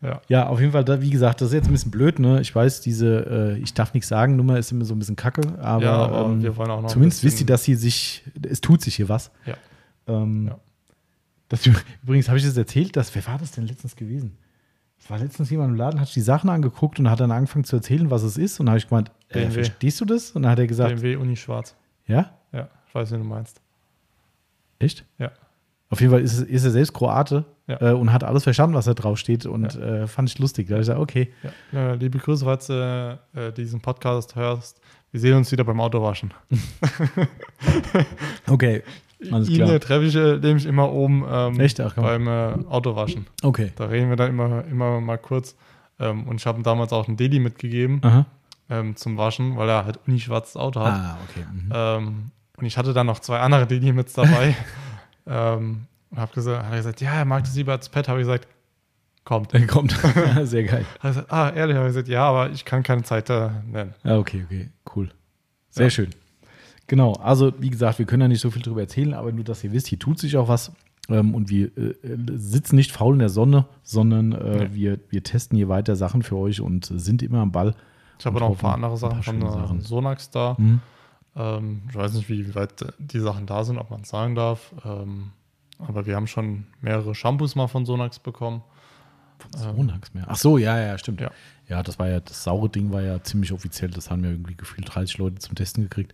ja. Ja, auf jeden Fall, da, wie gesagt, das ist jetzt ein bisschen blöd. Ne? Ich weiß, diese, äh, ich darf nichts sagen, Nummer ist immer so ein bisschen kacke. Aber, Ja, aber ähm, wir wollen auch noch zumindest wisst ihr, dass sie sich, es tut sich hier was. Ja. Ähm, Ja. Das, übrigens habe ich das erzählt, dass, wer war das denn letztens gewesen? Es war letztens jemand im Laden, hat sich die Sachen angeguckt und hat dann angefangen zu erzählen, was es ist. Und da habe ich gemeint, äh, verstehst du das? Und dann hat er gesagt, BMW Uni Schwarz. ja, Ja, ich weiß, wie du meinst. echt? Ja. Auf jeden Fall ist, ist er selbst Kroate Ja. äh, und hat alles verstanden, was da drauf steht. Und äh, fand ich lustig. Da habe ich gesagt, okay, Ja. Äh, liebe Grüße, falls du äh, diesen Podcast hörst. Wir sehen uns wieder beim Autowaschen. okay, alles Ihn klar. äh, treffe ich äh, nämlich immer oben ähm, Echt? Ach, beim äh, Autowaschen. Okay. Da reden wir dann immer, immer mal kurz. Ähm, und ich habe ihm damals auch einen Deli mitgegeben ähm, zum Waschen, weil er halt unischwarzes Auto hat. Ah, okay. Mhm. Ähm, und ich hatte dann noch zwei andere Deli mit dabei. ähm, und habe gesagt, hat er gesagt, ja, er mag das lieber als Pet. Habe ich gesagt, kommt. Dann kommt. Sehr geil. Er gesagt, ah, ehrlich, habe ich gesagt, ja, aber ich kann keine Zeit äh, nennen. Ja, okay, okay, cool. Sehr Ja. schön. Genau, also wie gesagt, wir können da nicht so viel drüber erzählen, aber nur, dass ihr wisst, hier tut sich auch was. Ähm, und wir äh, äh, sitzen nicht faul in der Sonne, sondern äh, Nee. wir, wir testen hier weiter Sachen für euch und sind immer am Ball. Ich habe noch ein paar andere Sachen paar von äh, Sachen. Sonax da. Mhm. Ähm, ich weiß nicht, wie weit äh, die Sachen da sind, ob man es sagen darf. Ähm, aber wir haben schon mehrere Shampoos mal von Sonax bekommen. Sonax mehr. Ach so, ja, ja, stimmt. Ja. Ja. das war ja, das saure Ding war ja ziemlich offiziell. Das haben ja irgendwie gefühlt 30 Leute zum Testen gekriegt.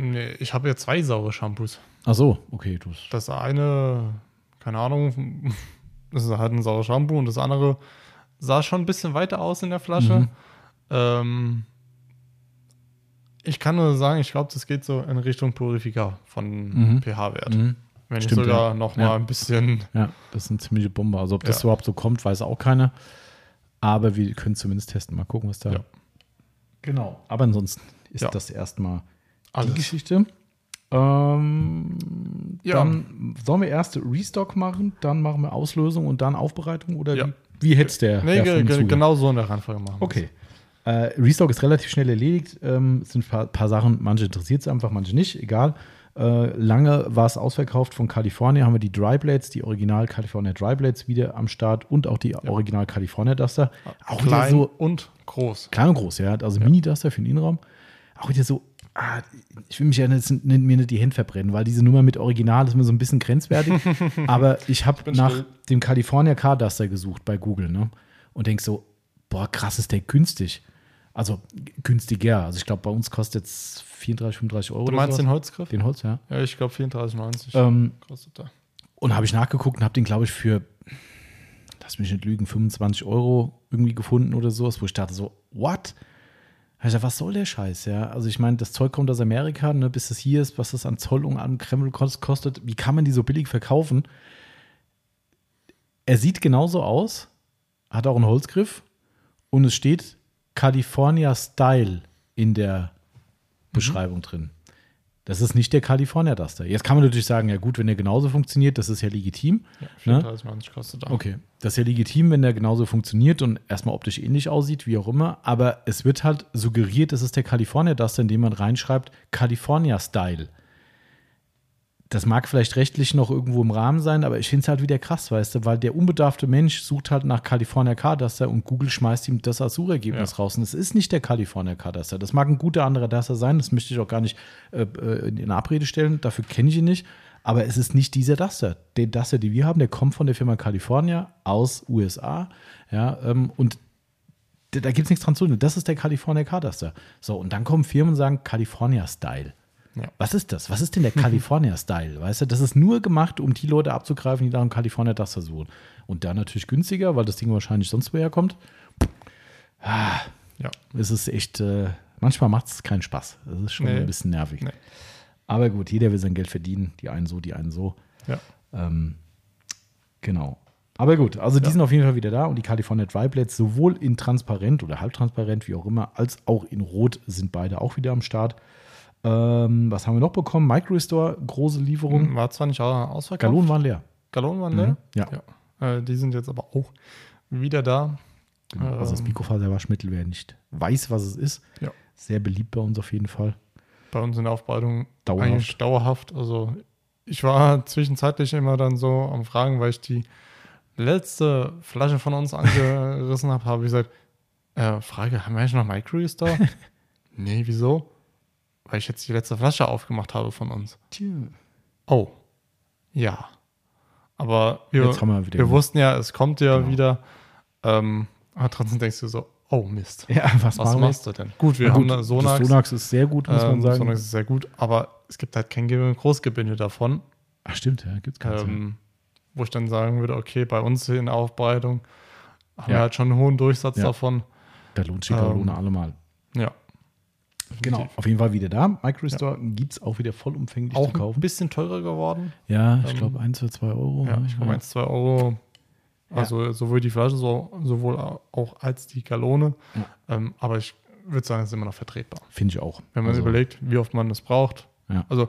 Nee, ich habe ja zwei saure Shampoos. Ach so, okay, du hast. Das eine, keine Ahnung, das ist halt ein saures Shampoo und das andere sah schon ein bisschen weiter aus in der Flasche. Mhm. Ähm, ich kann nur sagen, ich glaube, das geht so in Richtung Purifica von Mhm. pH-Wert. Mhm. Wenn Stimmt, nicht sogar ja. noch mal Ja. ein bisschen. Ja, das ist eine ziemliche Bombe. Also ob das Ja. überhaupt so kommt, weiß auch keiner. Aber wir können zumindest testen. Mal gucken, was da. Ja. Genau. Aber ansonsten ist das erstmal die Alles. Geschichte. Ähm, Ja. Dann sollen wir erst Restock machen, dann machen wir Auslösung und dann Aufbereitung oder Ja. wie, wie hätte es der? Nee, ge ge genau so in der Reihenfolge machen. wir Okay. Äh, Restock ist relativ schnell erledigt. Ähm, es sind ein paar, paar Sachen, manche interessiert es einfach, manche nicht, egal. Äh, lange war es ausverkauft von California, haben wir die Dry Blades, die Original California Dry Blades wieder am Start und auch die Original California Duster. Auch wieder Klein so und groß. klein und groß, ja. Also Mini-Duster für den Innenraum. Auch wieder so, ah, ich will mich ja nicht, nicht, mir nicht die Hände verbrennen, weil diese Nummer mit Original ist mir so ein bisschen grenzwertig. Aber ich habe nach still. dem California Car Duster gesucht bei Google, ne? Und denk so, boah, krass ist der günstig. Also günstiger. Also ich glaube, bei uns kostet jetzt 34, 35 Euro. Du meinst den. Holzgriff? den Holz, ja. Ja, ich glaube 34,90 Ähm, kostet der. und habe ich nachgeguckt und habe den, glaube ich, für, lass mich nicht lügen, 25 Euro irgendwie gefunden oder sowas, wo ich dachte so, what? Dachte, was soll der Scheiß, ja? Also ich meine, das Zeug kommt aus Amerika, ne, bis es hier ist, was das an Zoll und an Kreml kost- kostet, wie kann man die so billig verkaufen? Er sieht genauso aus, hat auch einen Holzgriff und es steht California Style in der Beschreibung drin. Das ist nicht der California Duster. Jetzt kann man natürlich sagen, ja gut, wenn der genauso funktioniert, das ist ja legitim. Ja, Ne? 34,90 kostet der. Okay, das ist ja legitim, wenn der genauso funktioniert und erstmal optisch ähnlich aussieht, wie auch immer. Aber es wird halt suggeriert, es ist der California Duster, indem man reinschreibt California Style. Das mag vielleicht rechtlich noch irgendwo im Rahmen sein, aber ich finde es halt wieder krass, weißt du, weil der unbedarfte Mensch sucht halt nach California Car Duster und Google schmeißt ihm das als Suchergebnis Ja. raus. Und es ist nicht der California Car Duster. Das mag ein guter anderer Duster sein, das möchte ich auch gar nicht äh, äh, in Abrede stellen, dafür kenne ich ihn nicht. Aber es ist nicht dieser Duster. Der Duster, den wir haben, der kommt von der Firma California aus USA. Ja, ähm, und da, da gibt es nichts dran zu tun. Das ist der California Car Duster. So, und dann kommen Firmen und sagen California Style. Ja. Was ist das? Was ist denn der California Style? Weißt du, das ist nur gemacht, um die Leute abzugreifen, die nach einem California Duster suchen. Und da natürlich günstiger, weil das Ding wahrscheinlich sonst woher kommt. Ja. Es ist echt, äh, manchmal macht es keinen Spaß. Das ist schon Nee. ein bisschen nervig. Nee. Aber gut, jeder will sein Geld verdienen. Die einen so, die einen so. Ja. Ähm, genau. Aber gut, also die Ja. sind auf jeden Fall wieder da und die California Blades sowohl in transparent oder halbtransparent, wie auch immer, als auch in rot sind beide auch wieder am Start. Ähm, was haben wir noch bekommen? Micro Restore, große Lieferung. War zwar nicht au- ausverkauft. Gallonen waren leer. Gallonen waren leer. Mhm, ja. ja. Äh, die sind jetzt aber auch wieder da. Genau. Also das. Mikrofaserwaschmittel, wer nicht weiß, was es ist, Ja. sehr beliebt bei uns auf jeden Fall. Bei uns in der Aufbereitung Dauerhaft. eigentlich dauerhaft. Also ich war zwischenzeitlich immer dann so am Fragen, weil ich die letzte Flasche von uns angerissen habe, habe ich gesagt, äh, Frage, haben wir eigentlich noch Micro Restore? nee, wieso? Weil ich jetzt die letzte Flasche aufgemacht habe von uns. Oh, ja. Aber wir, wir wir wussten ja, es kommt ja Genau. wieder. Ähm, aber trotzdem denkst du so, oh Mist. Ja, was, Was machst du denn? Gut, wir Na haben das Sonax. Sonax ist sehr gut, muss man Ähm, sagen. Sonax ist sehr gut, aber es gibt halt kein Ge- Großgebinde davon, Ach stimmt, ja, gibt's keins. ähm, wo ich dann sagen würde, okay, bei uns in der Aufbereitung haben Ja. wir halt schon einen hohen Durchsatz Ja. davon. Da lohnt sich ähm, allemal. Ja. Genau, auf jeden Fall wieder da. Microstore gibt es auch wieder vollumfänglich Auch zu ein kaufen. bisschen teurer geworden. Ja, ich ähm, glaube 1 oder 2 Euro. Ja, ich glaube, 1, 2 Euro. Also sowohl die Flasche so, sowohl auch als die Gallone. Ja. Ähm, aber ich würde sagen, es ist immer noch vertretbar. Finde ich auch. Wenn man Also, überlegt, wie oft man das braucht. Ja. Also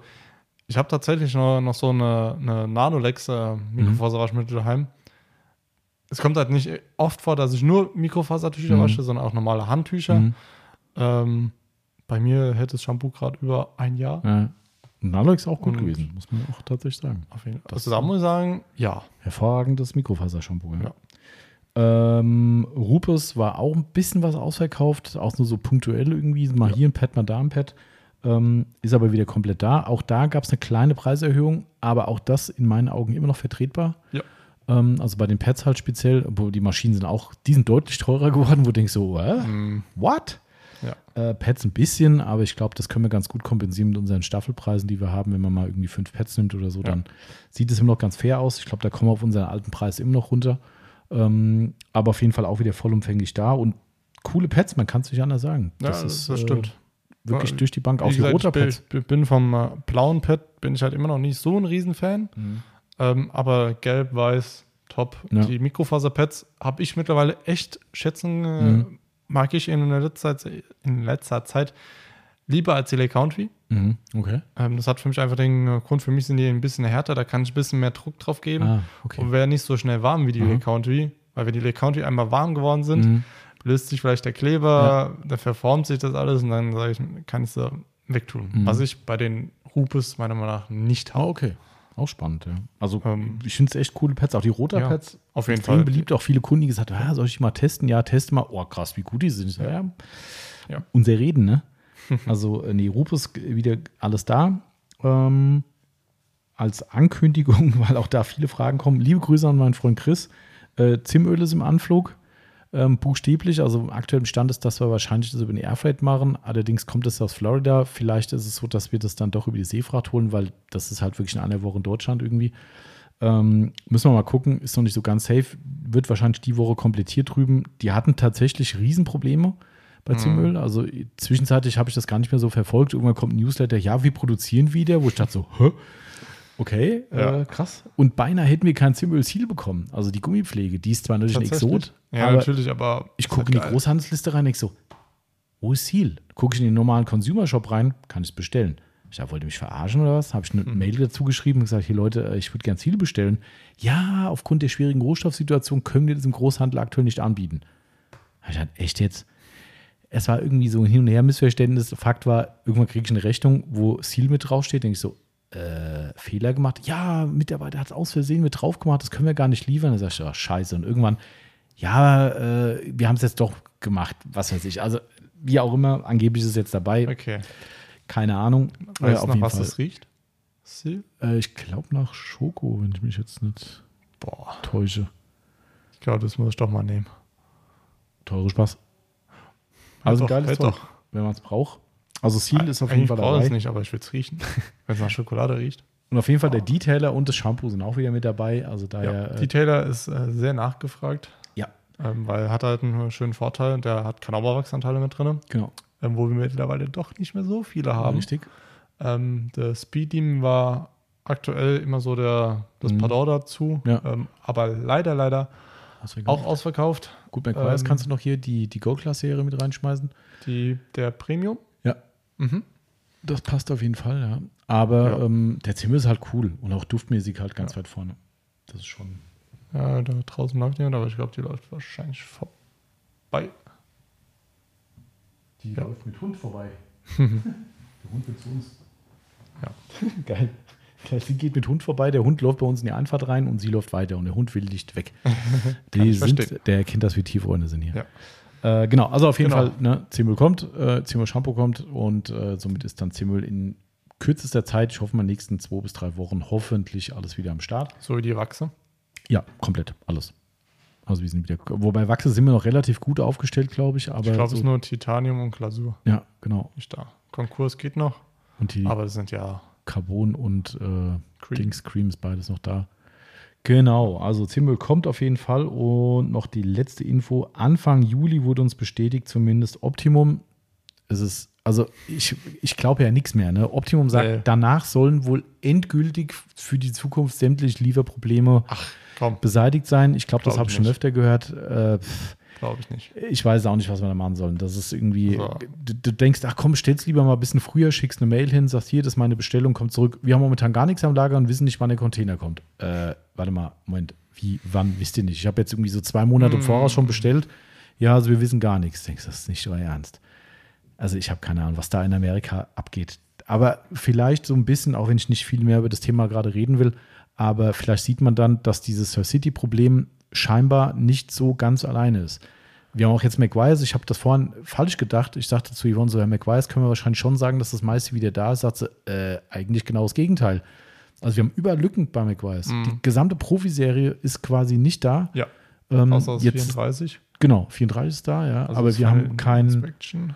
ich habe tatsächlich noch, noch so eine, eine Nanolex äh, Mikrofaserwaschmittel daheim. Es kommt halt nicht oft vor, dass ich nur Mikrofasertücher Mhm. wasche, sondern auch normale Handtücher. Mhm. Ähm, bei mir hält das Shampoo gerade über ein Jahr. Ja. Nalox ist auch gut Und- gewesen, muss man auch tatsächlich sagen. Auf jeden Fall. Das- Also da muss ich sagen, ja. Hervorragendes Mikrofasershampoo. Ja. Ja. Ähm, Rupes war auch ein bisschen was ausverkauft, auch nur so punktuell irgendwie, mal Ja. hier ein Pad, mal da ein Pad. Ähm, ist aber wieder komplett da. Auch da gab es eine kleine Preiserhöhung, aber auch das in meinen Augen immer noch vertretbar. Ja. Ähm, also bei den Pads halt speziell, obwohl die Maschinen sind auch, die sind deutlich teurer geworden, wo du denkst so, äh, Mm, what? Ja. Äh, Pads ein bisschen, aber ich glaube, das können wir ganz gut kompensieren mit unseren Staffelpreisen, die wir haben. Wenn man mal irgendwie fünf Pads nimmt oder so, Ja. dann sieht es immer noch ganz fair aus. Ich glaube, da kommen wir auf unseren alten Preis immer noch runter. Ähm, aber auf jeden Fall auch wieder vollumfänglich da und coole Pads, man kann es nicht anders sagen. Ja, das, ist, das äh, stimmt. wirklich Ja, durch die Bank, auch die roter ich bin, Pads. ich bin vom äh, blauen Pad, bin ich halt immer noch nicht so ein Riesenfan. Ähm, aber gelb, weiß, top. Ja. Die Mikrofaserpads habe ich mittlerweile echt schätzen, äh, Mhm. Mag ich in letzter, Zeit- in letzter Zeit lieber als die Lake Country. Mhm. Okay. Ähm, das hat für mich einfach den Grund, für mich sind die ein bisschen härter, da kann ich ein bisschen mehr Druck drauf geben Ah, okay. und wäre nicht so schnell warm wie die Mhm. Lake Country. Weil wenn die Lake Country einmal warm geworden sind, Mhm. löst sich vielleicht der Kleber, dann verformt sich das alles und dann sage ich, kann ich sie wegtun. Mhm. Was ich bei den Rupes meiner Meinung nach nicht Ah, habe. okay. Auch spannend, ja. Also Ähm, ich finde es echt coole Pads, auch die roter ja, Pads. auf jeden Fall. beliebt, auch viele Kunden, die gesagt haben, ah, soll ich die mal testen? Ja, teste mal. Oh, krass, wie gut die sind. So, ja. Ja. Unser Reden, ne? Also, äh, nee, Rupes wieder alles da. Ähm, als Ankündigung, weil auch da viele Fragen kommen. Liebe Grüße an meinen Freund Chris. Äh, Zimöl ist im Anflug. Ähm, buchstäblich, also aktuell im Stand ist, dass wir wahrscheinlich das über den Airfreight machen. Allerdings kommt es aus Florida. Vielleicht ist es so, dass wir das dann doch über die Seefracht holen, weil das ist halt wirklich in einer Woche in Deutschland irgendwie. Ähm, müssen wir mal gucken, ist noch nicht so ganz safe. Wird wahrscheinlich die Woche komplettiert drüben. Die hatten tatsächlich Riesenprobleme bei Zimöl. Also zwischenzeitlich habe ich das gar nicht mehr so verfolgt. Irgendwann kommt ein Newsletter, ja, wir produzieren wieder, wo ich dachte so, hä? Okay, Ja. äh, krass. Und beinahe hätten wir kein Zimöl-Seal bekommen. Also die Gummipflege, die ist zwar natürlich ein. Exot, Ja, aber natürlich, aber ich gucke in die geil. Großhandelsliste rein und denke so, wo ist Seal? Gucke ich in den normalen Consumer-Shop rein, kann ich es bestellen. Ich dachte, wollt ihr mich verarschen oder was? Habe ich eine Hm. Mail dazu geschrieben und gesagt, hier Leute, äh, ich würde gern Ziele bestellen. Ja, aufgrund der schwierigen Rohstoffsituation können wir das im Großhandel aktuell nicht anbieten. Ich dachte, echt jetzt? Es war irgendwie so ein Hin- und Her-Missverständnis. Fakt war, irgendwann kriege ich eine Rechnung, wo Seal mit draufsteht. Denke ich so, äh, Fehler gemacht. Ja, Mitarbeiter hat es aus Versehen mit drauf gemacht, das können wir gar nicht liefern. Dann sag ich, oh, scheiße. Und irgendwann, ja, äh, wir haben es jetzt doch gemacht, was weiß ich. Also, wie auch immer, angeblich ist es jetzt dabei. Okay. Keine Ahnung. Äh, Weißt auf du noch, was Fall. das riecht? Äh, ich glaube nach Schoko, wenn ich mich jetzt nicht Boah, täusche. ich glaube, das muss ich doch mal nehmen. Teure Spaß. Also doch, geiles hält Zeug, doch. wenn man es braucht. Also Seal ist auf jeden Fall brauche ich es dabei. nicht, aber ich will es riechen. Wenn es nach Schokolade riecht. Und auf jeden Fall der Detailer und das Shampoo sind auch wieder mit dabei. Also Ja, daher. die Taylor ist äh, sehr nachgefragt, ja, ähm, weil er hat halt einen schönen Vorteil. Der hat Knauberwachsanteile mit drin, genau. ähm, wo wir mittlerweile doch nicht mehr so viele haben. Richtig. Ähm, der Speed Demon war aktuell immer so der, das Mhm. Pardon dazu, Ja. ähm, aber leider, leider auch ausverkauft. Gut, McQuarrie, ähm, kannst du noch hier die, die Gold-Class-Serie mit reinschmeißen? Die, der Premium. Ja. Mhm. Das passt auf jeden Fall, ja. Aber Ja. Ähm, der Zimmer ist halt cool und auch duftmäßig halt ganz weit vorne. Das ist schon. Ja, da draußen läuft jemand, aber ich glaube, die läuft wahrscheinlich vorbei. Die Ja. läuft mit Hund vorbei. der Hund will zu uns. Ja. Geil. Sie geht mit Hund vorbei, der Hund läuft bei uns in die Einfahrt rein und sie läuft weiter und der Hund will nicht weg. die sind, der kennt das, wie Tieffreunde sind hier. Ja. Äh, genau, also auf jeden Genau. Fall, ne, Zimöl kommt, äh, Zimöl Shampoo kommt und äh, somit ist dann Zimöl in kürzester Zeit, ich hoffe mal nächsten zwei bis drei Wochen, hoffentlich alles wieder am Start. So wie die Wachse. Ja, komplett, alles. Also wir sind wieder, wobei Wachse sind wir noch relativ gut aufgestellt, glaube ich, aber Ich glaube, es so, ist nur Titanium und Glasur. ja, genau. Nicht da. Konkurs geht noch, Und die aber das sind ja Carbon und äh, Cream. Dings Cream ist beides noch da. Genau, also Zimöl kommt auf jeden Fall und noch die letzte Info. Anfang Juli wurde uns bestätigt, zumindest Optimum. Es ist, also ich, ich glaube ja nichts mehr. Ne? Optimum sagt, Nee. danach sollen wohl endgültig für die Zukunft sämtliche Lieferprobleme Komm, beseitigt sein. Ich glaube, das Glaub habe ich schon öfter gehört. Äh, pff, glaube ich nicht. ich weiß auch nicht, was wir da machen sollen. Das ist irgendwie, So. du, du denkst, ach komm, stell's lieber mal ein bisschen früher, schickst eine Mail hin, sagst hier, das ist meine Bestellung, kommt zurück. Wir haben momentan gar nichts am Lager und wissen nicht, wann der Container kommt. Äh, warte mal, Moment, wie, wann, wisst ihr nicht? Ich habe jetzt irgendwie so zwei Monate im Mm. Voraus schon bestellt. Ja, also wir wissen gar nichts. Denkst, das ist nicht euer Ernst. Also ich habe keine Ahnung, was da in Amerika abgeht. Aber vielleicht so ein bisschen, auch wenn ich nicht viel mehr über das Thema gerade reden will, aber vielleicht sieht man dann, dass dieses Sir City-Problem scheinbar nicht so ganz alleine ist. Wir haben auch jetzt McGuire's, ich habe das vorhin falsch gedacht. Ich sagte zu Yvonne so, Herr McGuire's können wir wahrscheinlich schon sagen, dass das meiste wieder da ist. Sagt sie, äh, eigentlich genau das Gegenteil. Also wir haben überall Lücken bei McGuire's. Die gesamte Profiserie ist quasi nicht da. Ja, Ähm, außer das jetzt, 34. Genau, 34 ist da, ja. Also aber wir haben Final kein, Inspection.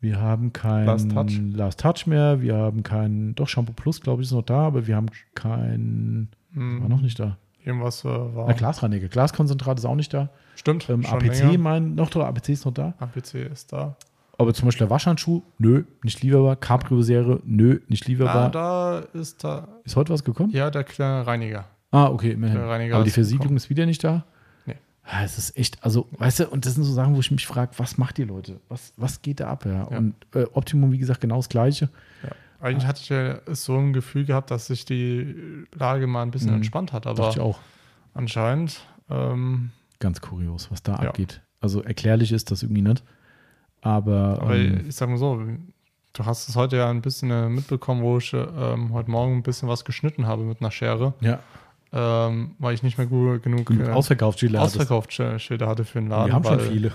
wir haben kein Last Touch. Last Touch mehr. Wir haben kein, doch Shampoo Plus, glaube ich, ist noch da, aber wir haben kein, Hm, war noch nicht da. Irgendwas äh, war. Na, Glasreiniger, Glaskonzentrat ist auch nicht da. Stimmt. Ähm, APC, mein, noch da, APC ist noch da. APC ist da. Aber zum Beispiel der Waschhandschuh, nö, nicht lieferbar. Cabrio-Serie, nö, nicht lieferbar. Ah, da ist da, ist heute was gekommen? ja, der kleine Reiniger. Ah, okay, immerhin. Der Reiniger Aber die Versiegelung gekommen. ist wieder nicht da? Nee. Ja, es ist echt, also, weißt du, und das sind so Sachen, wo ich mich frage, was macht ihr Leute? Was, was geht da ab? Ja? Ja. Und äh, Optimum, wie gesagt, genau das Gleiche. Ja. Eigentlich hatte ich ja so ein Gefühl gehabt, dass sich die Lage mal ein bisschen Mhm. entspannt hat, aber Dachte ich auch. anscheinend, ähm, Ganz kurios, was da Ja. abgeht. Also erklärlich ist das irgendwie nicht. Aber, aber ähm, ich sag mal so, du hast es heute ja ein bisschen äh, mitbekommen, wo ich ähm, heute Morgen ein bisschen was geschnitten habe mit einer Schere, ja, ähm, weil ich nicht mehr gut, genug, äh. Ausverkaufsschilder hatte für den Laden. Wir haben schon viele.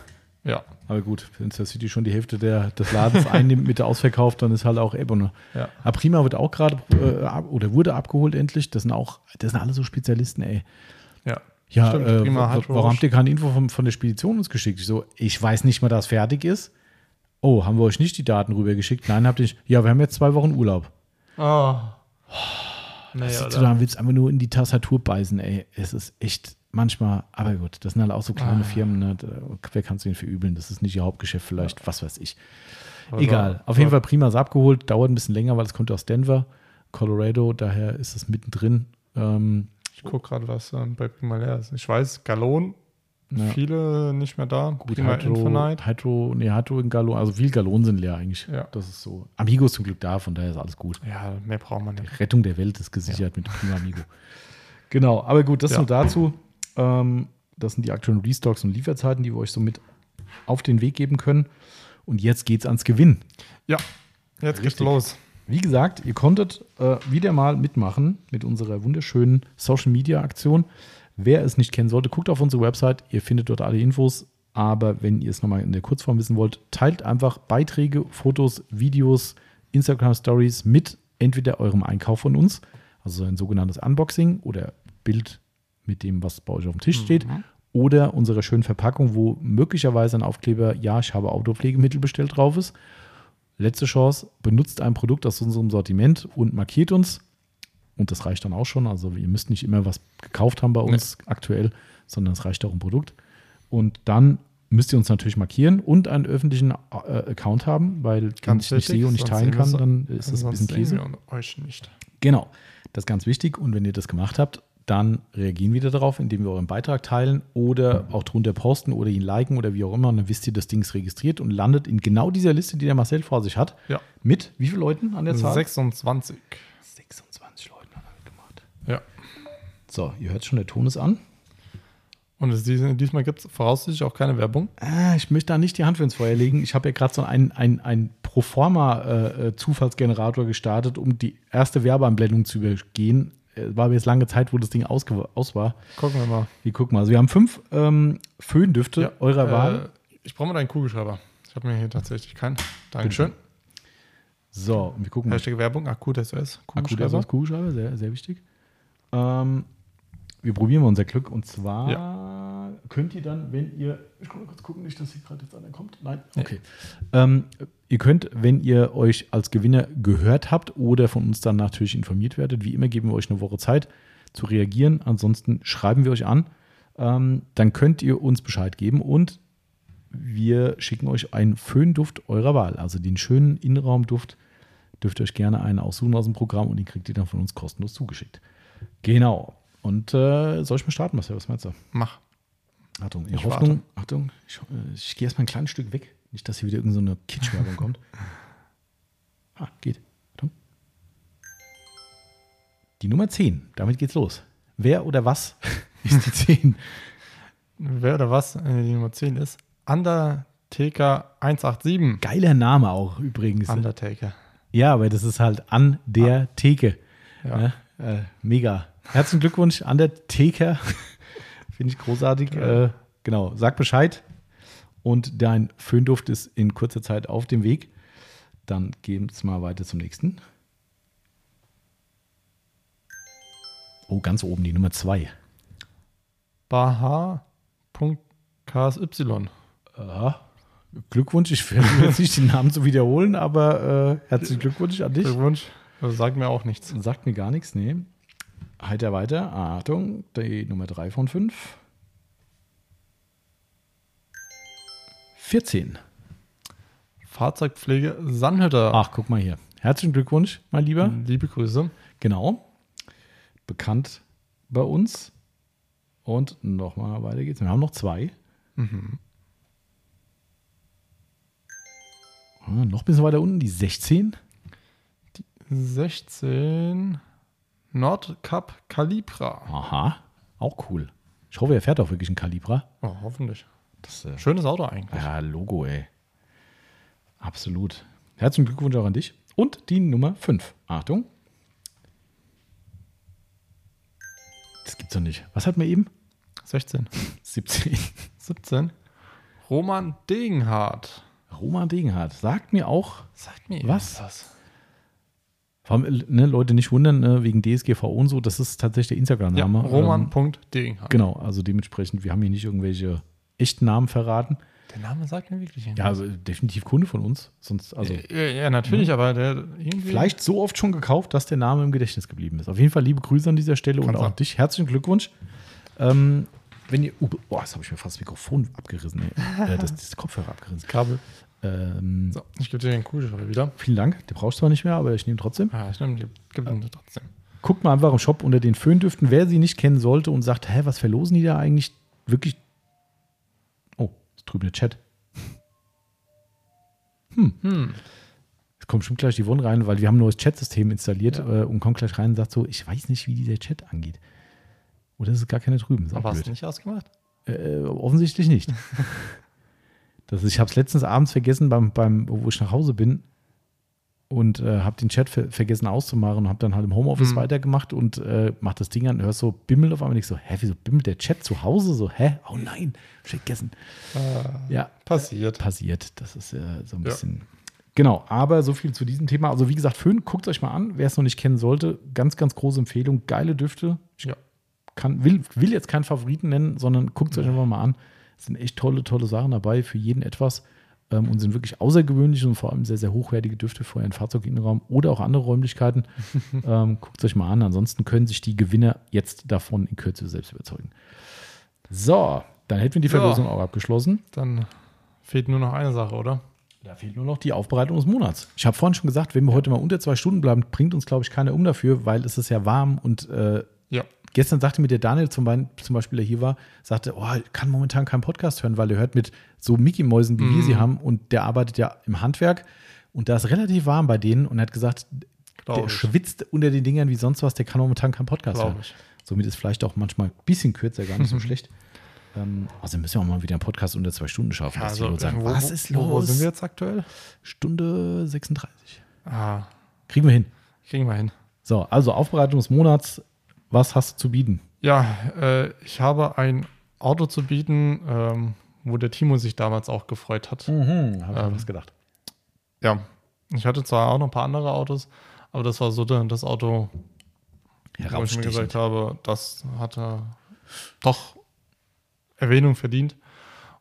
Ja, Aber gut, wenn der City schon die Hälfte der, des Ladens einnimmt mit der Ausverkauf, dann ist halt auch Ebene. ja. Aber Prima wird auch gerade äh, oder wurde abgeholt endlich. Das sind auch, das sind alle so Spezialisten, ey. Ja. Ja, Stimmt, äh, warum habt ihr keine Info von, von der Spedition uns geschickt? Ich so, ich weiß nicht mal, dass fertig ist. Oh, haben wir euch nicht die Daten rübergeschickt? Nein, habt ihr nicht. Ja, wir haben jetzt zwei Wochen Urlaub. Oh. Nee, Das sitzt Alter. du da und willst einfach nur in die Tastatur beißen, ey. Es ist echt manchmal, aber gut, das sind halt auch so kleine Ah. Firmen, ne? Wer kannst du ihnen verübeln? Das ist nicht ihr Hauptgeschäft vielleicht, was weiß ich. Also, Egal. Auf jeden Fall prima ist abgeholt. Dauert ein bisschen länger, weil es kommt aus Denver, Colorado. Daher ist es mittendrin. Ähm, Ich gucke gerade, was ähm, bei Prima leer ist. Ich weiß, Galon, Ja. viele nicht mehr da. gut, Prima Hydro, Infinite. Hydro, nee, Hydro in Galon, also viel Galon sind leer eigentlich. Ja. Das ist so. Amigo ist zum Glück da, von daher ist alles gut. Ja, mehr braucht man nicht. Rettung der Welt ist gesichert mit Prima Amigo. Genau, aber gut, das Ja. nur dazu. Ähm, das sind die aktuellen Restocks und Lieferzeiten, die wir euch so mit auf den Weg geben können. Und jetzt geht's ans Gewinn. Ja, jetzt geht's Richtig. los. Wie gesagt, ihr konntet äh, wieder mal mitmachen mit unserer wunderschönen Social Media Aktion. Wer es nicht kennen sollte, guckt auf unsere Website. Ihr findet dort alle Infos. Aber wenn ihr es nochmal in der Kurzform wissen wollt, teilt einfach Beiträge, Fotos, Videos, Instagram Stories mit entweder eurem Einkauf von uns, also ein sogenanntes Unboxing oder Bild mit dem, was bei euch auf dem Tisch steht, oder unserer schönen Verpackung, wo möglicherweise ein Aufkleber, ja, ich habe Autopflegemittel bestellt drauf ist. Letzte Chance, benutzt ein Produkt aus unserem Sortiment und markiert uns. Und das reicht dann auch schon. Also ihr müsst nicht immer was gekauft haben bei uns aktuell, sondern es reicht auch ein Produkt. Und dann müsst ihr uns natürlich markieren und einen öffentlichen äh, Account haben, weil wenn ich nicht sehe und nicht teilen kann, dann ist das ein bisschen Käse. euch nicht. Genau, das ist ganz wichtig. Und wenn ihr das gemacht habt, dann reagieren wir darauf, indem wir euren Beitrag teilen oder auch drunter posten oder ihn liken oder wie auch immer. Und dann wisst ihr, das Ding ist registriert und landet in genau dieser Liste, die der Marcel vor sich hat. Ja. Mit wie vielen Leuten an der Zahl? 26. 26 Leuten haben wir mitgemacht. Ja. So, ihr hört schon, der Ton ist an. Und es, dies- diesmal gibt es voraussichtlich auch keine Werbung. Ah, ich möchte da nicht die Hand für ins Feuer legen. Ich habe ja gerade so einen ein, ein Proforma-Zufallsgenerator gestartet, um die erste Werbeanblendung zu übergehen. Äh, War jetzt lange Zeit, wo das Ding ausge aus war. Gucken wir mal. Wir gucken mal. Also wir haben fünf ähm, Föhndüfte eurer Wahl. Äh, ich brauche mal deinen Kugelschreiber. Ich habe mir hier tatsächlich keinen. Dankeschön. So, und wir gucken mal. Hashtag Werbung, Akut SOS, Akku Kugelschreiber. Kugelschreiber, sehr, sehr wichtig. Ähm, wir probieren mal unser Glück. Und zwar könnt ihr dann, wenn ihr. Ich kann mal kurz gucken, nicht, dass hier gerade jetzt einer kommt. Nein, Nee. okay. Ähm, ihr könnt, wenn ihr euch als Gewinner gehört habt oder von uns dann natürlich informiert werdet, wie immer geben wir euch eine Woche Zeit zu reagieren. Ansonsten schreiben wir euch an. Ähm, dann könnt ihr uns Bescheid geben und wir schicken euch einen Föhnduft eurer Wahl. Also den schönen Innenraumduft dürft ihr euch gerne einen aussuchen aus dem Programm und den kriegt ihr dann von uns kostenlos zugeschickt. Genau. Und äh, soll ich mal starten, Marcel? Was meinst du? Mach. Achtung, Ich Hoffnung, Achtung, ich, äh, ich gehe erstmal ein kleines Stück weg. Nicht, dass hier wieder irgendeine so Kitschwerbung kommt. Ah, geht. Achtung. Die Nummer 10, damit geht's los. Wer oder was ist die 10? Wer oder was äh, die Nummer 10 ist? Undertaker 187. Geiler Name auch übrigens. Undertaker. Ja, aber das ist halt an der Theke. Ja. Ne? Äh, mega. Herzlichen Glückwunsch an der Theke. Finde ich großartig. Ja. Äh, genau, sag Bescheid. Und dein Föhnduft ist in kurzer Zeit auf dem Weg. Dann gehen wir mal weiter zum nächsten. Oh, ganz oben die Nummer 2. Baha.ksy. Ja, Glückwunsch. Ich werde jetzt nicht den Namen zu wiederholen, aber äh, herzlichen Glückwunsch an dich. Glückwunsch. Das sagt mir auch nichts. Sagt mir gar nichts, nee. Heiter weiter. Achtung, die Nummer 3 von 5. Fahrzeugpflege Sannhütter. Ach, guck mal hier. Herzlichen Glückwunsch, mein Lieber. Liebe Grüße. Genau. Bekannt bei uns. Und nochmal weiter geht's. Wir haben noch zwei. Ah, noch ein bisschen weiter unten, die 16. 16 Nordcup Calibra. Aha, auch cool. Ich hoffe, er fährt auch wirklich einen Calibra. Oh, hoffentlich. Das, äh, Schönes Auto eigentlich. ja, Logo, ey. Absolut. Herzlichen Glückwunsch auch an dich. Und die Nummer 5. Achtung. Das gibt's doch nicht. Was hatten wir eben? 16. 17. 17. Roman Degenhardt. Roman Degenhardt. Sagt mir auch, Sagt mir Was? was. Vor allem, ne, Leute nicht wundern, ne, wegen DSGVO und so, das ist tatsächlich der Ja, Instagram-Name. Ähm, Roman.degenhardt. genau, also dementsprechend, wir haben hier nicht irgendwelche echten Namen verraten. Der Name sagt mir wirklich Ja, also definitiv Kunde von uns. Sonst, also ja, ja, natürlich, aber der vielleicht so oft schon gekauft, dass der Name im Gedächtnis geblieben ist. Auf jeden Fall liebe Grüße an dieser Stelle Kann und auch dich. Herzlichen Glückwunsch. Ähm, wenn ihr, oh, boah, jetzt habe ich mir fast das Mikrofon abgerissen, ey. äh, das, das Kopfhörer abgerissen. Kabel. Ähm, So, ich gebe dir den Kugelschreiber wieder. vielen Dank. Den brauchst du zwar nicht mehr, aber ich nehme trotzdem. Ja, ich nehme die. Gib ihn dir trotzdem. Guckt mal einfach im Shop unter den Föhndüften, wer sie nicht kennen sollte und sagt, hä, was verlosen die da eigentlich? Wirklich. Oh, ist drüben der Chat. Hm. Es kommt bestimmt gleich die Wunde rein, weil wir haben ein neues Chatsystem installiert äh, und kommt gleich rein und sagt so, ich weiß nicht, wie dieser Chat angeht. Oder ist es gar keine drüben? Aber hast du nicht ausgemacht? Äh, offensichtlich nicht. das ist, ich habe es letztens abends vergessen, beim, beim, wo ich nach Hause bin und äh, habe den Chat ver vergessen auszumachen und habe dann halt im Homeoffice Mhm. weitergemacht und äh, mach das Ding an, hörst so Bimmel auf einmal nicht so, hä, wieso bimmelt der Chat zu Hause so, hä? Oh nein, vergessen. Äh, Ja, passiert. passiert. Das ist äh, so ein Ja. bisschen. Genau, aber so viel zu diesem Thema. Also, wie gesagt, Föhn, guckt euch mal an. Wer es noch nicht kennen sollte, ganz, ganz große Empfehlung. Geile Düfte. Ich Ja. kann, will, will jetzt keinen Favoriten nennen, sondern guckt es euch einfach mal an. Sind echt tolle, tolle Sachen dabei, für jeden etwas. Ähm, und sind wirklich außergewöhnliche und vor allem sehr, sehr hochwertige Düfte für euren Fahrzeuginnenraum oder auch andere Räumlichkeiten. ähm, guckt es euch mal an. Ansonsten können sich die Gewinner jetzt davon in Kürze selbst überzeugen. So, dann hätten wir die Ja. Verlosung auch abgeschlossen. Dann fehlt nur noch eine Sache, oder? Da fehlt nur noch die Aufbereitung des Monats. Ich habe vorhin schon gesagt, wenn wir heute mal unter zwei Stunden bleiben, bringt uns, glaube ich, keiner um dafür, weil es ist ja warm und äh, Ja. gestern sagte mir der Daniel zum, Beispiel, der hier war, sagte, oh, ich kann momentan keinen Podcast hören, weil er hört mit so Mickey-Mäusen, wie wir Mhm. sie haben und der arbeitet ja im Handwerk und da ist relativ warm bei denen und er hat gesagt, Glaube der ich. schwitzt unter den Dingern wie sonst was, der kann momentan keinen Podcast Glaube hören. ich. Somit ist vielleicht auch manchmal ein bisschen kürzer gar nicht so schlecht. Ähm, also müssen wir auch mal wieder einen Podcast unter zwei Stunden schaffen. Ja, also, sagen, wo, was ist los? Wo sind wir jetzt aktuell? Stunde 36. Ah, Kriegen wir hin. kriegen wir hin. So, also Aufbereitung des Monats. Was hast du zu bieten? Ja, äh, ich habe ein Auto zu bieten, ähm, wo der Timo sich damals auch gefreut hat. Mhm, habe ich Ähm, was gedacht. Ja, ich hatte zwar auch noch ein paar andere Autos, aber das war so das Auto, wo ich mir gesagt habe, das hatte doch Erwähnung verdient.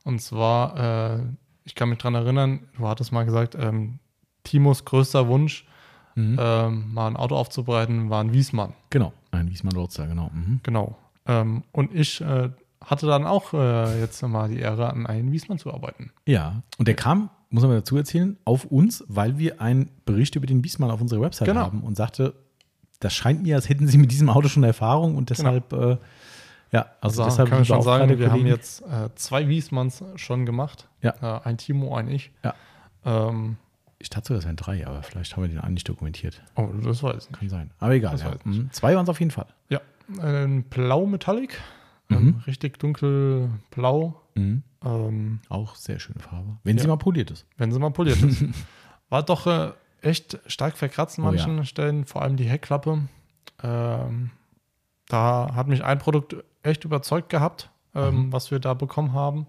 Und zwar, äh, ich kann mich dran erinnern, du hattest mal gesagt, ähm, Timos größter Wunsch, Mhm. ähm, mal ein Auto aufzubereiten, war ein Wiesmann. Genau, ein Wiesmann Lorzer, genau. Mhm. Genau. Ähm, und ich äh, hatte dann auch äh, jetzt mal die Ehre, an einen Wiesmann zu arbeiten. Ja, und der kam, muss man dazu erzählen, auf uns, weil wir einen Bericht über den Wiesmann auf unserer Website Genau. haben und sagte, das scheint mir, als hätten sie mit diesem Auto schon Erfahrung und deshalb, äh, ja, also, Also deshalb kann ich schon sagen, wir haben Auftragskollegen. jetzt äh, zwei Wiesmanns schon gemacht. Ja. Äh, ein Timo, ein ich. Ja. Ähm, Ich dachte, das wären drei, aber vielleicht haben wir den einen nicht dokumentiert. oh, das weiß ich nicht. Kann sein. Aber egal. Ja. Mhm. Zwei waren es auf jeden Fall. Ja, ein Blau Metallic. Mhm. Ähm, richtig dunkelblau. Mhm. Ähm, Auch sehr schöne Farbe. Wenn sie Ja. mal poliert ist. wenn sie mal poliert ist. War doch äh, echt stark verkratzt an Oh, manchen Stellen, vor allem die Heckklappe. Ähm, da hat mich ein Produkt echt überzeugt gehabt, ähm, Mhm. was wir da bekommen haben.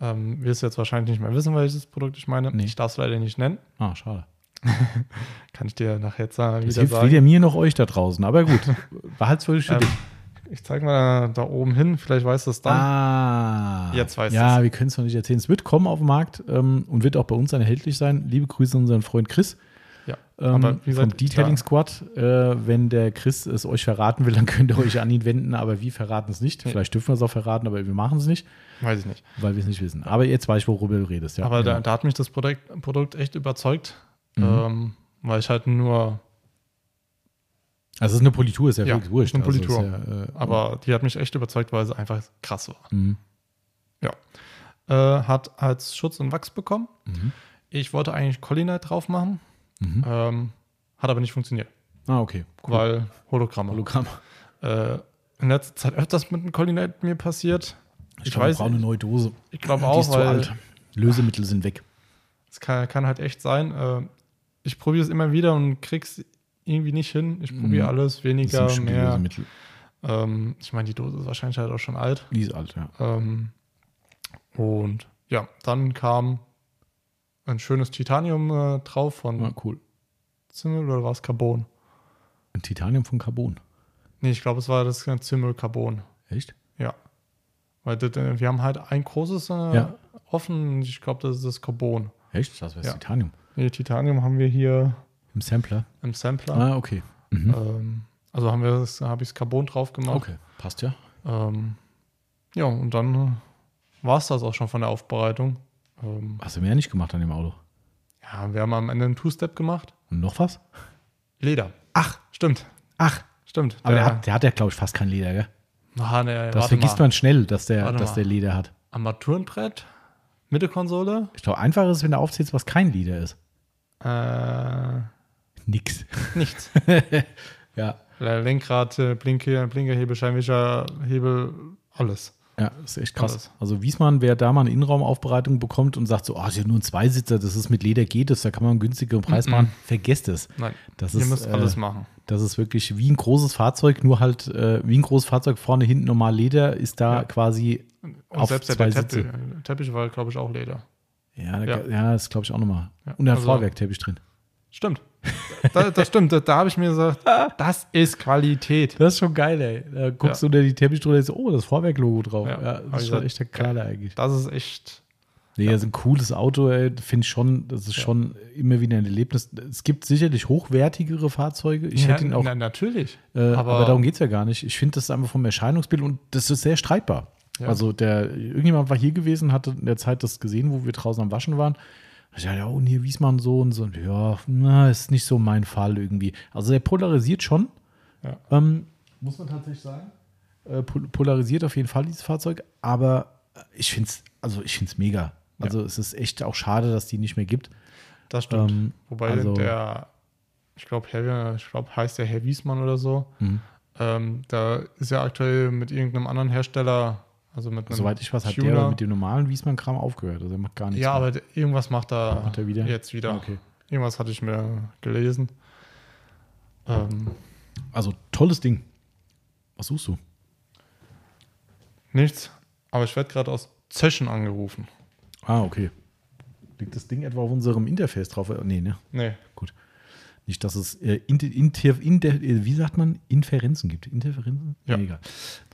Ähm, wirst jetzt wahrscheinlich nicht mehr wissen, welches Produkt ich meine. Nee. Ich darf es leider nicht nennen. Ah, schade. Kann ich dir nachher jetzt äh, Das wieder hilft sagen. weder mir noch euch da draußen. Aber gut, behalt's für dich. Ähm, ich zeige mal da oben hin, vielleicht weißt du es dann. Ah, Jetzt weißt Ja, du's. wir können es noch nicht erzählen. Es wird kommen auf den Markt ähm, und wird auch bei uns dann erhältlich sein. Liebe Grüße an unseren Freund Chris. Ja. Ähm, Aber wie gesagt, vom Detailing Squad. Äh, wenn der Chris es euch verraten will, dann könnt ihr euch an ihn wenden, aber wir verraten es nicht. Vielleicht dürfen wir es auch verraten, aber wir machen es nicht, Weiß ich nicht. weil wir es nicht wissen. Aber jetzt weiß ich, worüber du redest. Ja. Aber da, ja. da hat mich das Produkt, Produkt echt überzeugt, Mhm. ähm, weil ich halt nur, Also es ist eine Politur, ist ja, Ja, wirklich wurscht. eine Also Politur. ist ja, äh, aber die hat mich echt überzeugt, weil sie einfach krass war. mhm. Äh, hat als Schutz und Wachs bekommen. Mhm. Ich wollte eigentlich Collinite drauf machen, Mhm. ähm, hat aber nicht funktioniert, Ah, okay. Cool. weil Hologramme. Hologramm. Äh, in letzter Zeit öfters mit dem Collinite mir passiert. Ich, wir weiß, brauchen eine neue Dose. ich glaube Die auch, ist zu weil alt. Lösemittel sind weg. es kann, kann halt echt sein. Äh, ich probiere es immer wieder und krieg's irgendwie nicht hin. Ich probiere Mhm. alles, Das weniger, mehr. Lösemittel. Ähm, ich meine, die Dose ist wahrscheinlich halt auch schon alt. Die ist alt, ja. Ähm, und ja, dann kam ein schönes Titanium äh, drauf von Ah, cool. Zimmel oder war es Carbon? Ein Titanium von Carbon. Nee, ich glaube, es war das Zimmel Carbon. Echt? Ja. Weil das, äh, wir haben halt ein großes äh, Ja. offen ich glaube, das ist das Carbon. Echt? Das wäre Ja. Titanium. Nee, Titanium haben wir hier Im Sampler. im Sampler. Ah, okay. Mhm. Ähm, also haben wir habe ich das Carbon drauf gemacht. Okay, passt ja. Ähm, ja, und dann äh, war es das auch schon von der Aufbereitung. Ähm, Hast du mehr nicht gemacht an dem Auto? ja, wir haben am Ende einen Two-Step gemacht. Und noch was? Leder. Ach, Stimmt, ach. stimmt. Aber der, hat, der hat ja, glaube ich, fast kein Leder, gell? Ah, nee, Das vergisst mal. man schnell, dass der, Warte dass der Leder hat. Armaturenbrett, Mittelkonsole, Ich glaube, einfacher ist, wenn du aufzählst, was kein Leder ist. äh, Nix. nichts. Ja. Lenkrad, äh, Blinker, Blinkerhebel, Scheinwischer, Hebel, alles. Ja, das ist echt krass. Alles. Also Wiesmann, wer da mal eine Innenraumaufbereitung bekommt und sagt so, oh, ist ja nur ein Zweisitzer, das ist mit Leder geht es, da kann man einen günstigeren Preis Mhm. machen, vergesst es. Nein, Das ihr ist, müsst äh, alles machen. Das ist wirklich wie ein großes Fahrzeug, nur halt äh, wie ein großes Fahrzeug, vorne, hinten normal Leder, ist da Ja. quasi Und auf selbst der zwei Teppich, Sitze. Teppich war, glaube ich, auch Leder. Ja, da, Ja. ja. das glaube ich auch nochmal. Ja, Und ein also- Vorwerkteppich drin. Stimmt. Da, das stimmt. Da, da habe ich mir gesagt, das ist Qualität. Das ist schon geil, ey. Da guckst du unter die Teppich drunter und denkst, oh, das Vorwerk-Logo drauf. Ja, Ja, das ist schon echt der Knaller eigentlich. Das ist echt. Nee, das ist ein cooles Auto, ey. Finde ich schon, das ist Ja. schon immer wieder ein Erlebnis. Es gibt sicherlich hochwertigere Fahrzeuge. Ich hätte ihn auch, na, natürlich. äh, aber, aber- darum geht es ja gar nicht. Ich finde das einfach vom Erscheinungsbild und das ist sehr streitbar. Ja. Also der, irgendjemand war hier gewesen, hatte in der Zeit das gesehen, wo wir draußen am Waschen waren. Ich dachte, ja, und hier Wiesmann so und so. Und ja, na, ist nicht so mein Fall irgendwie. Also der polarisiert schon. Ja. Ähm, muss man tatsächlich sagen. Äh, pol- polarisiert auf jeden Fall dieses Fahrzeug, aber ich finde es, also ich mega. Also es ist echt auch schade, dass die nicht mehr gibt. Das stimmt. Ähm, Wobei also- der, ich glaube, Herr, ich glaube, heißt der Herr Wiesmann oder so. Mhm. Ähm, da ist ja aktuell mit irgendeinem anderen Hersteller, also mit einem Soweit ich weiß, hat Tuner. der mit dem normalen Wiesmann-Kram aufgehört. Also er macht gar nichts. Ja, mehr. aber irgendwas macht er, Macht er wieder? jetzt wieder. Okay. Irgendwas hatte ich mir gelesen. Ähm, Also tolles Ding. Was suchst du? nichts, aber ich werde gerade aus Zöschen angerufen. Ah, okay. Liegt das Ding etwa auf unserem Interface drauf? Nee, ne? Nee, Nicht, dass es äh, inter, inter, inter, äh, wie sagt man, Inferenzen gibt. Interferenzen? Ja. Nee, egal.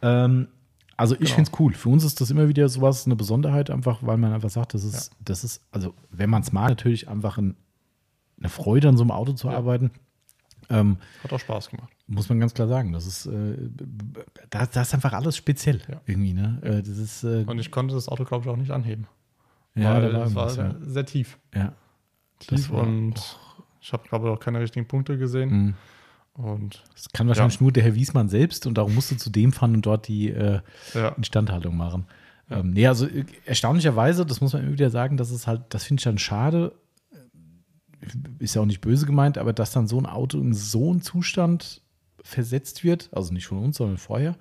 Ähm, also ich Genau. finde es cool. Für uns ist das immer wieder sowas, eine Besonderheit, einfach, weil man einfach sagt, das ist, das ist, also wenn man es mag, natürlich einfach ein, eine Freude an so einem Auto zu Ja. arbeiten. Ähm, hat auch Spaß gemacht. muss man ganz klar sagen. Das ist, äh, da, da ist einfach alles speziell Ja. irgendwie, ne? Äh, das ist, äh, Und ich konnte das Auto, glaube ich, auch nicht anheben. ja, weil da war es war ja. sehr tief. ja. Das Tief und ich habe, glaube ich, auch keine richtigen Punkte gesehen. Mhm. Und Das kann wahrscheinlich nur der Herr Wiesmann selbst und darum musste zu dem fahren und dort die äh, ja, Instandhaltung machen. Ja. Ähm, nee, also äh, erstaunlicherweise, das muss man immer wieder sagen, das ist halt, das finde ich dann schade, äh, ist ja auch nicht böse gemeint, aber dass dann so ein Auto in so einen Zustand versetzt wird, also nicht von uns, sondern vorher.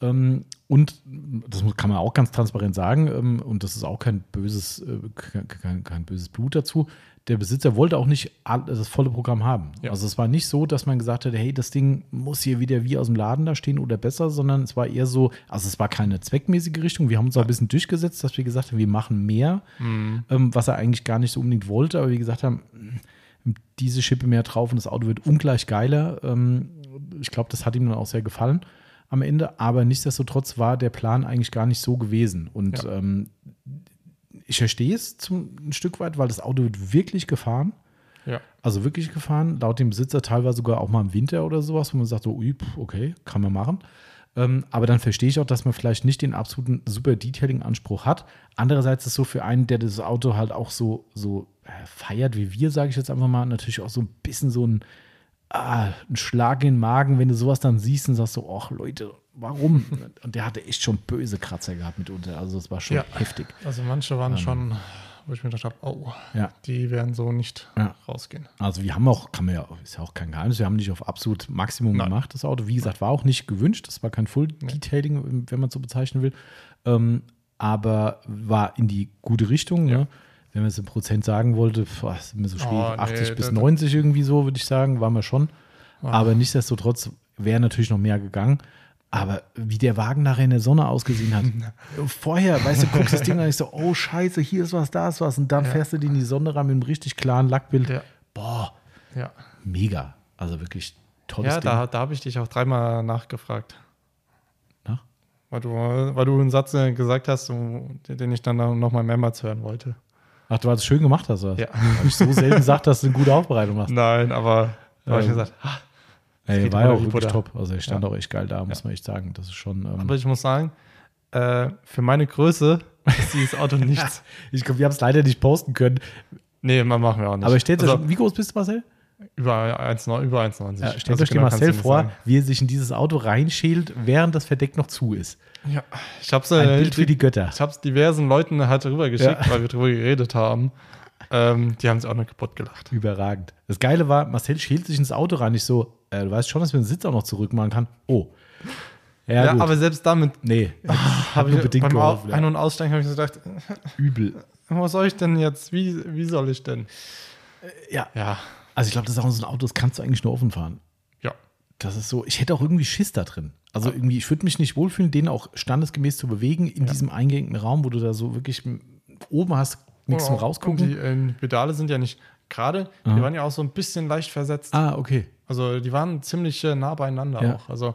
Ähm, und das kann man auch ganz transparent sagen, ähm, und das ist auch kein böses, äh, kein, kein, kein böses Blut dazu. Der Besitzer wollte auch nicht das volle Programm haben. Ja. Also es war nicht so, dass man gesagt hat, hey, das Ding muss hier wieder wie aus dem Laden da stehen oder besser, sondern es war eher so, also es war keine zweckmäßige Richtung. Wir haben uns auch ein bisschen durchgesetzt, dass wir gesagt haben, wir machen mehr, Mhm. ähm, was er eigentlich gar nicht so unbedingt wollte, aber wir gesagt haben, mh, diese Schippe mehr drauf und das Auto wird ungleich geiler. Ähm, ich glaube, das hat ihm dann auch sehr gefallen am Ende, aber nichtsdestotrotz war der Plan eigentlich gar nicht so gewesen. Und ähm, ich verstehe es zum, ein Stück weit, weil das Auto wird wirklich gefahren. Ja. Also wirklich gefahren, laut dem Besitzer teilweise sogar auch mal im Winter oder sowas, wo man sagt, so, ui, okay, kann man machen. Ähm, aber dann verstehe ich auch, dass man vielleicht nicht den absoluten super Detailing-Anspruch hat. Andererseits ist es so für einen, der das Auto halt auch so, so äh, feiert wie wir, sage ich jetzt einfach mal, natürlich auch so ein bisschen so ein, ah, ein Schlag in den Magen, wenn du sowas dann siehst und sagst so, ach Leute, warum? und der hatte echt schon böse Kratzer gehabt mitunter. Also das war schon Ja. heftig. Also manche waren schon, wo ich mir gedacht habe, oh, Ja. die werden so nicht Ja. rausgehen. Also wir haben auch, kann man ja, ist ja auch kein Geheimnis, wir haben nicht auf absolut Maximum Nein. gemacht, das Auto. Wie gesagt, war auch nicht gewünscht, das war kein Full Detailing, wenn man es so bezeichnen will. Ähm, aber war in die gute Richtung. Ne? Wenn man es in Prozent sagen wollte, boah, ist immer so schwierig. Oh, nee, 80 bis das- 90 irgendwie so, würde ich sagen, waren wir schon. Aber nichtsdestotrotz wäre natürlich noch mehr gegangen. Aber wie der Wagen nachher in der Sonne ausgesehen hat. Vorher, weißt du, guckst das Ding an ich so, oh Scheiße, hier ist was, da ist was. Und dann fährst du die in die Sonne rein mit einem richtig klaren Lackbild. Ja. Boah, Ja, mega. Also wirklich tolles ja Ding. da, da habe ich dich auch dreimal nachgefragt. Na? Weil du, weil du einen Satz äh, gesagt hast, den ich dann noch mal mehrmals hören wollte. Ach, du hast es schön gemacht, hast du das? Ja. Habe ich so selten gesagt, dass du eine gute Aufbereitung machst. Nein, aber da habe ich Ähm, gesagt, ah, Ey, war ja auch wirklich top. Also er stand auch echt geil da, muss man echt sagen. Das ist schon. Ähm, aber ich muss sagen, äh, für meine Größe ist dieses Auto nichts. ich glaube, wir haben es leider nicht posten können. Nee, man machen wir auch nicht. Aber stellt also, wie groß bist du, Marcel? über 1,9, über 1,90. Ja, stellt Also euch genau Marcel vor, sagen. wie er sich in dieses Auto reinschält, während das Verdeck noch zu ist. Ja, ich habe es Ein äh, Bild für die Götter. ich hab's diversen Leuten halt rübergeschickt, Ja. weil wir drüber geredet haben. Ähm, die haben sich auch noch kaputt gelacht. Überragend. Das Geile war, Marcel schält sich ins Auto rein. Ich so, äh, du weißt schon, dass man den Sitz auch noch zurückmachen kann. Oh. Ja, Ja, aber selbst damit nee, habe ich nur bedingt beim geholfen. Ein- Ja. und Aussteigen habe ich so gedacht, Übel. was soll ich denn jetzt? Wie, wie soll ich denn? Ja. Ja, Also ich glaube, das ist auch so ein Auto, das kannst du eigentlich nur offen fahren. ja. Das ist so, ich hätte auch irgendwie Schiss da drin. Also irgendwie, ich würde mich nicht wohlfühlen, den auch standesgemäß zu bewegen in diesem eingängten Raum, wo du da so wirklich oben hast, nichts zum Rausgucken. Die äh, Pedale sind ja nicht gerade, die Aha. waren ja auch so ein bisschen leicht versetzt. ah, okay. Also die waren ziemlich äh, nah beieinander Ja. auch. Also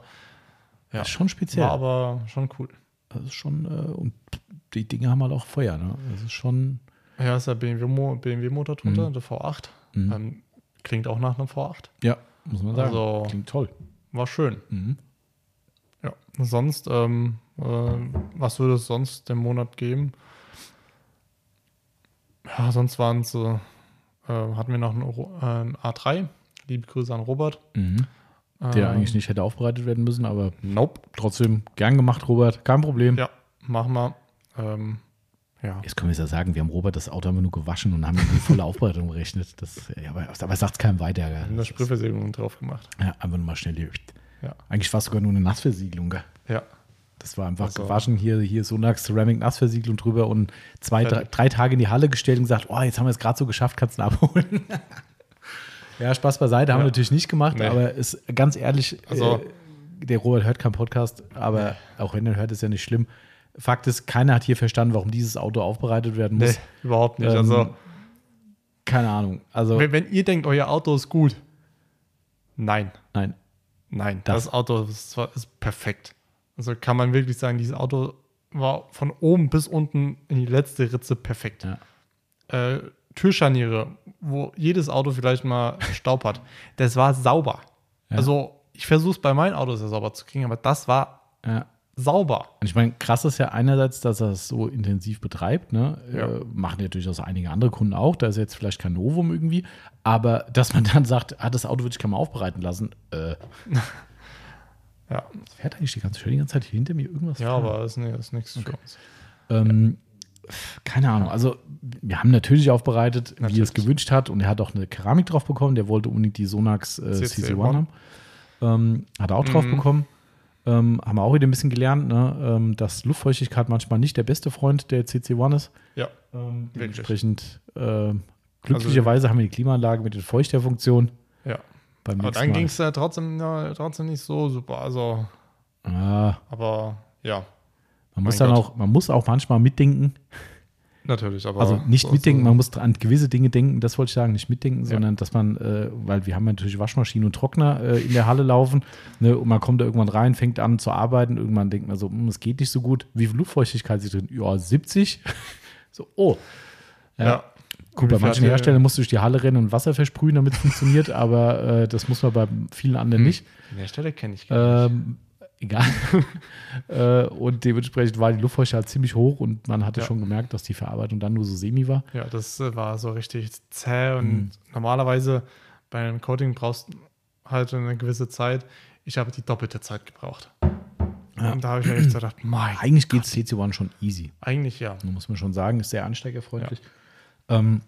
Ja. Ist schon speziell. war aber schon cool. Das ist schon, äh, und die Dinge haben halt auch Feuer, ne? Das ist schon, Ja, ist der BMW-Motor BMW drunter, Mhm. der V8. Mhm. Ähm, klingt auch nach einem V8. ja, muss man sagen. Also- Klingt toll. War schön. Mhm. Ja. Sonst, ähm, äh, was würde es sonst den Monat geben? Ja, sonst waren es, äh, äh, hatten wir noch einen, Ro- äh, einen A3. Liebe Grüße an Robert. Mhm. Der Ähm, eigentlich nicht hätte aufbereitet werden müssen, aber Nope. trotzdem gern gemacht, Robert. Kein Problem. Ja, machen wir. Ähm, ja. Jetzt können wir es ja sagen, wir haben Robert das Auto nur gewaschen und haben die volle Aufbereitung berechnet. Das, ja, aber, aber sagt es keinem weiter. gell? Wir haben eine Sprühversiegelung drauf gemacht. Ja, einfach nur mal schnell die. Ja. Eigentlich war es sogar nur eine Nassversiegelung. Gell? Ja. Das war einfach Also- gewaschen, hier, hier Sonax Ceramic Nassversiegelung drüber und zwei, drei, drei Tage in die Halle gestellt und gesagt, oh, jetzt haben wir es gerade so geschafft, kannst du ihn abholen. ja, Spaß beiseite, haben wir Ja. natürlich nicht gemacht, Nee. aber ist ganz ehrlich, Also- äh, der Robert hört keinen Podcast, aber auch wenn er hört, ist ja nicht schlimm. Fakt ist, keiner hat hier verstanden, warum dieses Auto aufbereitet werden muss. Nee, überhaupt nicht. Ähm, also, Keine Ahnung. Also, wenn, wenn ihr denkt, euer Auto ist gut, nein. nein. Nein, Das- das, Auto ist, ist perfekt. Also kann man wirklich sagen, dieses Auto war von oben bis unten in die letzte Ritze perfekt. Ja. Äh, Türscharniere, wo jedes Auto vielleicht mal Staub hat, das war sauber. Ja. Also ich versuche es bei meinen Autos ja sauber zu kriegen, aber das war Ja. sauber. Und ich meine, krass ist ja einerseits, dass er es so intensiv betreibt. Ne? Ja. Äh, machen ja durchaus einige andere Kunden auch. Da ist jetzt vielleicht kein Novum irgendwie. Aber dass man dann sagt, ah, das Auto würde ich gerne mal aufbereiten lassen. Äh, Ja, das fährt eigentlich die ganze, die ganze Zeit hier hinter mir irgendwas. ja fahren. aber ist, nee, ist nichts uns. Ähm, keine Ahnung. Also, wir haben natürlich aufbereitet, wie er es Natürlich. gewünscht hat. Und er hat auch eine Keramik drauf bekommen. Der wollte unbedingt die Sonax äh, CC1 CC1 haben. Ähm, hat er auch drauf Mhm. bekommen. Ähm, haben wir auch wieder ein bisschen gelernt, ne? ähm, dass Luftfeuchtigkeit manchmal nicht der beste Freund der CC1 ist. Ja, Ähm, dementsprechend äh, glücklicherweise haben wir die Klimaanlage mit den Feuchterfunktionen. ja. Beim Aber dann ging es ja trotzdem, ja, trotzdem nicht so super. Also, Ah, aber ja, man muss Mein dann Gott. auch, man muss auch manchmal mitdenken. natürlich. Aber Also nicht so- mitdenken, so- man muss an gewisse Dinge denken, das wollte ich sagen, nicht mitdenken, Ja. sondern dass man, äh, weil wir haben natürlich Waschmaschinen und Trockner äh, in der Halle laufen ne, und man kommt da irgendwann rein, fängt an zu arbeiten, irgendwann denkt man so, hm, es geht nicht so gut. Wie viel Luftfeuchtigkeit ist drin? Ja, 70. so, oh. Ja. Ja. Gut, bei manchen der- Herstellern musst du durch die Halle rennen und Wasser versprühen, damit es funktioniert, aber äh, das muss man bei vielen anderen nicht. Den Hersteller kenne ich gar nicht. Ähm, egal. äh, und dementsprechend war die Luftfeuchtigkeit ziemlich hoch und man hatte Ja. schon gemerkt, dass die Verarbeitung dann nur so semi war. Ja, das äh, war so richtig zäh und Mhm. normalerweise bei einem Coating brauchst du halt eine gewisse Zeit. Ich habe die doppelte Zeit gebraucht. Ja. Und da habe ich mir echt gedacht, mein, Eigentlich geht CC1 schon easy, eigentlich ja. muss man schon sagen. Ist sehr ansteigerfreundlich. Ähm,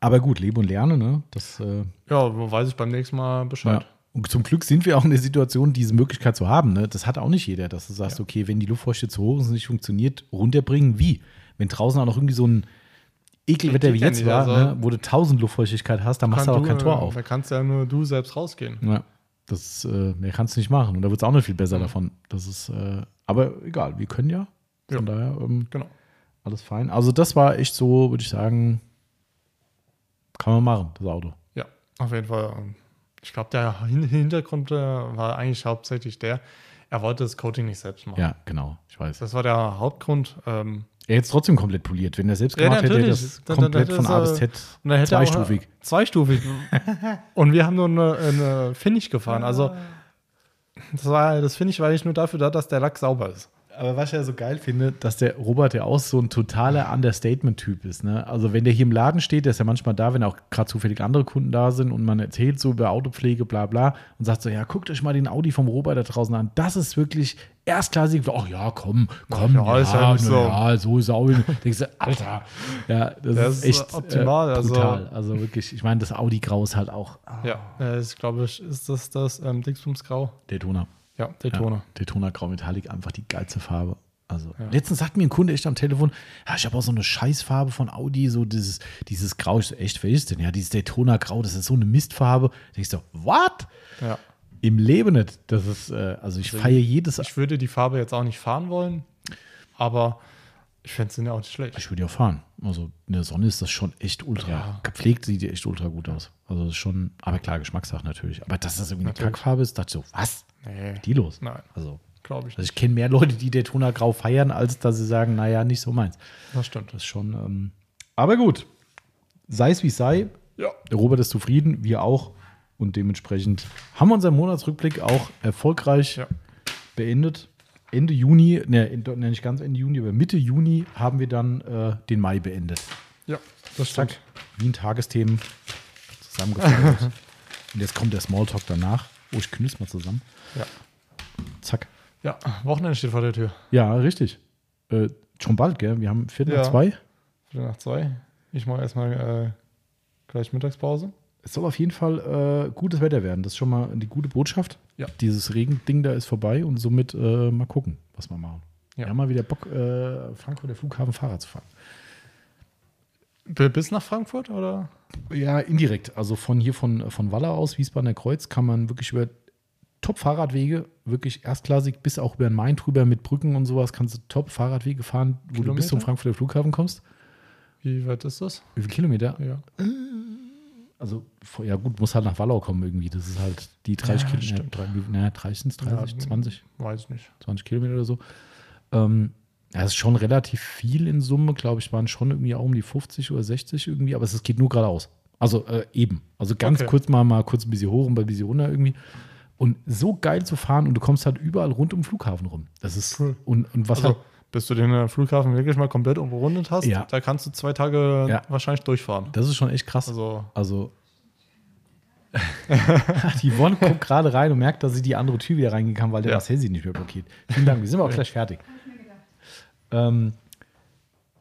aber gut, lebe und lerne, ne? Das, äh, Ja, wo weiß ich beim nächsten Mal Bescheid. ja. Und zum Glück sind wir auch in der Situation, diese Möglichkeit zu haben. Ne? Das hat auch nicht jeder, dass du sagst, Ja. okay, wenn die Luftfeuchte zu hoch ist und nicht funktioniert, runterbringen, wie? Wenn draußen auch noch irgendwie so ein Ekelwetter wie ja jetzt war, also- ne? wo du 1000 Luftfeuchtigkeit hast, dann machst du aber kein Tor äh, auf. Da kannst ja nur du selbst rausgehen. Ja, das äh, mehr kannst du nicht machen. Und da wird es auch nicht viel besser Mhm. davon. Das ist, äh, aber egal, wir können ja. Von daher ähm, Genau. Alles fein. Also das war echt so, würde ich sagen, kann man machen, das Auto. Ja, auf jeden Fall. Und Ich glaube, der Hin- Hintergrund äh, war eigentlich hauptsächlich der, er wollte das Coating nicht selbst machen. Ja, genau, ich weiß. Das war der Hauptgrund. Ähm, Er hätte es trotzdem komplett poliert. Wenn er selbst Ja, gemacht hätte, hätte er natürlich. das Dann- dann komplett hätte von es, A bis Z und dann hätte er auch- zweistufig. Zweistufig. und wir haben nur eine, eine Finish gefahren. Also, das, war, das Finish war eigentlich nur dafür da, dass der Lack sauber ist. Aber was ich ja so geil finde, dass der Robert ja auch so ein totaler Understatement-Typ ist. Ne? Also wenn der hier im Laden steht, der ist ja manchmal da, wenn auch gerade zufällig andere Kunden da sind und man erzählt so über Autopflege, bla bla, und sagt so, ja, guckt euch mal den Audi vom Robert da draußen an. Das ist wirklich erstklassig. Ach ja, komm, komm, Ja, ja, ist ja ja, nicht so. ja so ist auch. Denkst du, Alter, ja, das, Das ist echt optimal, Äh, also- brutal. Also, wirklich, ich meine, das Audi-Grau ist halt auch Ja, äh, ich glaube, ist das das ähm, Dingsbumsgrau? Daytona. Ja, Daytona. Ja, Daytona Grau Metallic, einfach die geilste Farbe. Also, Ja. letztens sagt mir ein Kunde echt am Telefon, ja, ich habe auch so eine Scheißfarbe von Audi, so dieses, dieses Grau. Ich so, echt, wer ist denn? Ja, dieses Daytona Grau, das ist so eine Mistfarbe. Da ich so, what? Ja. Im Leben nicht. Das ist, äh, also ich feiere jedes. Ich würde die Farbe jetzt auch nicht fahren wollen, aber ich fände sie ja auch nicht schlecht. Ich würde ja fahren. Also in der Sonne ist das schon echt ultra. Ja. Gepflegt sieht die echt ultra gut aus. Also das ist schon, aber klar, Geschmackssache natürlich. Aber dass das irgendwie eine Natürlich. Kackfarbe ist, dachte ich so, was? Nee, Die los? Nein. Also, glaube ich also ich kenne mehr Leute, die Daytona Grau feiern, als dass sie sagen, naja, nicht so meins. Das stimmt. Das ist schon. Ähm, aber gut. Sei es wie es sei. Ja. Der Robert ist zufrieden, wir auch. Und dementsprechend haben wir unseren Monatsrückblick auch erfolgreich Ja. beendet. Ende Juni, ne, ne, nicht ganz Ende Juni, aber Mitte Juni haben wir dann äh, den Mai beendet. Ja, das Zack, stimmt. wie ein Tagesthemen zusammengefasst. Und jetzt kommt der Smalltalk danach. Oh, ich knüss mal zusammen. Ja. Zack. ja, Wochenende steht vor der Tür. Ja, richtig. Äh, schon bald, gell? Wir haben Viertel nach Ja. zwei. Viertel nach zwei. Ich mache erstmal äh, gleich Mittagspause. Es soll auf jeden Fall äh, gutes Wetter werden. Das ist schon mal die gute Botschaft. Ja. Dieses Regending da ist vorbei und somit äh, mal gucken, was wir machen. Ja. Wir haben mal wieder Bock, äh, Frankfurter Flughafen Fahrrad zu fahren. Bis nach Frankfurt oder? Ja, indirekt. Also von hier von, von Waller aus, Wiesbadener Kreuz, kann man wirklich über Top-Fahrradwege, wirklich erstklassig, bis auch über den Main drüber mit Brücken und sowas, kannst du Top-Fahrradwege fahren, wo du bis zum Kilometer? Frankfurter Flughafen kommst. Wie weit ist das? Wie viele Kilometer? Ja. Also, ja gut, muss halt nach Wallau kommen irgendwie. Das ist halt die 30 Ja, Kilometer. Naja, 30, 30, Ja, 20. Weiß ich nicht. 20 Kilometer oder so. Ähm, das ist schon relativ viel in Summe, glaube ich, waren schon irgendwie auch um die 50 oder 60 irgendwie, aber es geht nur geradeaus. Also äh, eben. Also ganz Okay. kurz mal, mal kurz ein bisschen hoch und ein bisschen runter irgendwie. Und so geil zu fahren und du kommst halt überall rund um den Flughafen rum. Das ist Cool. und, und was Also, halt, bis du den äh, Flughafen wirklich mal komplett umrundet hast, Ja. da kannst du zwei Tage Ja. wahrscheinlich durchfahren. das ist schon echt krass. Also, Also. die Yvonne guckt gerade rein und merkt, dass sie die andere Tür wieder reingegangen, weil der Ja. Marcel sie nicht mehr blockiert. Vielen Dank, wir sind aber auch gleich fertig. Ähm,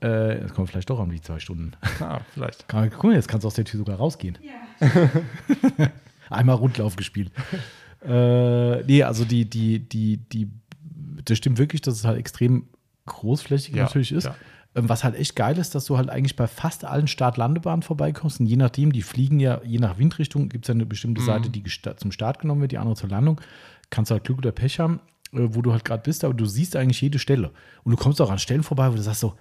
äh, das kommt vielleicht doch an die zwei Stunden. ah, vielleicht. Kann- Guck mal, jetzt kannst du aus der Tür sogar rausgehen. Einmal Rundlauf gespielt. äh, nee, also die, die, die, die, das stimmt wirklich, dass es halt extrem großflächig Ja, natürlich ist. ja. Ähm, Was halt echt geil ist, dass du halt eigentlich bei fast allen Start-Landebahnen vorbeikommst. Und je nachdem, die fliegen ja, je nach Windrichtung, gibt es ja eine bestimmte Mhm. Seite, die zum Start genommen wird, die andere zur Landung. Kannst du halt Glück oder Pech haben, wo du halt gerade bist, aber du siehst eigentlich jede Stelle. Und du kommst auch an Stellen vorbei, wo du sagst so,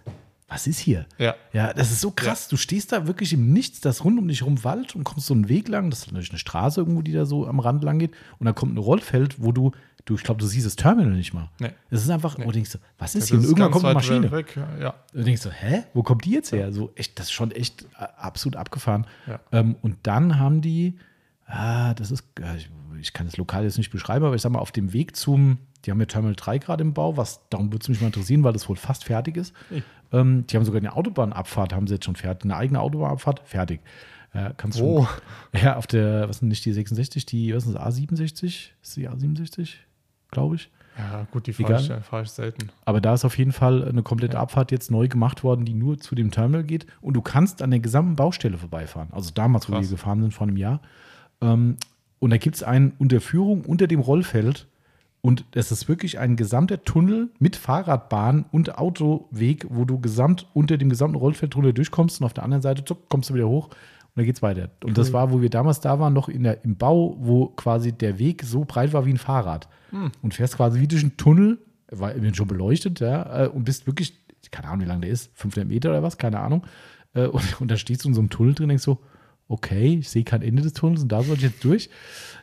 was ist hier? Ja. Ja, das ist so krass. Du stehst da wirklich im Nichts, das rund um dich rum Wald und kommst so einen Weg lang. Das ist natürlich eine Straße irgendwo, die da so am Rand lang geht. Und dann kommt ein Rollfeld, wo du Du, ich glaube, du siehst das Terminal nicht mal. Nee. Es ist einfach, Nee. wo du denkst, du, was Das ist hier? Und irgendwann kommt eine Maschine. Weg. Ja. Und du denkst so, hä? Wo kommt die jetzt her? So echt, das ist schon echt äh, absolut abgefahren. Ja. Ähm, und dann haben die, ah, das ist, ja, ich, ich kann das Lokal jetzt nicht beschreiben, aber ich sag mal, auf dem Weg zum, die haben ja Terminal 3 gerade im Bau, was darum würde es mich mal interessieren, weil das wohl fast fertig ist. Ey. Ähm, die haben sogar eine Autobahnabfahrt, haben sie jetzt schon fertig, eine eigene Autobahnabfahrt, fertig. Äh, kannst du Oh. ja, auf der, was sind nicht die 66, die, was ist das, A67? Ist die A67, glaube ich. ja, gut, die fahre ich, fahr ich selten. Aber da ist auf jeden Fall eine komplette Abfahrt jetzt neu gemacht worden, die nur zu dem Terminal geht. Und du kannst an der gesamten Baustelle vorbeifahren. Also damals, wo Krass. wir gefahren sind, vor einem Jahr. Ähm, und da gibt es einen Unterführung unter dem Rollfeld. Und es ist wirklich ein gesamter Tunnel mit Fahrradbahn und Autoweg, wo du gesamt unter dem gesamten Rollfeld drunter durchkommst und auf der anderen Seite zuck, kommst du wieder hoch und dann geht's weiter. Und das war, wo wir damals da waren, noch in der, im Bau, wo quasi der Weg so breit war wie ein Fahrrad. Und fährst quasi wie durch einen Tunnel, war schon beleuchtet, ja, äh, und bist wirklich, keine Ahnung, wie lang der ist, 500 Meter oder was, keine Ahnung. Äh, Und, und da stehst du in so einem Tunnel drin und denkst so, okay, ich sehe kein Ende des Tunnels und da soll ich jetzt durch.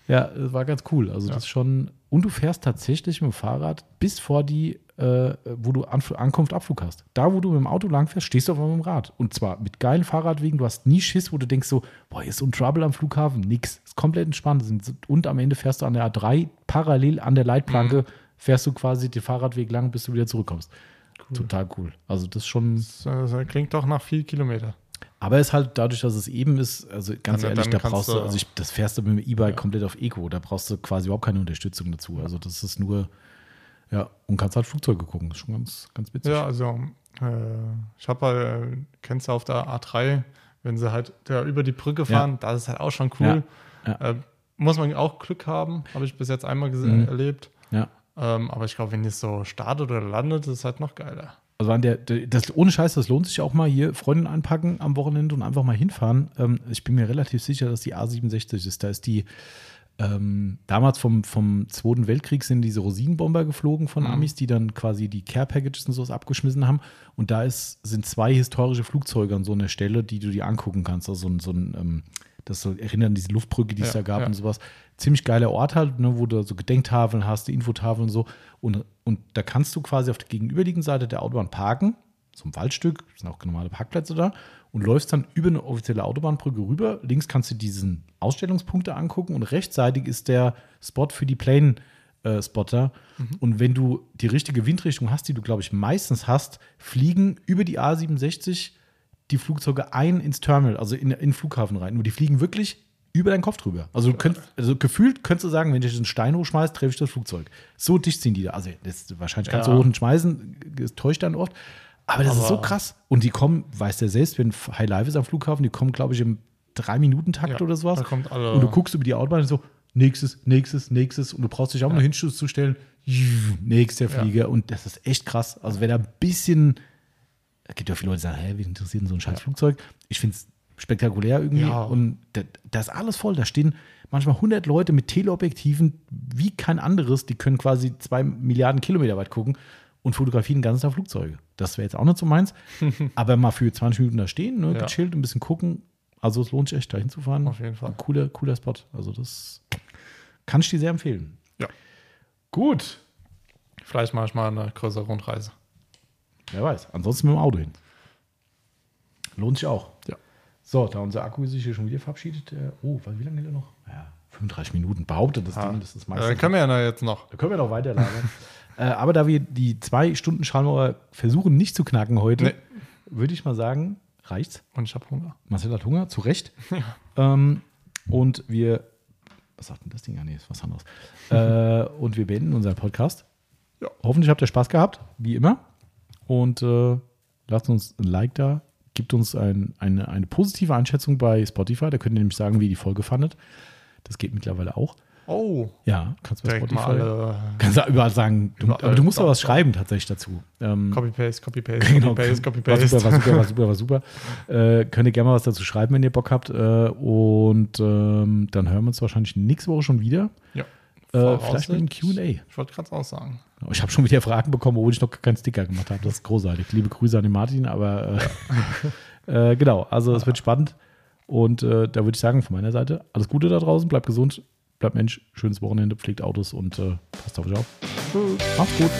Ja, das war ganz cool. Also das ist schon, und du fährst tatsächlich mit dem Fahrrad bis vor die, äh, wo du Anf Ankunft, Abflug hast. Da, wo du mit dem Auto langfährst, stehst du auf einmal mit dem Rad. Und zwar mit geilen Fahrradwegen. Du hast nie Schiss, wo du denkst so, boah, hier ist so ein Trouble am Flughafen. Nix. Ist komplett entspannt. Und am Ende fährst du an der A3 parallel an der Leitplanke, fährst du quasi den Fahrradweg lang, bis du wieder zurückkommst. Total cool. Also das ist schon, Das, äh, das klingt doch nach viel Kilometer. Aber es ist halt dadurch, dass es eben ist, also ganz Dann- ehrlich, da brauchst du, also ich, das fährst du mit dem E-Bike komplett auf Eco, da brauchst du quasi überhaupt keine Unterstützung dazu. Also das ist nur, ja, und kannst halt Flugzeuge gucken. Das ist schon ganz, ganz witzig. Ja, also äh, ich habe halt, äh, kennst du auf der A3, wenn sie halt da über die Brücke fahren, das ist halt auch schon cool. Ja, Äh, muss man auch Glück haben, habe ich bis jetzt einmal gesehen, Mhm. erlebt. ja. Ähm, aber ich glaube, wenn es so startet oder landet, ist es halt noch geiler. Also an der, das, ohne Scheiß, das lohnt sich auch mal hier Freundin einpacken am Wochenende und einfach mal hinfahren. Ähm, ich bin mir relativ sicher, dass die A67 ist. Da ist die, ähm, damals vom, vom Zweiten Weltkrieg sind diese Rosinenbomber geflogen von Amis, die dann quasi die Care Packages und sowas abgeschmissen haben. Und da ist, sind zwei historische Flugzeuge an so einer Stelle, die du dir angucken kannst. Also so ein, so ein ähm, das soll erinnern an diese Luftbrücke, die es Ja, da gab ja. und sowas. Ziemlich geiler Ort halt, ne, wo du so Gedenktafeln hast, die Infotafeln und so. Und, und da kannst du quasi auf der gegenüberliegenden Seite der Autobahn parken, so ein Waldstück, sind auch normale Parkplätze da, und läufst dann über eine offizielle Autobahnbrücke rüber. Links kannst du diesen Ausstellungspunkte angucken und rechtsseitig ist der Spot für die Plane-Spotter. Und wenn du die richtige Windrichtung hast, die du, glaube ich, meistens hast, fliegen über die A67 die Flugzeuge ein ins Terminal, also in, in den Flughafen rein. Nur die fliegen wirklich über deinen Kopf drüber. Also, du könnt, also gefühlt könntest du sagen, wenn ich einen Stein hochschmeiße, treffe ich das Flugzeug. So dicht ziehen die da. Also das wahrscheinlich kannst Ja. du hoch und schmeißen, das täuscht dann oft. Aber das ist so Aber- krass. Und die kommen, weißt du ja selbst, wenn High Life ist am Flughafen, die kommen, glaube ich, im Drei-Minuten-Takt Ja, oder sowas. kommt alle- und du guckst über die Autobahn und so, nächstes, nächstes, nächstes. Und du brauchst dich auch nur Hinschuss zu stellen. Nächster Ja. Flieger. Und das ist echt krass. Also, wer da ein bisschen es gibt ja viele Leute, die sagen, hä, wie interessiert denn so ein scheiß Flugzeug? Ich finde es spektakulär irgendwie. Ja. Und da, da ist alles voll. Da stehen manchmal 100 Leute mit Teleobjektiven wie kein anderes. Die können quasi zwei Milliarden Kilometer weit gucken und fotografieren den ganzen Tag Flugzeuge. Das wäre jetzt auch nicht so meins. Aber mal für 20 Minuten da stehen, ne, Ja. gechillt, ein bisschen gucken. Also es lohnt sich echt, da hinzufahren. Auf jeden Fall. Ein cooler, cooler Spot. Also das kann ich dir sehr empfehlen. Ja. Gut. Vielleicht mache ich mal eine größere Rundreise. Wer weiß. Ansonsten mit dem Auto hin. Lohnt sich auch. Ja. So, da unser Akku sich hier schon wieder verabschiedet. äh, Oh, wie lange hält er noch? Ja, 35 Minuten behauptet das Ja. Ding. Das ist meistens. dann können wir ja noch jetzt noch. da können wir noch weiter labern. äh, aber da wir die zwei Stunden Schallmauer versuchen nicht zu knacken heute, Nee. würde ich mal sagen, reicht's. Und ich habe Hunger. Marcel hat Hunger, zu Recht. Ähm, und wir. Was sagt denn das Ding? Ah, nee, ist was anderes. äh, und wir beenden unseren Podcast. Ja. Hoffentlich habt ihr Spaß gehabt, wie immer. Und äh, lasst uns ein Like da. Gibt uns ein, eine, eine positive Einschätzung bei Spotify. Da könnt ihr nämlich sagen, wie ihr die Folge fandet. Das geht mittlerweile auch. Oh, Ja, kannst du bei Spotify. alle Kannst du überall sagen. Du, Überall. aber du musst da was schreiben tatsächlich dazu. Ähm, Copy-Paste, Copy-Paste, Genau, Copy-Paste, war Copy-Paste. super, war super, war super, war super. Äh, könnt ihr gerne mal was dazu schreiben, wenn ihr Bock habt. Äh, und ähm, dann hören wir uns wahrscheinlich nächste Woche schon wieder. Ja. Äh, vielleicht mit einem QA. Ich wollte gerade auch sagen. Ich habe schon wieder Fragen bekommen, obwohl ich noch keinen Sticker gemacht habe. Das ist großartig. Liebe Grüße an den Martin, aber äh, äh, genau, also es wird spannend. Und äh, da würde ich sagen, von meiner Seite, alles Gute da draußen, bleibt gesund. bleibt Mensch, schönes Wochenende, pflegt Autos und äh, passt auf euch auf. Macht's gut.